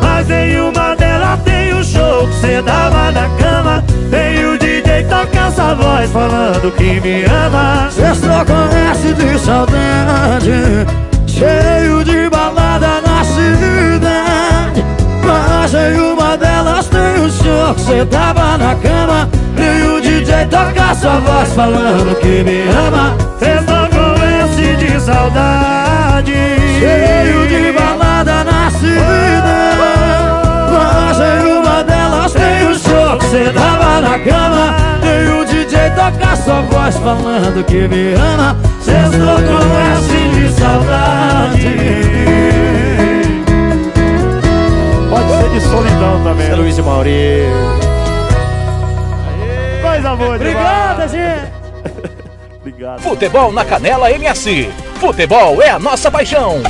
Mas nenhuma delas tem o show que cê dava na cama Tem o Tocar essa voz falando que me ama. Sextou com S de saudade Cheio de balada na cidade. Mas nenhuma delas tem o show que cê dava na cama. Tem o DJ tocar sua voz falando que me ama. Sextou com S de saudade Cheio de balada na cidade. Mas nenhuma delas tem o show que cê dava na cama Tem o DJ tocar sua voz falando que me ama Sextou com S de saudade Pode ser de solidão também É Luiz e Maurício Coisa boa Obrigado, gente. Obrigado. Futebol na Canela MS. Futebol é a nossa paixão.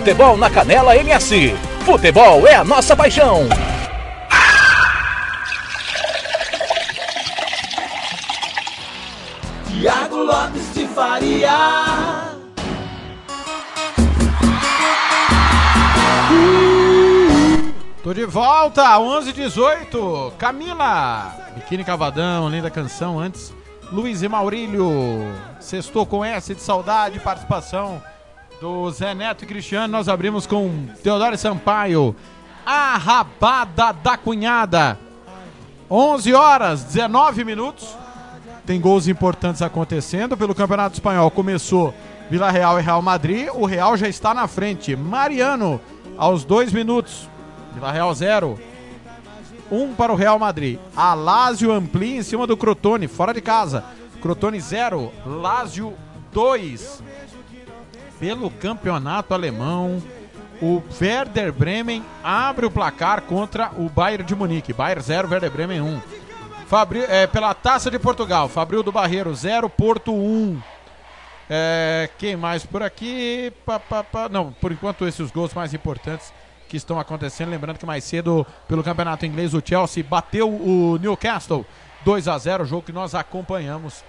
Futebol na Canela MS. Futebol é a nossa paixão. Tiago Lopes de Faria. Tô de volta, 11 18 Camila, Biquíni Cavadão, linda canção. Antes, Luiz e Maurílio, Sextou com S de saudade, participação do Zé Neto e Cristiano. Nós abrimos com Teodoro Sampaio, A Rabada da Cunhada. 11 horas, 19 minutos. Tem gols importantes acontecendo pelo Campeonato Espanhol. Começou Vila Real e Real Madrid. O Real já está na frente. Mariano, aos dois minutos. Vila Real 0. 1 um para o Real Madrid. A Lazio amplia em cima do Crotone, fora de casa. Crotone 0, Lazio 2. Pelo campeonato alemão, o Werder Bremen abre o placar contra o Bayern de Munique. Bayern 0, Werder Bremen 1. Um. Fabri, é, pela Taça de Portugal, Fabril do Barreiro 0, Porto 1. Um. É, quem mais por aqui? Pa, pa, pa. Não, por enquanto esses os gols mais importantes que estão acontecendo. Lembrando que mais cedo, pelo campeonato inglês, o Chelsea bateu o Newcastle 2 a 0 jogo que nós acompanhamos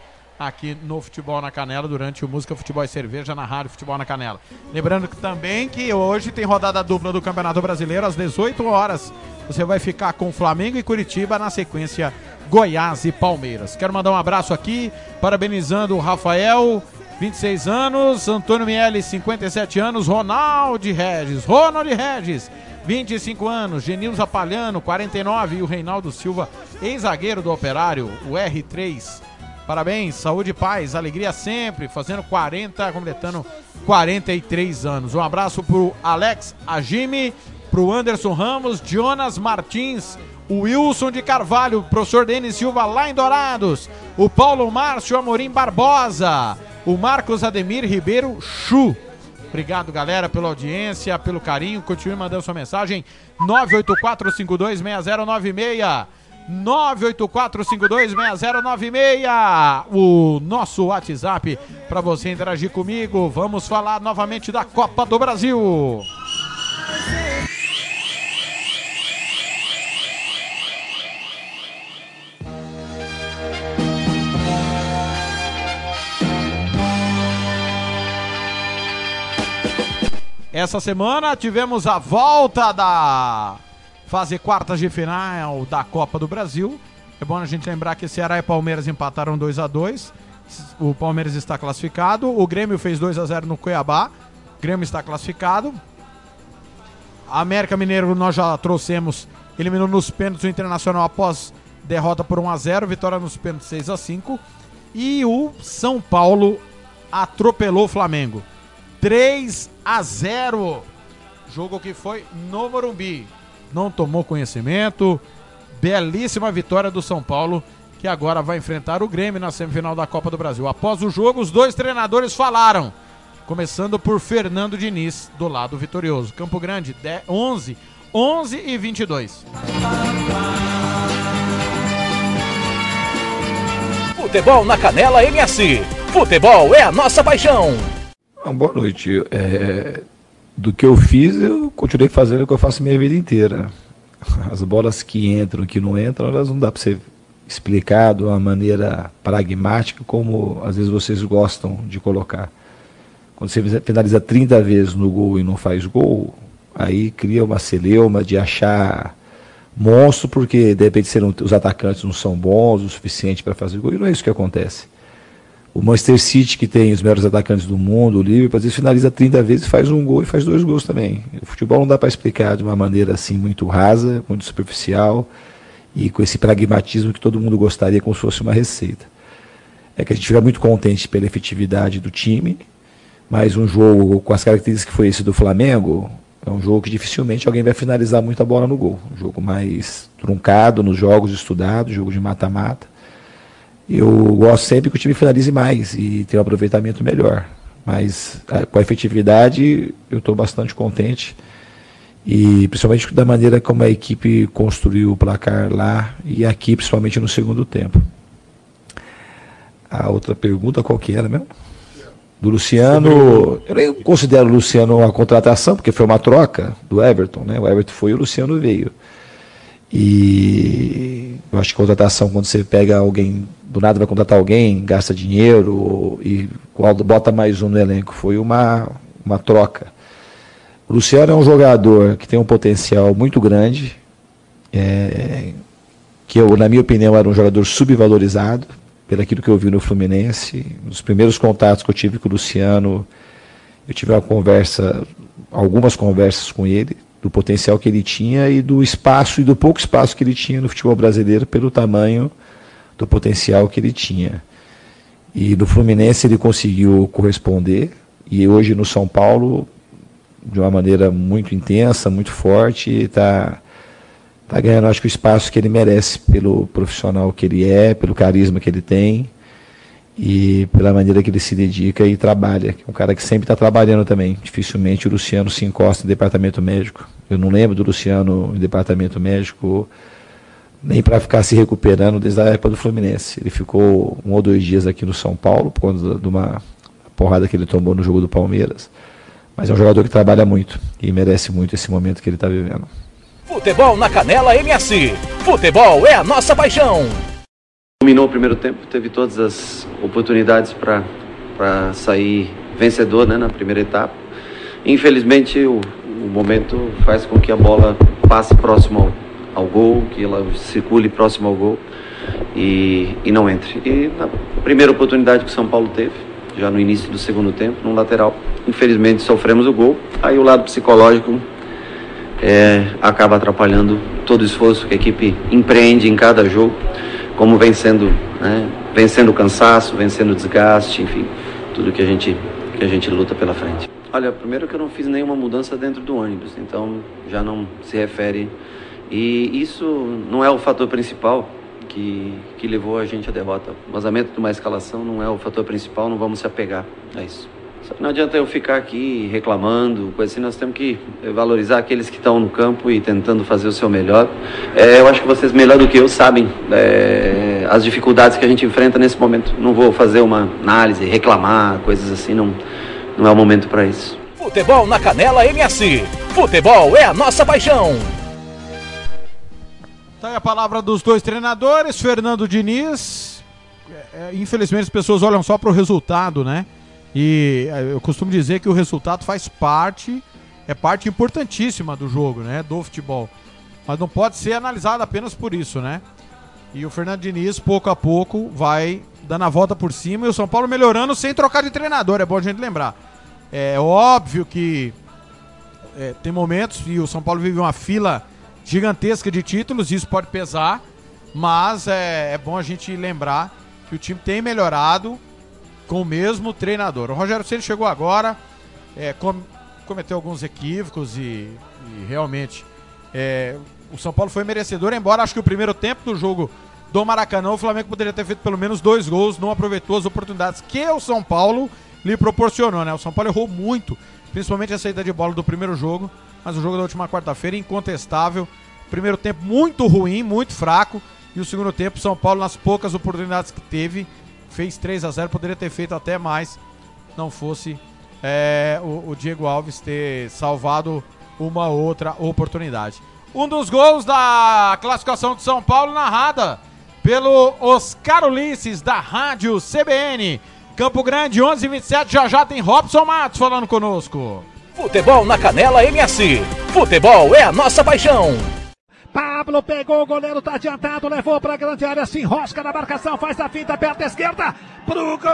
aqui no Futebol na Canela durante o Música Futebol e Cerveja na Rádio Futebol na Canela. Lembrando também que hoje tem rodada dupla do Campeonato Brasileiro às 18 horas. Você vai ficar com Flamengo e Curitiba na sequência Goiás e Palmeiras. Quero mandar um abraço aqui, parabenizando o Rafael 26 anos, Antônio Miele, 57 anos, Ronaldo Regis, Ronald Regis, 25 anos, Genilza Palhano, 49 e o Reinaldo Silva, ex-zagueiro do Operário, o R3. Parabéns, saúde paz, alegria sempre, fazendo 40, completando 43 anos. Um abraço pro Alex Agime, pro Anderson Ramos, Jonas Martins, o Wilson de Carvalho, professor Denis Silva lá em Dourados, o Paulo Márcio Amorim Barbosa, o Marcos Ademir Ribeiro Chu. Obrigado, galera, pela audiência, pelo carinho. Continue mandando sua mensagem. 984526096. 984526096. O nosso WhatsApp para você interagir comigo. Vamos falar novamente da Copa do Brasil. Essa semana tivemos a volta da fase quartas de final da Copa do Brasil. É bom a gente lembrar que Ceará e Palmeiras empataram 2 a 2 O Palmeiras está classificado. O Grêmio fez 2 a 0 no Cuiabá. O Grêmio está classificado. A América Mineiro nós já trouxemos, eliminou nos pênaltis o Internacional após derrota por 1 a 0, vitória nos pênaltis 6 a 5. E o São Paulo atropelou o Flamengo. 3 a 0. Jogo que foi no Morumbi. Não tomou conhecimento. Belíssima vitória do São Paulo, que agora vai enfrentar o Grêmio na semifinal da Copa do Brasil. Após o jogo, os dois treinadores falaram. Começando por Fernando Diniz, do lado vitorioso. Campo Grande, 11, 11 e 22. Futebol na Canela MS. Futebol é a nossa paixão. Boa noite. É, do que eu fiz, eu continuei fazendo o que eu faço minha vida inteira. As bolas que entram, que não entram, elas não dá para ser explicado de uma maneira pragmática, como às vezes vocês gostam de colocar. Quando você finaliza 30 vezes no gol e não faz gol, aí cria uma celeuma de achar monstro, porque de repente os atacantes não são bons o suficiente para fazer gol, e não é isso que acontece. O Manchester City, que tem os melhores atacantes do mundo, o Liverpool, às vezes finaliza 30 vezes, faz um gol e faz dois gols também. O futebol não dá para explicar de uma maneira assim muito rasa, muito superficial e com esse pragmatismo que todo mundo gostaria como se fosse uma receita. É que a gente fica muito contente pela efetividade do time, mas um jogo com as características que foi esse do Flamengo, é um jogo que dificilmente alguém vai finalizar muita bola no gol. Um jogo mais truncado nos jogos estudados, jogo de mata-mata eu gosto sempre que o time finalize mais e tenha um aproveitamento melhor. Mas com a efetividade eu estou bastante contente. E principalmente da maneira como a equipe construiu o placar lá e aqui, principalmente no segundo tempo. A outra pergunta qual que era mesmo? Do Luciano, eu nem considero o Luciano uma contratação, porque foi uma troca do Everton, né? O Everton foi e o Luciano veio. E eu acho que contratação, quando você pega alguém, do nada vai contratar alguém, gasta dinheiro e bota mais um no elenco, foi uma, uma troca. O Luciano é um jogador que tem um potencial muito grande, é, que eu, na minha opinião era um jogador subvalorizado, pelo aquilo que eu vi no Fluminense. Nos primeiros contatos que eu tive com o Luciano, eu tive uma conversa, algumas conversas com ele, do potencial que ele tinha e do espaço e do pouco espaço que ele tinha no futebol brasileiro pelo tamanho do potencial que ele tinha. E no Fluminense ele conseguiu corresponder e hoje no São Paulo de uma maneira muito intensa, muito forte, está tá ganhando, acho que, o espaço que ele merece pelo profissional que ele é, pelo carisma que ele tem e pela maneira que ele se dedica e trabalha. É um cara que sempre está trabalhando também. Dificilmente o Luciano se encosta em departamento médico. Eu não lembro do Luciano em departamento médico nem para ficar se recuperando desde a época do Fluminense. Ele ficou um ou dois dias aqui no São Paulo por conta de uma porrada que ele tomou no jogo do Palmeiras. Mas é um jogador que trabalha muito e merece muito esse momento que ele está vivendo. Futebol na Canela MS. Futebol é a nossa paixão. Dominou o primeiro tempo, teve todas as oportunidades para sair vencedor né, na primeira etapa. Infelizmente, o, o, momento faz com que a bola passe próximo ao, ao gol, que ela circule próximo ao gol e, e não entre. E na primeira oportunidade que São Paulo teve, já no início do segundo tempo, no lateral, infelizmente sofremos o gol. Aí o lado psicológico é, acaba atrapalhando todo o esforço que a equipe empreende em cada jogo, como vencendo, né, vencendo o cansaço, vencendo o desgaste, enfim, tudo que a gente que a gente luta pela frente. Olha, primeiro que eu não fiz nenhuma mudança dentro do ônibus, então já não se refere e isso não é o fator principal que, que levou a gente à derrota. O vazamento de uma escalação não é o fator principal, não vamos se apegar a isso. Não adianta eu ficar aqui reclamando, coisa assim, nós temos que valorizar aqueles que estão no campo e tentando fazer o seu melhor. É, eu acho que vocês, melhor do que eu, sabem é, as dificuldades que a gente enfrenta nesse momento. Não vou fazer uma análise, reclamar, coisas assim, não, não é o momento para isso. Futebol na Canela MS. Futebol é a nossa paixão. Tá aí a palavra dos dois treinadores, Fernando Diniz. É, é infelizmente as pessoas olham só para o resultado, né? E eh, eu costumo dizer que o resultado faz parte, é parte importantíssima do jogo, né? Do futebol. Mas não pode ser analisado apenas por isso, né? E o Fernando Diniz, pouco a pouco, vai dando a volta por cima e o São Paulo melhorando sem trocar de treinador, é bom a gente lembrar. É óbvio que é, tem momentos e o São Paulo vive uma fila gigantesca de títulos, isso pode pesar, mas é, é bom a gente lembrar que o time tem melhorado com o mesmo treinador. O Rogério Ceni chegou agora, é, com, cometeu alguns equívocos e, e realmente é, o São Paulo foi merecedor, embora acho que o primeiro tempo do jogo do Maracanã o Flamengo poderia ter feito pelo menos dois gols, não aproveitou as oportunidades que o São Paulo lhe proporcionou, né? O São Paulo errou muito, principalmente a saída de bola do primeiro jogo, mas o jogo da última quarta-feira incontestável. Primeiro tempo muito ruim, muito fraco, e o segundo tempo São Paulo nas poucas oportunidades que teve fez 3 a 0 poderia ter feito até mais, não fosse é, o, o, Diego Alves ter salvado uma outra oportunidade. Um dos gols da classificação de São Paulo narrada pelo Oscar Ulisses da Rádio CBN. Campo Grande 11 27 já já tem Robson Matos falando conosco. Futebol na Canela MS. Futebol é a nossa paixão. Pablo pegou, o goleiro tá adiantado, levou pra grande área, se enrosca na marcação, faz a finta, perto esquerda, pro gol!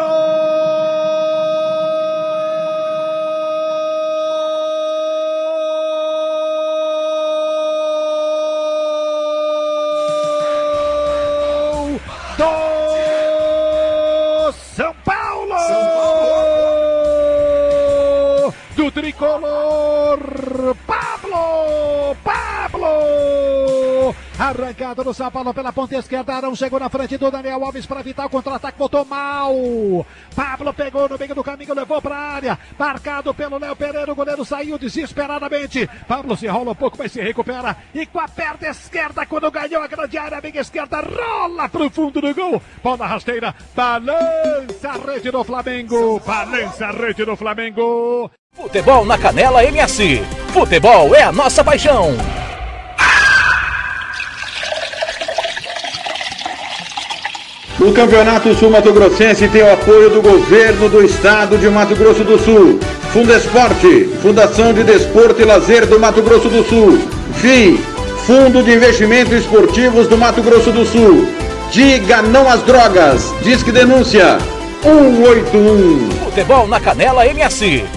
Tricolor Pablo! Pablo! Arrancado do São Paulo pela ponta esquerda. Arão chegou na frente do Daniel Alves para evitar o contra-ataque. Botou mal. Pablo pegou no meio do caminho, levou para a área. Marcado pelo Léo Pereira. O goleiro saiu desesperadamente. Pablo se rola um pouco, mas se recupera. E com a perna esquerda, quando ganhou a grande área, meia esquerda, rola para o fundo do gol. Bola rasteira. Balança a rede do Flamengo. Balança a rede do Flamengo. Futebol na Canela MS. Futebol é a nossa paixão. O Campeonato Sul Mato Grossense tem o apoio do governo do estado de Mato Grosso do Sul. Fundesporte, Fundação de Desporto e Lazer do Mato Grosso do Sul. FII, Fundo de Investimentos Esportivos do Mato Grosso do Sul. Diga não às drogas. Disque denúncia 181. Futebol na Canela MS.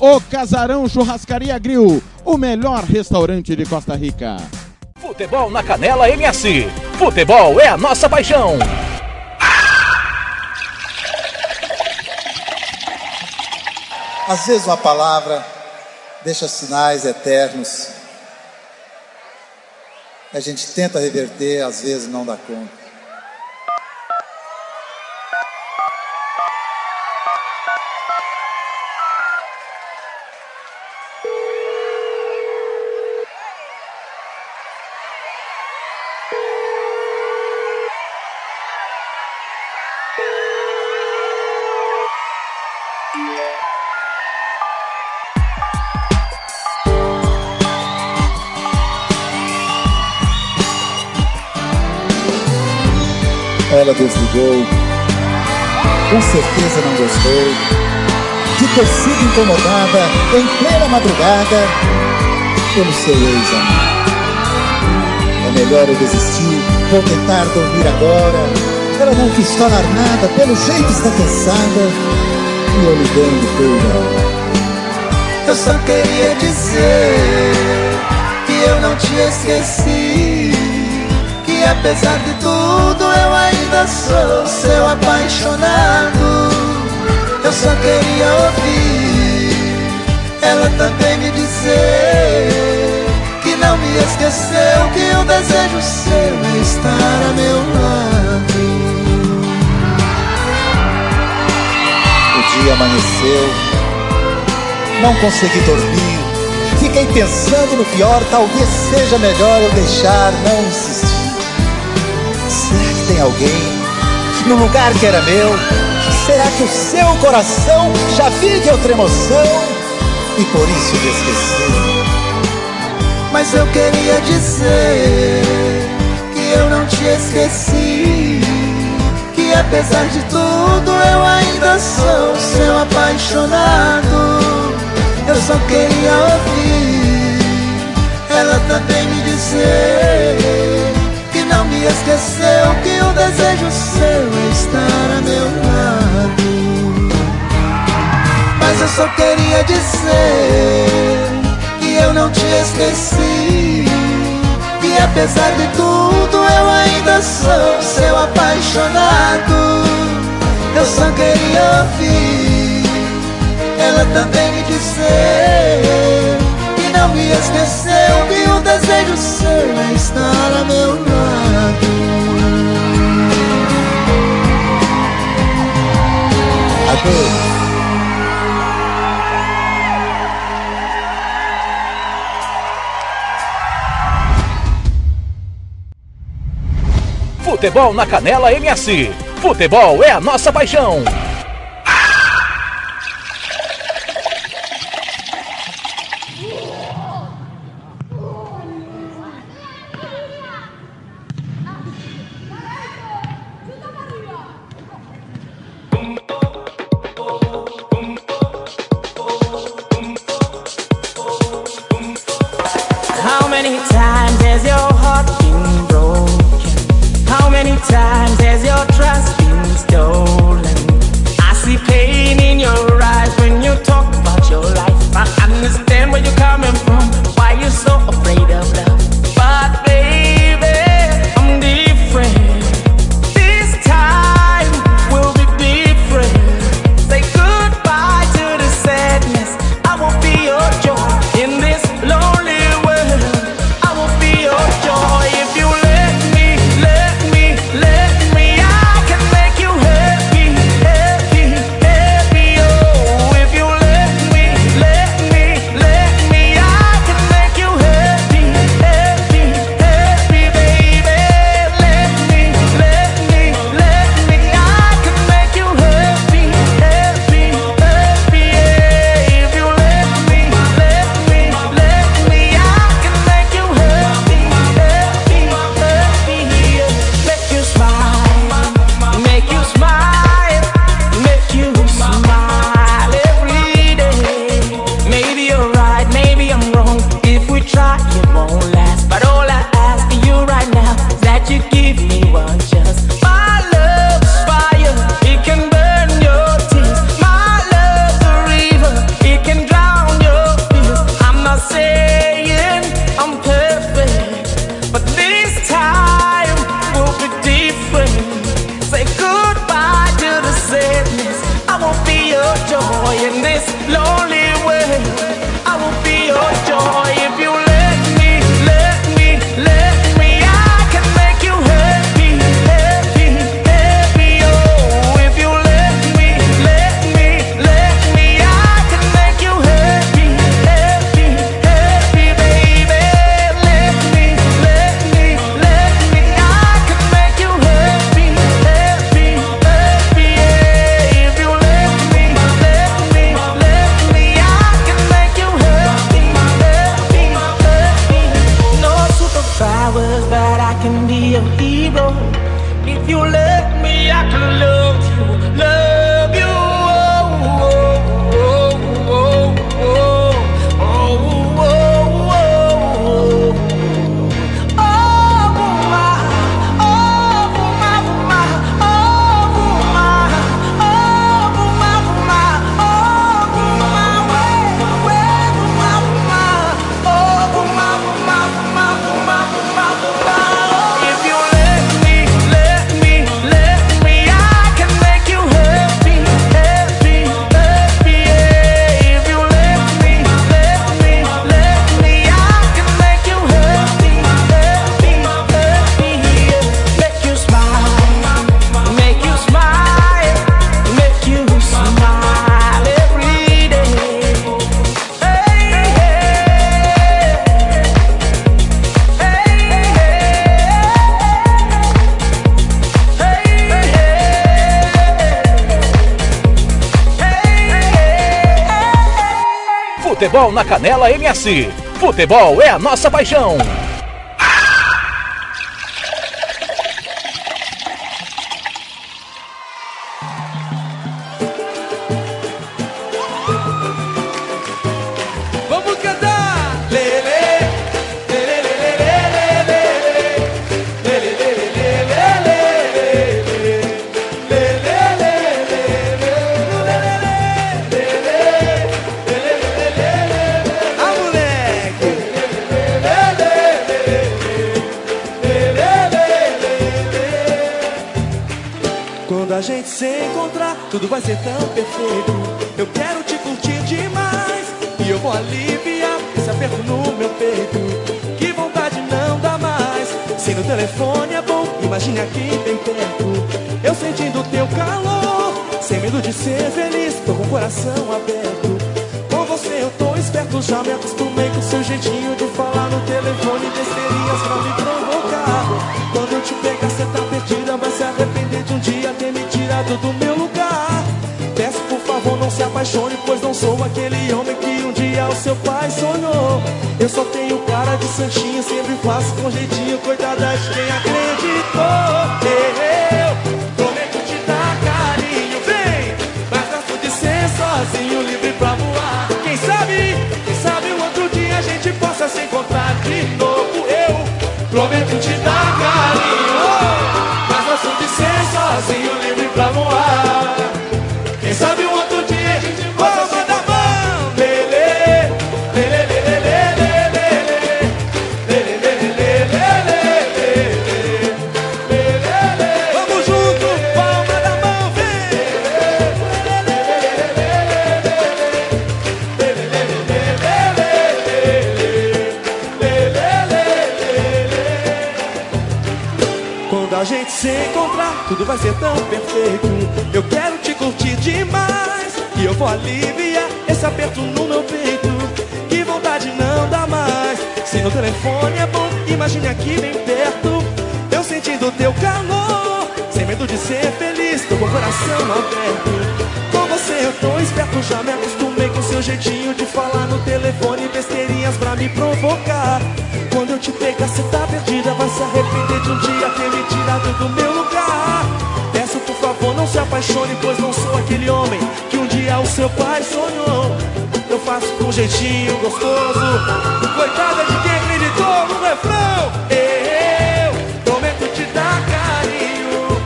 O Casarão Churrascaria Grill, o melhor restaurante de Costa Rica. Futebol na Canela MS. Futebol é a nossa paixão. Às vezes uma palavra deixa sinais eternos. A gente tenta reverter, às vezes não dá conta. Com certeza não gostou. De ter sido incomodada em plena madrugada pelo seu ex-amor. É melhor eu desistir, vou tentar dormir agora. Ela não quis falar nada, pelo jeito está cansada. E eu ligando toda hora. Eu só queria dizer que eu não te esqueci. Que apesar de tudo eu ainda sou seu apaixonado. Eu só queria ouvir ela também me dizer que não me esqueceu. Que o desejo seu é estar a meu lado. O dia amanheceu, não consegui dormir. Fiquei pensando no pior, talvez seja melhor eu deixar, não insistir. Tem alguém no lugar que era meu? Será que o seu coração já vive outra emoção e por isso me esqueceu? Mas eu queria dizer que eu não te esqueci. Que apesar de tudo eu ainda sou seu apaixonado. Eu só queria ouvir ela também me dizer esqueceu. Que o desejo seu é estar a meu lado. Mas eu só queria dizer que eu não te esqueci. Que apesar de tudo eu ainda sou seu apaixonado. Eu só queria ouvir ela também me dizer que não me esqueceu. Que o desejo seu é estar a meu lado. Futebol na Canela MS. Futebol é a nossa paixão. Na Canela MS. Futebol é a nossa paixão. Acostumei com seu jeitinho de falar no telefone, besteirinhas pra me provocar. Quando eu te pegar, cê tá perdida, vai se arrepender de um dia ter me tirado do meu lugar. Peço por favor, não se apaixone, pois não sou aquele homem que um dia o seu pai sonhou. Eu só tenho cara de santinho, sempre faço com jeitinho, coitada de quem acreditou. Se encontrar, tudo vai ser tão perfeito. Eu quero te curtir demais. E eu vou aliviar esse aperto no meu peito. Que vontade não dá mais. Se no telefone é bom, imagine aqui bem perto. Eu sentindo teu calor. Sem medo de ser feliz, tô com o coração aberto. Com você eu tô esperto, já me acostumei com seu jeitinho de falar no telefone, besteirinhas pra me provocar. Quando eu te pegar, cê tá perdida, vai se arrepender de um dia ter me tirado do meu lugar. Peço por favor, não se apaixone, pois não sou aquele homem que um dia o seu pai sonhou. Eu faço com jeitinho gostoso, coitada de quem acreditou no refrão. Eu prometo te dar carinho,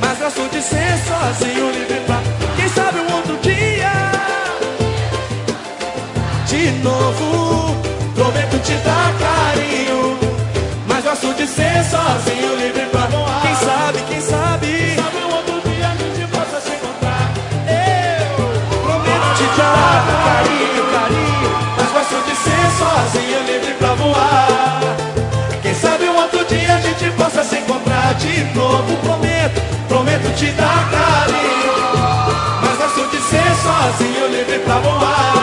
mas gosto de ser sozinho, livre pra. Quem sabe um outro dia, de novo, prometo te dar carinho, gosto de ser sozinho, livre pra voar. Quem sabe, quem sabe? Quem sabe um outro dia a gente possa se encontrar. Eu prometo te dar carinho, carinho. Mas gosto de ser sozinho, livre pra voar. Quem sabe um outro dia a gente possa se encontrar de novo. Prometo, prometo te dar carinho. Mas gosto de ser sozinho, livre pra voar.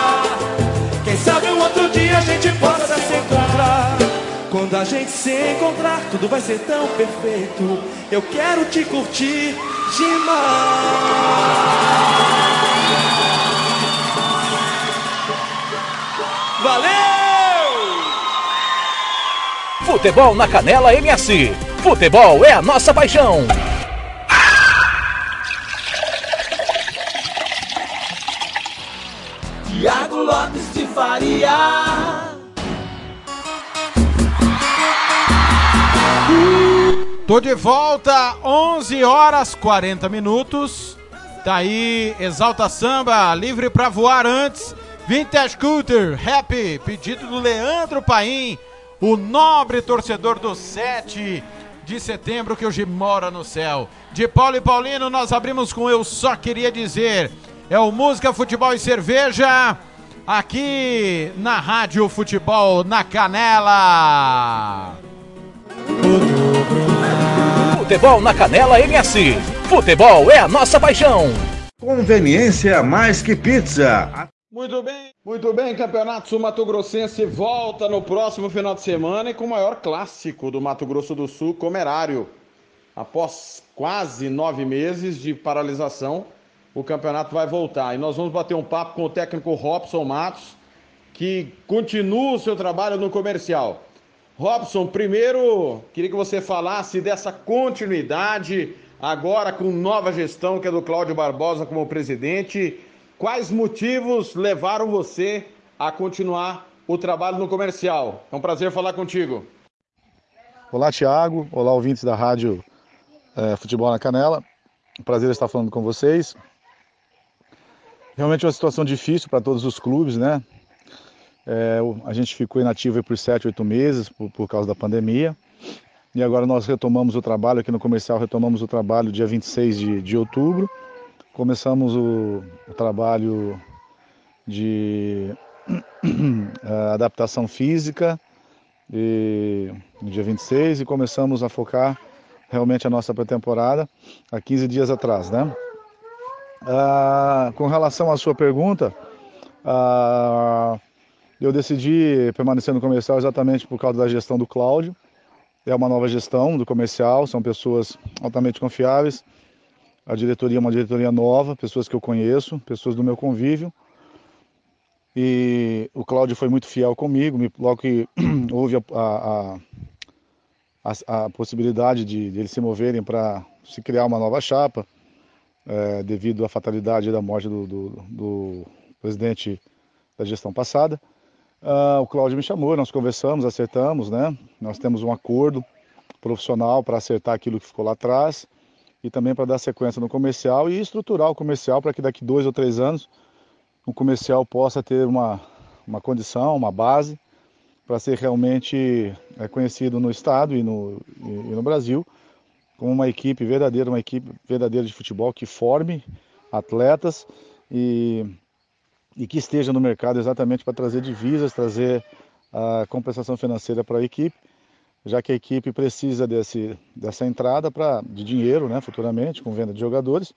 A gente se encontrar, tudo vai ser tão perfeito. Eu quero te curtir demais. Valeu! Futebol na Canela MS. Futebol é a nossa paixão. Tô de volta, 11 horas 40 minutos. Tá aí, Exalta Samba, livre pra voar antes. Vintage Scooter, Happy, pedido do Leandro Paim, o nobre torcedor do 7 de setembro que hoje mora no céu. De Paulo e Paulino, nós abrimos com Eu Só Queria Dizer. É o Música, Futebol e Cerveja, aqui na Rádio Futebol na Canela. Futebol na Canela MS. Futebol é a nossa paixão. Conveniência mais que pizza. Muito bem, muito bem, Campeonato Sul Mato Grossense volta no próximo final de semana e com o maior clássico do Mato Grosso do Sul, Comerário. Após quase nove meses de paralisação, o campeonato vai voltar. E nós vamos bater um papo com o técnico Robson Matos, que continua o seu trabalho no comercial. Robson, primeiro queria que você falasse dessa continuidade agora com nova gestão que é do Cláudio Barbosa como presidente. Quais motivos levaram você a continuar o trabalho no comercial? É um prazer falar contigo. Olá, Tiago. Olá, ouvintes da Rádio é, Futebol na Canela. Prazer estar falando com vocês. Realmente é uma situação difícil para todos os clubes, né? É, a gente ficou inativo por 7, 8 meses por, por, causa da pandemia. E agora nós retomamos o trabalho aqui no comercial, retomamos o trabalho dia 26 de, de outubro. Começamos o, o trabalho de adaptação física e, no dia 26 e começamos a focar realmente a nossa pré-temporada há 15 dias atrás, né? Ah, com relação à sua pergunta, ah, eu decidi permanecer no comercial exatamente por causa da gestão do Cláudio. É uma nova gestão do comercial, são pessoas altamente confiáveis. A diretoria é uma diretoria nova, pessoas que eu conheço, pessoas do meu convívio. E o Cláudio foi muito fiel comigo, logo que houve a, a, a, a possibilidade de, de, eles se moverem para se criar uma nova chapa, é, devido à fatalidade da morte do, do, do presidente da gestão passada. Uh, o Cláudio me chamou, nós conversamos, acertamos, né? Nós temos um acordo profissional para acertar aquilo que ficou lá atrás e também para dar sequência no comercial e estruturar o comercial para que daqui dois ou três anos o comercial possa ter uma, uma condição, uma base para ser realmente é, conhecido no estado e no, e, e no Brasil como uma equipe verdadeira, uma equipe verdadeira de futebol que forme atletas e e que esteja no mercado exatamente para trazer divisas, trazer a compensação financeira para a equipe, já que a equipe precisa desse, dessa entrada pra, de dinheiro né, futuramente, com venda de jogadores,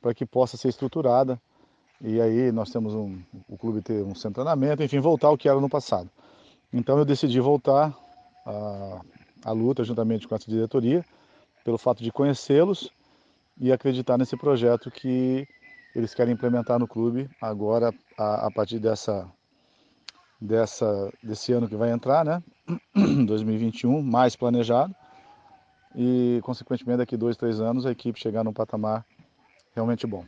para que possa ser estruturada. E aí nós temos um, o clube ter um centramento, enfim, voltar ao que era no passado. Então eu decidi voltar à, à luta juntamente com essa diretoria, pelo fato de conhecê-los e acreditar nesse projeto que eles querem implementar no clube agora a, a partir dessa, dessa desse ano que vai entrar, né? 2021, mais planejado e consequentemente daqui dois, três anos a equipe chegar num patamar realmente bom.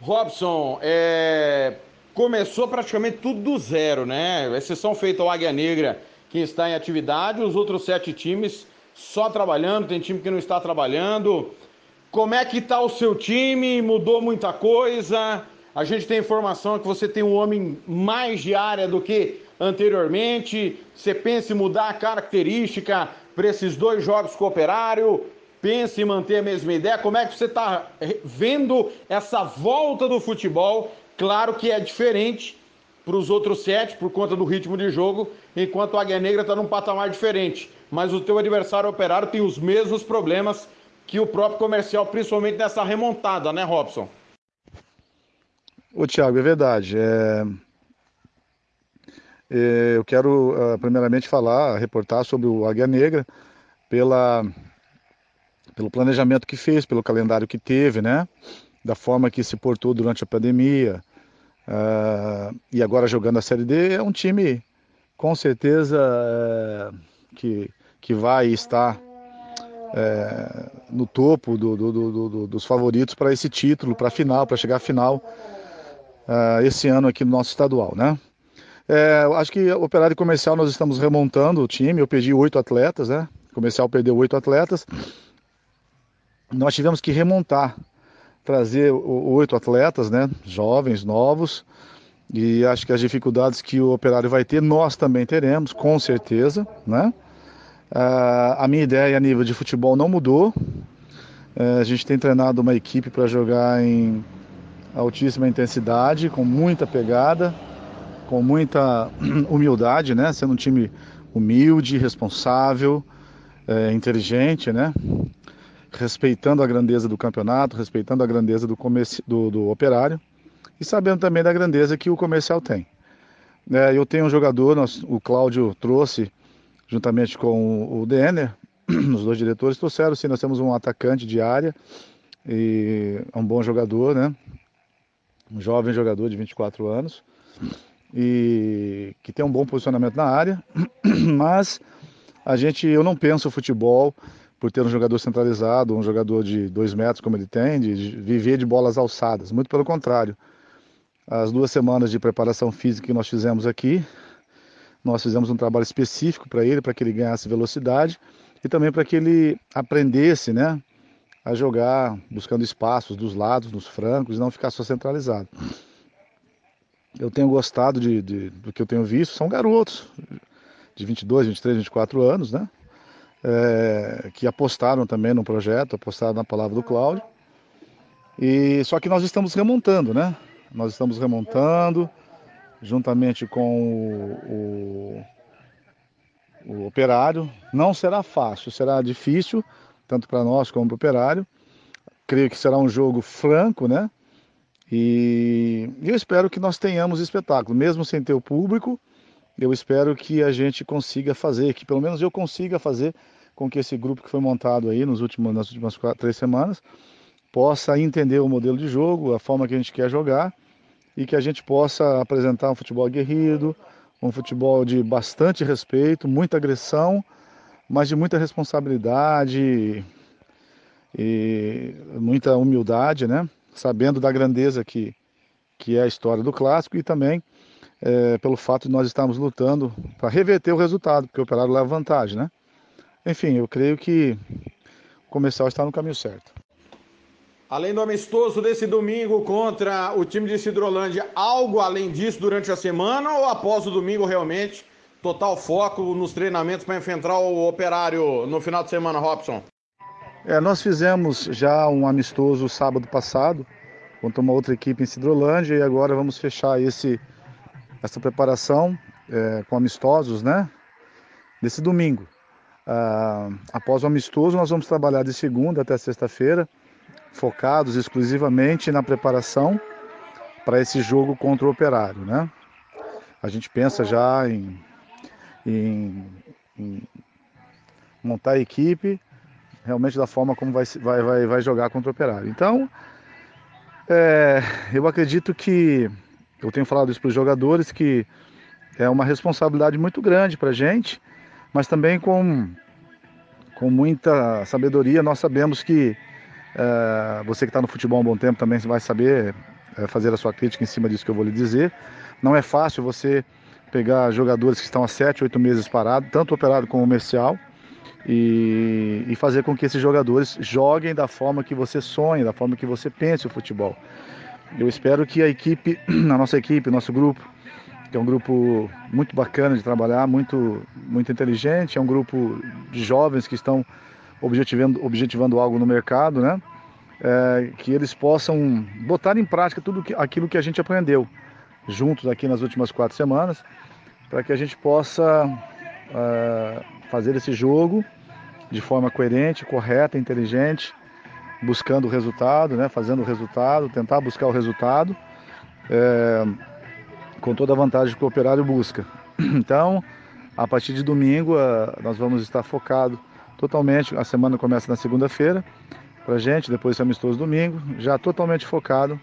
Robson, é... começou praticamente tudo do zero, né? Exceção feita ao Águia Negra, que está em atividade, os outros sete times só trabalhando, tem time que não está trabalhando. Como é que está o seu time? Mudou muita coisa? A gente tem informação que você tem um homem mais de área do que anteriormente. Você pensa em mudar a característica para esses dois jogos com o Operário? Pensa em manter a mesma ideia? Como é que você está vendo essa volta do futebol? Claro que é diferente para os outros sete por conta do ritmo de jogo, enquanto o Águia Negra está num patamar diferente. Mas o teu adversário operário tem os mesmos problemas que o próprio comercial, principalmente nessa remontada, né, Robson? Ô, Thiago, é verdade. É... É, eu quero, uh, primeiramente, falar, reportar sobre o Águia Negra, pela, pelo planejamento que fez, pelo calendário que teve, né? Da forma que se portou durante a pandemia. Uh, e agora jogando a Série D, é um time, com certeza, uh, que, que vai estar é, no topo do, do, do, dos favoritos para esse título, para a final, para chegar à final uh, esse ano aqui no nosso estadual, né? É, acho que operário comercial nós estamos remontando o time. Eu perdi oito atletas, né? O comercial perdeu oito atletas. Nós tivemos que remontar, trazer oito atletas, né? Jovens, novos. E acho que as dificuldades que o operário vai ter, nós também teremos, com certeza, né? Uh, a minha ideia a nível de futebol não mudou. Uh, a gente tem treinado uma equipe para jogar em altíssima intensidade, com muita pegada, com muita humildade, né? Sendo um time humilde, responsável, é, inteligente, né? Respeitando a grandeza do campeonato, respeitando a grandeza do, do, do operário e sabendo também da grandeza que o comercial tem. É, eu tenho um jogador, nós, o Cláudio trouxe juntamente com o Denner, os dois diretores trouxeram, sim, nós temos um atacante de área e é um bom jogador, né? Um jovem jogador de 24 anos e que tem um bom posicionamento na área, mas a gente, eu não penso o futebol por ter um jogador centralizado, um jogador de dois metros como ele tem, de viver de bolas alçadas. Muito pelo contrário. As duas semanas de preparação física que nós fizemos aqui, nós fizemos um trabalho específico para ele, para que ele ganhasse velocidade e também para que ele aprendesse, né, a jogar buscando espaços dos lados, nos francos, e não ficar só centralizado. Eu tenho gostado de, de, do que eu tenho visto, são garotos de 22, 23, 24 anos, né, é, que apostaram também no projeto, apostaram na palavra do Cláudio. E só que nós estamos remontando, né? Nós estamos remontando, juntamente com o, o, o operário. Não será fácil, será difícil, tanto para nós como para o operário. Creio que será um jogo franco, né? E eu espero que nós tenhamos espetáculo, mesmo sem ter o público. Eu espero que a gente consiga fazer, que pelo menos eu consiga fazer com que esse grupo que foi montado aí nos últimos, nas últimas quatro, três semanas possa entender o modelo de jogo, a forma que a gente quer jogar e que a gente possa apresentar um futebol aguerrido, um futebol de bastante respeito, muita agressão, mas de muita responsabilidade e muita humildade, né? Sabendo da grandeza que, que é a história do clássico e também é, pelo fato de nós estarmos lutando para reverter o resultado, porque o operário leva vantagem, né? Enfim, eu creio que o comercial está no caminho certo. Além do amistoso desse domingo contra o time de Cidrolândia, algo além disso durante a semana ou após o domingo realmente? Total foco nos treinamentos para enfrentar o operário no final de semana, Robson? É, nós fizemos já um amistoso sábado passado contra uma outra equipe em Cidrolândia e agora vamos fechar esse, essa preparação é, com amistosos, né? Desse domingo. Ah, após o amistoso, nós vamos trabalhar de segunda até sexta-feira focados exclusivamente na preparação para esse jogo contra o Operário, né? A gente pensa já em, em, em montar a equipe realmente da forma como vai, vai, vai, vai jogar contra o Operário. Então, é, eu acredito que, eu tenho falado isso para os jogadores, que é uma responsabilidade muito grande para a gente, mas também com, com muita sabedoria, nós sabemos que é, você que está no futebol há um bom tempo também vai saber é, fazer a sua crítica em cima disso que eu vou lhe dizer. Não é fácil você pegar jogadores que estão há 7, 8 meses parados, tanto operado como comercial, e, e, fazer com que esses jogadores joguem da forma que você sonha, da forma que você pense o futebol. Eu espero que a equipe, a nossa equipe, nosso grupo, que é um grupo muito bacana de trabalhar, muito, muito inteligente, é um grupo de jovens que estão objetivando, objetivando algo no mercado, né? É, que eles possam botar em prática tudo aquilo que a gente aprendeu juntos aqui nas últimas quatro semanas, para que a gente possa uh, fazer esse jogo de forma coerente, correta, inteligente, buscando o resultado, né, fazendo o resultado, tentar buscar o resultado, é, com toda a vantagem que o operário busca. Então, a partir de domingo, uh, nós vamos estar focado totalmente. A semana começa na segunda-feira para gente, depois esse amistoso domingo, já totalmente focado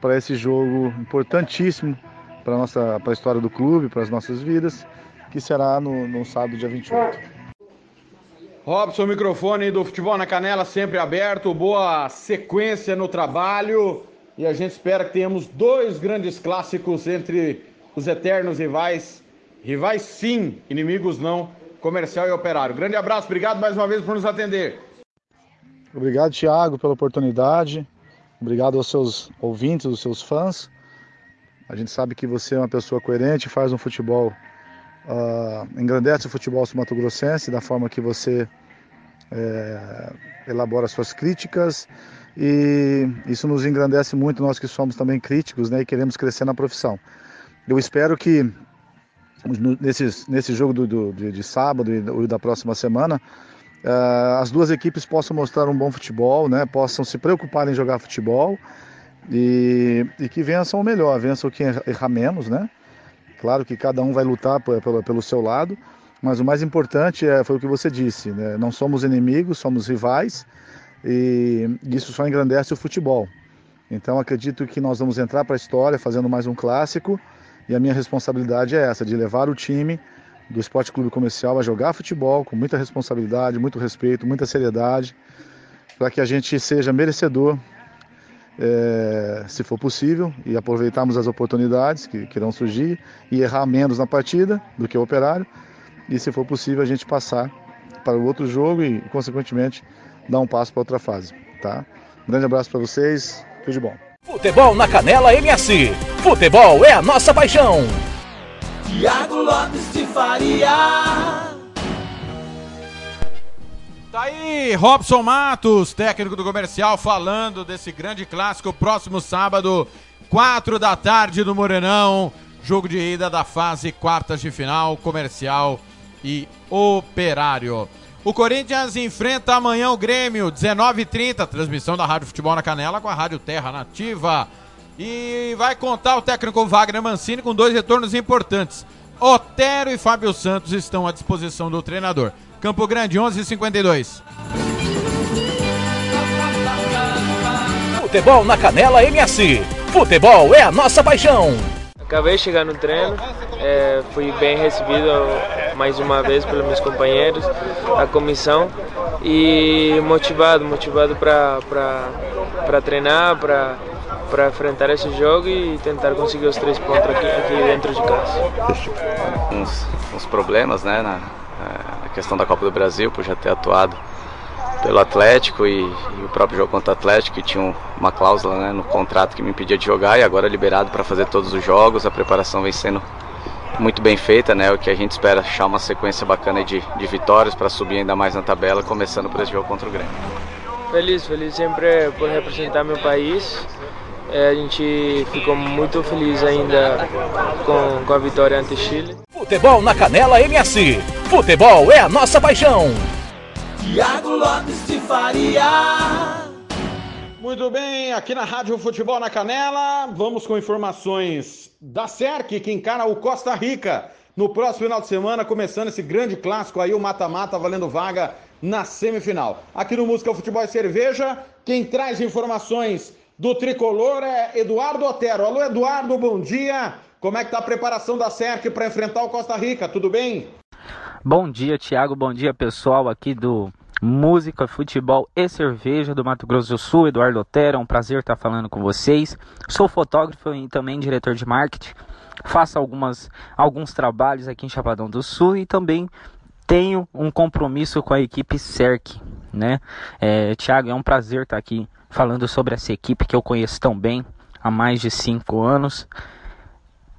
para esse jogo importantíssimo para nossa para a história do clube, para as nossas vidas, que será no, no sábado, dia 28. Robson, microfone do Futebol na Canela sempre aberto, boa sequência no trabalho e a gente espera que tenhamos dois grandes clássicos entre os eternos rivais, rivais sim, inimigos não, comercial e operário. Grande abraço, obrigado mais uma vez por nos atender. Obrigado, Thiago, pela oportunidade. Obrigado aos seus ouvintes, aos seus fãs. A gente sabe que você é uma pessoa coerente, faz um futebol, uh, engrandece o futebol mato-grossense da forma que você é, elabora suas críticas e isso nos engrandece muito, nós que somos também críticos né, e queremos crescer na profissão. Eu espero que nesse, nesse jogo do, do de, de, sábado e da próxima semana uh, as duas equipes possam mostrar um bom futebol, né, possam se preocupar em jogar futebol e, e que vençam o melhor, vençam quem errar menos, né? Claro que cada um vai lutar pelo, pelo seu lado, mas o mais importante é, foi o que você disse, né? não somos inimigos, somos rivais e isso só engrandece o futebol. Então acredito que nós vamos entrar para a história fazendo mais um clássico e a minha responsabilidade é essa, de levar o time do Esporte Clube Comercial a jogar futebol com muita responsabilidade, muito respeito, muita seriedade, para que a gente seja merecedor, é, se for possível, e aproveitarmos as oportunidades que, que irão surgir e errar menos na partida do que o operário, e se for possível a gente passar para o outro jogo e, consequentemente, dar um passo para outra fase. Tá? Um grande abraço para vocês, tudo de bom. Futebol na Canela MS. Futebol é a nossa paixão. Tiago Lopes de Faria. Tá aí, Robson Matos, técnico do comercial, falando desse grande clássico próximo sábado, 4 da tarde no Morenão. Jogo de ida da fase quartas de final, comercial e operário. O Corinthians enfrenta amanhã o Grêmio, 19h30, transmissão da Rádio Futebol na Canela com a Rádio Terra Nativa. E vai contar o técnico Wagner Mancini com dois retornos importantes. Otero e Fábio Santos estão à disposição do treinador. Campo Grande, 11:52. Futebol na Canela MS. Futebol é a nossa paixão. Acabei de chegar no treino, é, fui bem recebido mais uma vez pelos meus companheiros, a comissão e motivado, motivado para treinar, para enfrentar esse jogo e tentar conseguir os três pontos aqui, aqui dentro de casa. Uns, uns problemas, né, na, na, questão da Copa do Brasil, por já ter atuado pelo Atlético e, e o próprio jogo contra o Atlético, que tinha uma cláusula né, no contrato que me impedia de jogar e agora liberado para fazer todos os jogos, a preparação vem sendo muito bem feita, né? O que a gente espera achar uma sequência bacana de, de vitórias para subir ainda mais na tabela, começando por esse jogo contra o Grêmio. Feliz, feliz sempre por representar meu país é, a gente ficou muito feliz ainda com, com a vitória ante Chile. Futebol na Canela MS. Futebol é a nossa paixão. Tiago Lopes de Faria. Muito bem, aqui na Rádio Futebol na Canela, vamos com informações da SERC, que encara o Costa Rica no próximo final de semana, começando esse grande clássico aí, o mata-mata, valendo vaga na semifinal. Aqui no Música Futebol e Cerveja, quem traz informações do tricolor é Eduardo Otero. Alô, Eduardo, bom dia. Como é que tá a preparação da SERC para enfrentar o Costa Rica? Tudo bem? Bom dia, Thiago. Bom dia, pessoal aqui do Música, Futebol e Cerveja do Mato Grosso do Sul. Eduardo Otero, é um prazer estar falando com vocês. Sou fotógrafo e também diretor de marketing. Faço algumas, alguns trabalhos aqui em Chapadão do Sul e também tenho um compromisso com a equipe CERC, né? É, Tiago, é um prazer estar aqui falando sobre essa equipe que eu conheço tão bem há mais de cinco anos.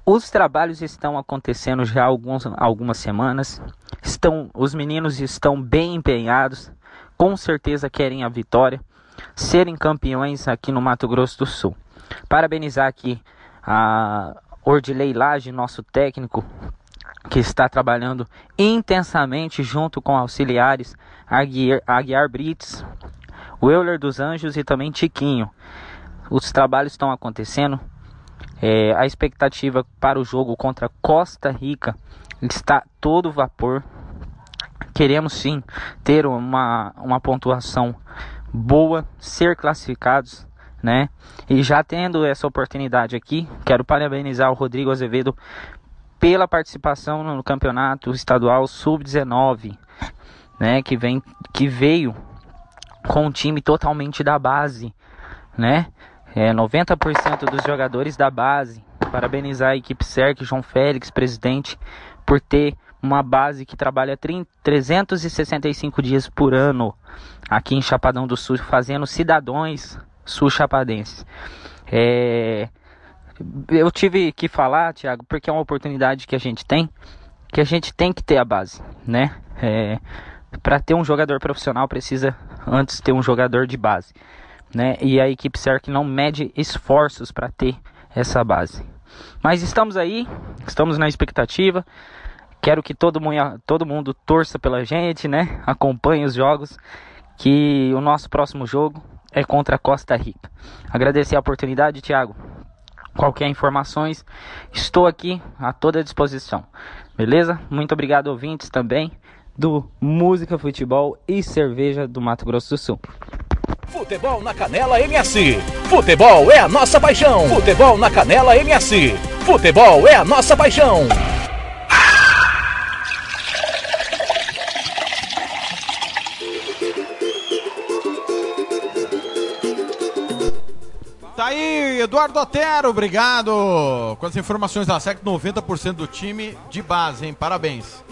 Os trabalhos estão acontecendo já há alguns, algumas semanas. Estão, os meninos estão bem empenhados, com certeza querem a vitória, serem campeões aqui no Mato Grosso do Sul. Parabenizar aqui a, Ordilei Lage, nosso técnico, que está trabalhando intensamente junto com auxiliares Aguiar, Aguiar Brits, Euler dos Anjos e também Tiquinho. Os trabalhos estão acontecendo. É, a expectativa para o jogo contra Costa Rica está todo vapor. Queremos sim ter uma, uma pontuação boa, ser classificados, né? E já tendo essa oportunidade aqui, quero parabenizar o Rodrigo Azevedo pela participação no campeonato estadual sub-19, né? Que vem, que veio com um time totalmente da base, né? É, 90% dos jogadores da base. Parabenizar a equipe CERC, João Félix, presidente, por ter uma base que trabalha 30, 365 dias por ano aqui em Chapadão do Sul, fazendo cidadãos sul-chapadenses. É, eu tive que falar, Thiago, porque é uma oportunidade que a gente tem, que a gente tem que ter a base, né? É, para ter um jogador profissional precisa antes ter um jogador de base, né? E a equipe CERC não mede esforços para ter essa base. Mas estamos aí, estamos na expectativa. Quero que todo mundo, todo mundo torça pela gente, né? Acompanhe os jogos. Que o nosso próximo jogo é contra a Costa Rica. Agradecer a oportunidade, Thiago. Qualquer informações, estou aqui a toda disposição. Beleza? Muito obrigado, ouvintes também do Música, Futebol e Cerveja do Mato Grosso do Sul. Futebol na Canela MS. Futebol é a nossa paixão. Futebol na Canela MS. Futebol é a nossa paixão. Tá aí, Eduardo Otero, obrigado. Com as informações da SEC, 90% do time de base, hein? Parabéns.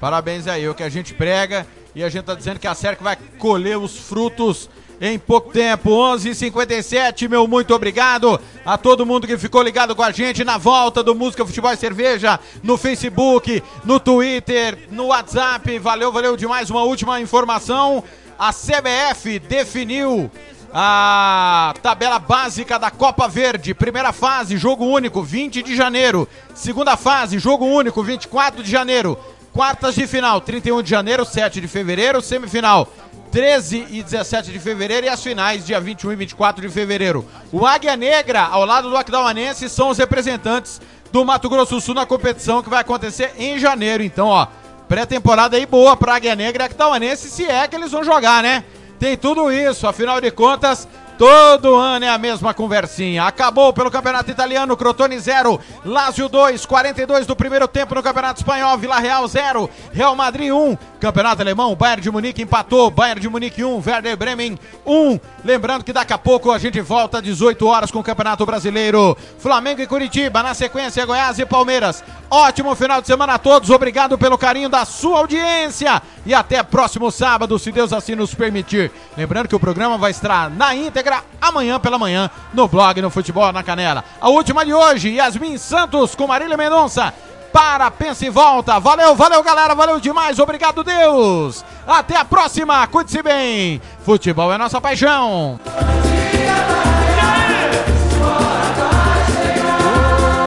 Parabéns aí, o que a gente prega e a gente tá dizendo que a SERC vai colher os frutos em pouco tempo. 11:57, meu muito obrigado a todo mundo que ficou ligado com a gente na volta do Música Futebol e Cerveja, no Facebook, no Twitter, no WhatsApp. Valeu, valeu demais. Uma última informação: a CBF definiu a tabela básica da Copa Verde. Primeira fase, jogo único, 20 de janeiro. Segunda fase, jogo único, 24 de janeiro. Quartas de final, 31 de janeiro, 7 de fevereiro. Semifinal, 13 e 17 de fevereiro. E as finais, dia 21 e 24 de fevereiro. O Águia Negra, ao lado do Aquidauanense, são os representantes do Mato Grosso do Sul na competição que vai acontecer em janeiro. Então, ó, pré-temporada aí boa pra Águia Negra e Aquidauanense, se é que eles vão jogar, né? Tem tudo isso, afinal de contas, Todo ano é a mesma conversinha. Acabou pelo Campeonato Italiano, Crotone 0, Lazio 2, 42 do primeiro tempo no Campeonato Espanhol, Vila Real 0, Real Madrid 1, Campeonato Alemão, Bayern de Munique empatou, Bayern de Munique 1, Werder Bremen 1. Lembrando que daqui a pouco a gente volta às 18 horas com o Campeonato Brasileiro. Flamengo e Curitiba, na sequência Goiás e Palmeiras. Ótimo final de semana a todos, obrigado pelo carinho da sua audiência e até próximo sábado, se Deus assim nos permitir. Lembrando que o programa vai estar na íntegra amanhã pela manhã no blog no Futebol na Canela. A última de hoje, Yasmin Santos com Marília Mendonça. Para, pensa e volta. Valeu, valeu, galera. Valeu demais. Obrigado, Deus. Até a próxima. Cuide-se bem. Futebol é nossa paixão.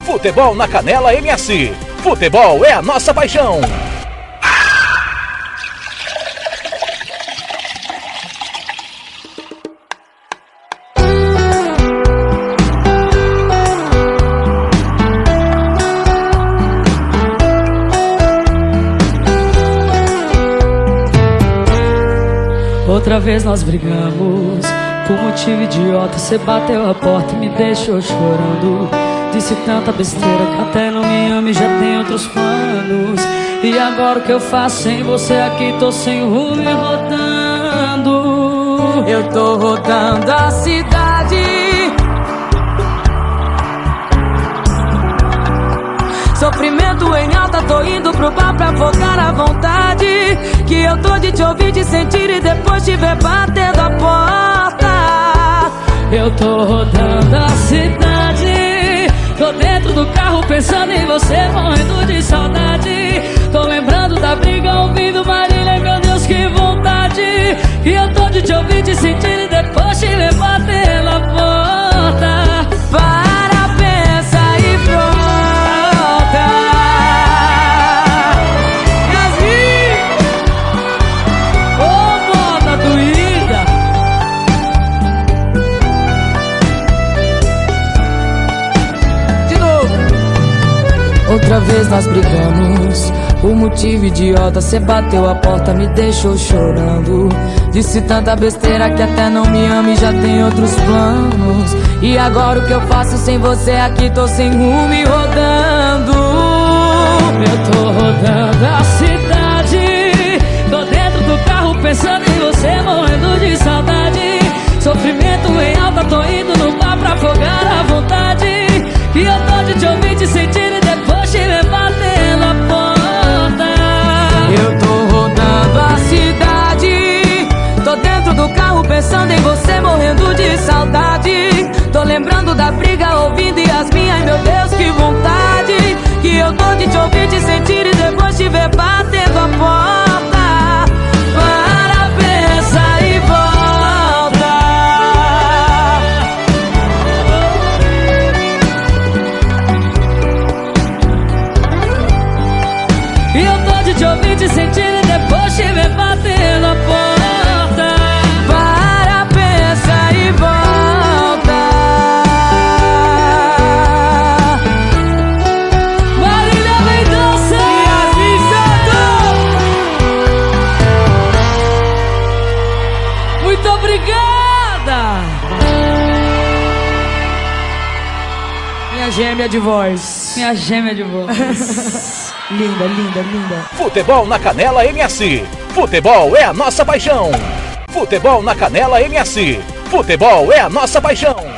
Futebol na Canela MS. Futebol é a nossa paixão. Outra vez nós brigamos Por motivo idiota. Você bateu a porta e me deixou chorando. Disse tanta besteira que até não me ama e já tem outros planos. E agora o que eu faço sem você aqui? Tô sem rumo e rodando. Eu tô rodando a cidade. Sofrimento em alta, tô indo pro bar pra focar a vontade. Que eu tô de te ouvir, de sentir e depois te ver batendo a porta. Eu tô rodando a cidade. Tô dentro do carro pensando em você, morrendo de saudade. Tô lembrando da briga, ouvindo Marília, meu Deus, que vontade. E eu tô de te ouvir, de sentir e depois te ver batendo a porta. Para, outra vez nós brigamos. O motivo idiota, cê bateu a porta, me deixou chorando. Disse tanta besteira que até não me ama e já tem outros planos. E agora o que eu faço sem você aqui? Tô sem rumo e rodando. Eu tô rodando a cidade. Tô dentro do carro pensando em você, morrendo de saudade. Sofrimento em alta, tô indo no bar pra afogar a vontade. E eu tô de te ouvir, te sentir carro pensando em você, morrendo de saudade. Tô lembrando da briga, ouvindo e as minhas, meu Deus, que vontade. Que eu tô de te ouvir, te sentir e depois te ver batendo a porta. Gêmea de voz. Minha gêmea de voz. linda, linda, linda. Futebol na Canela MS. Futebol é a nossa paixão. Futebol na Canela MS. Futebol é a nossa paixão.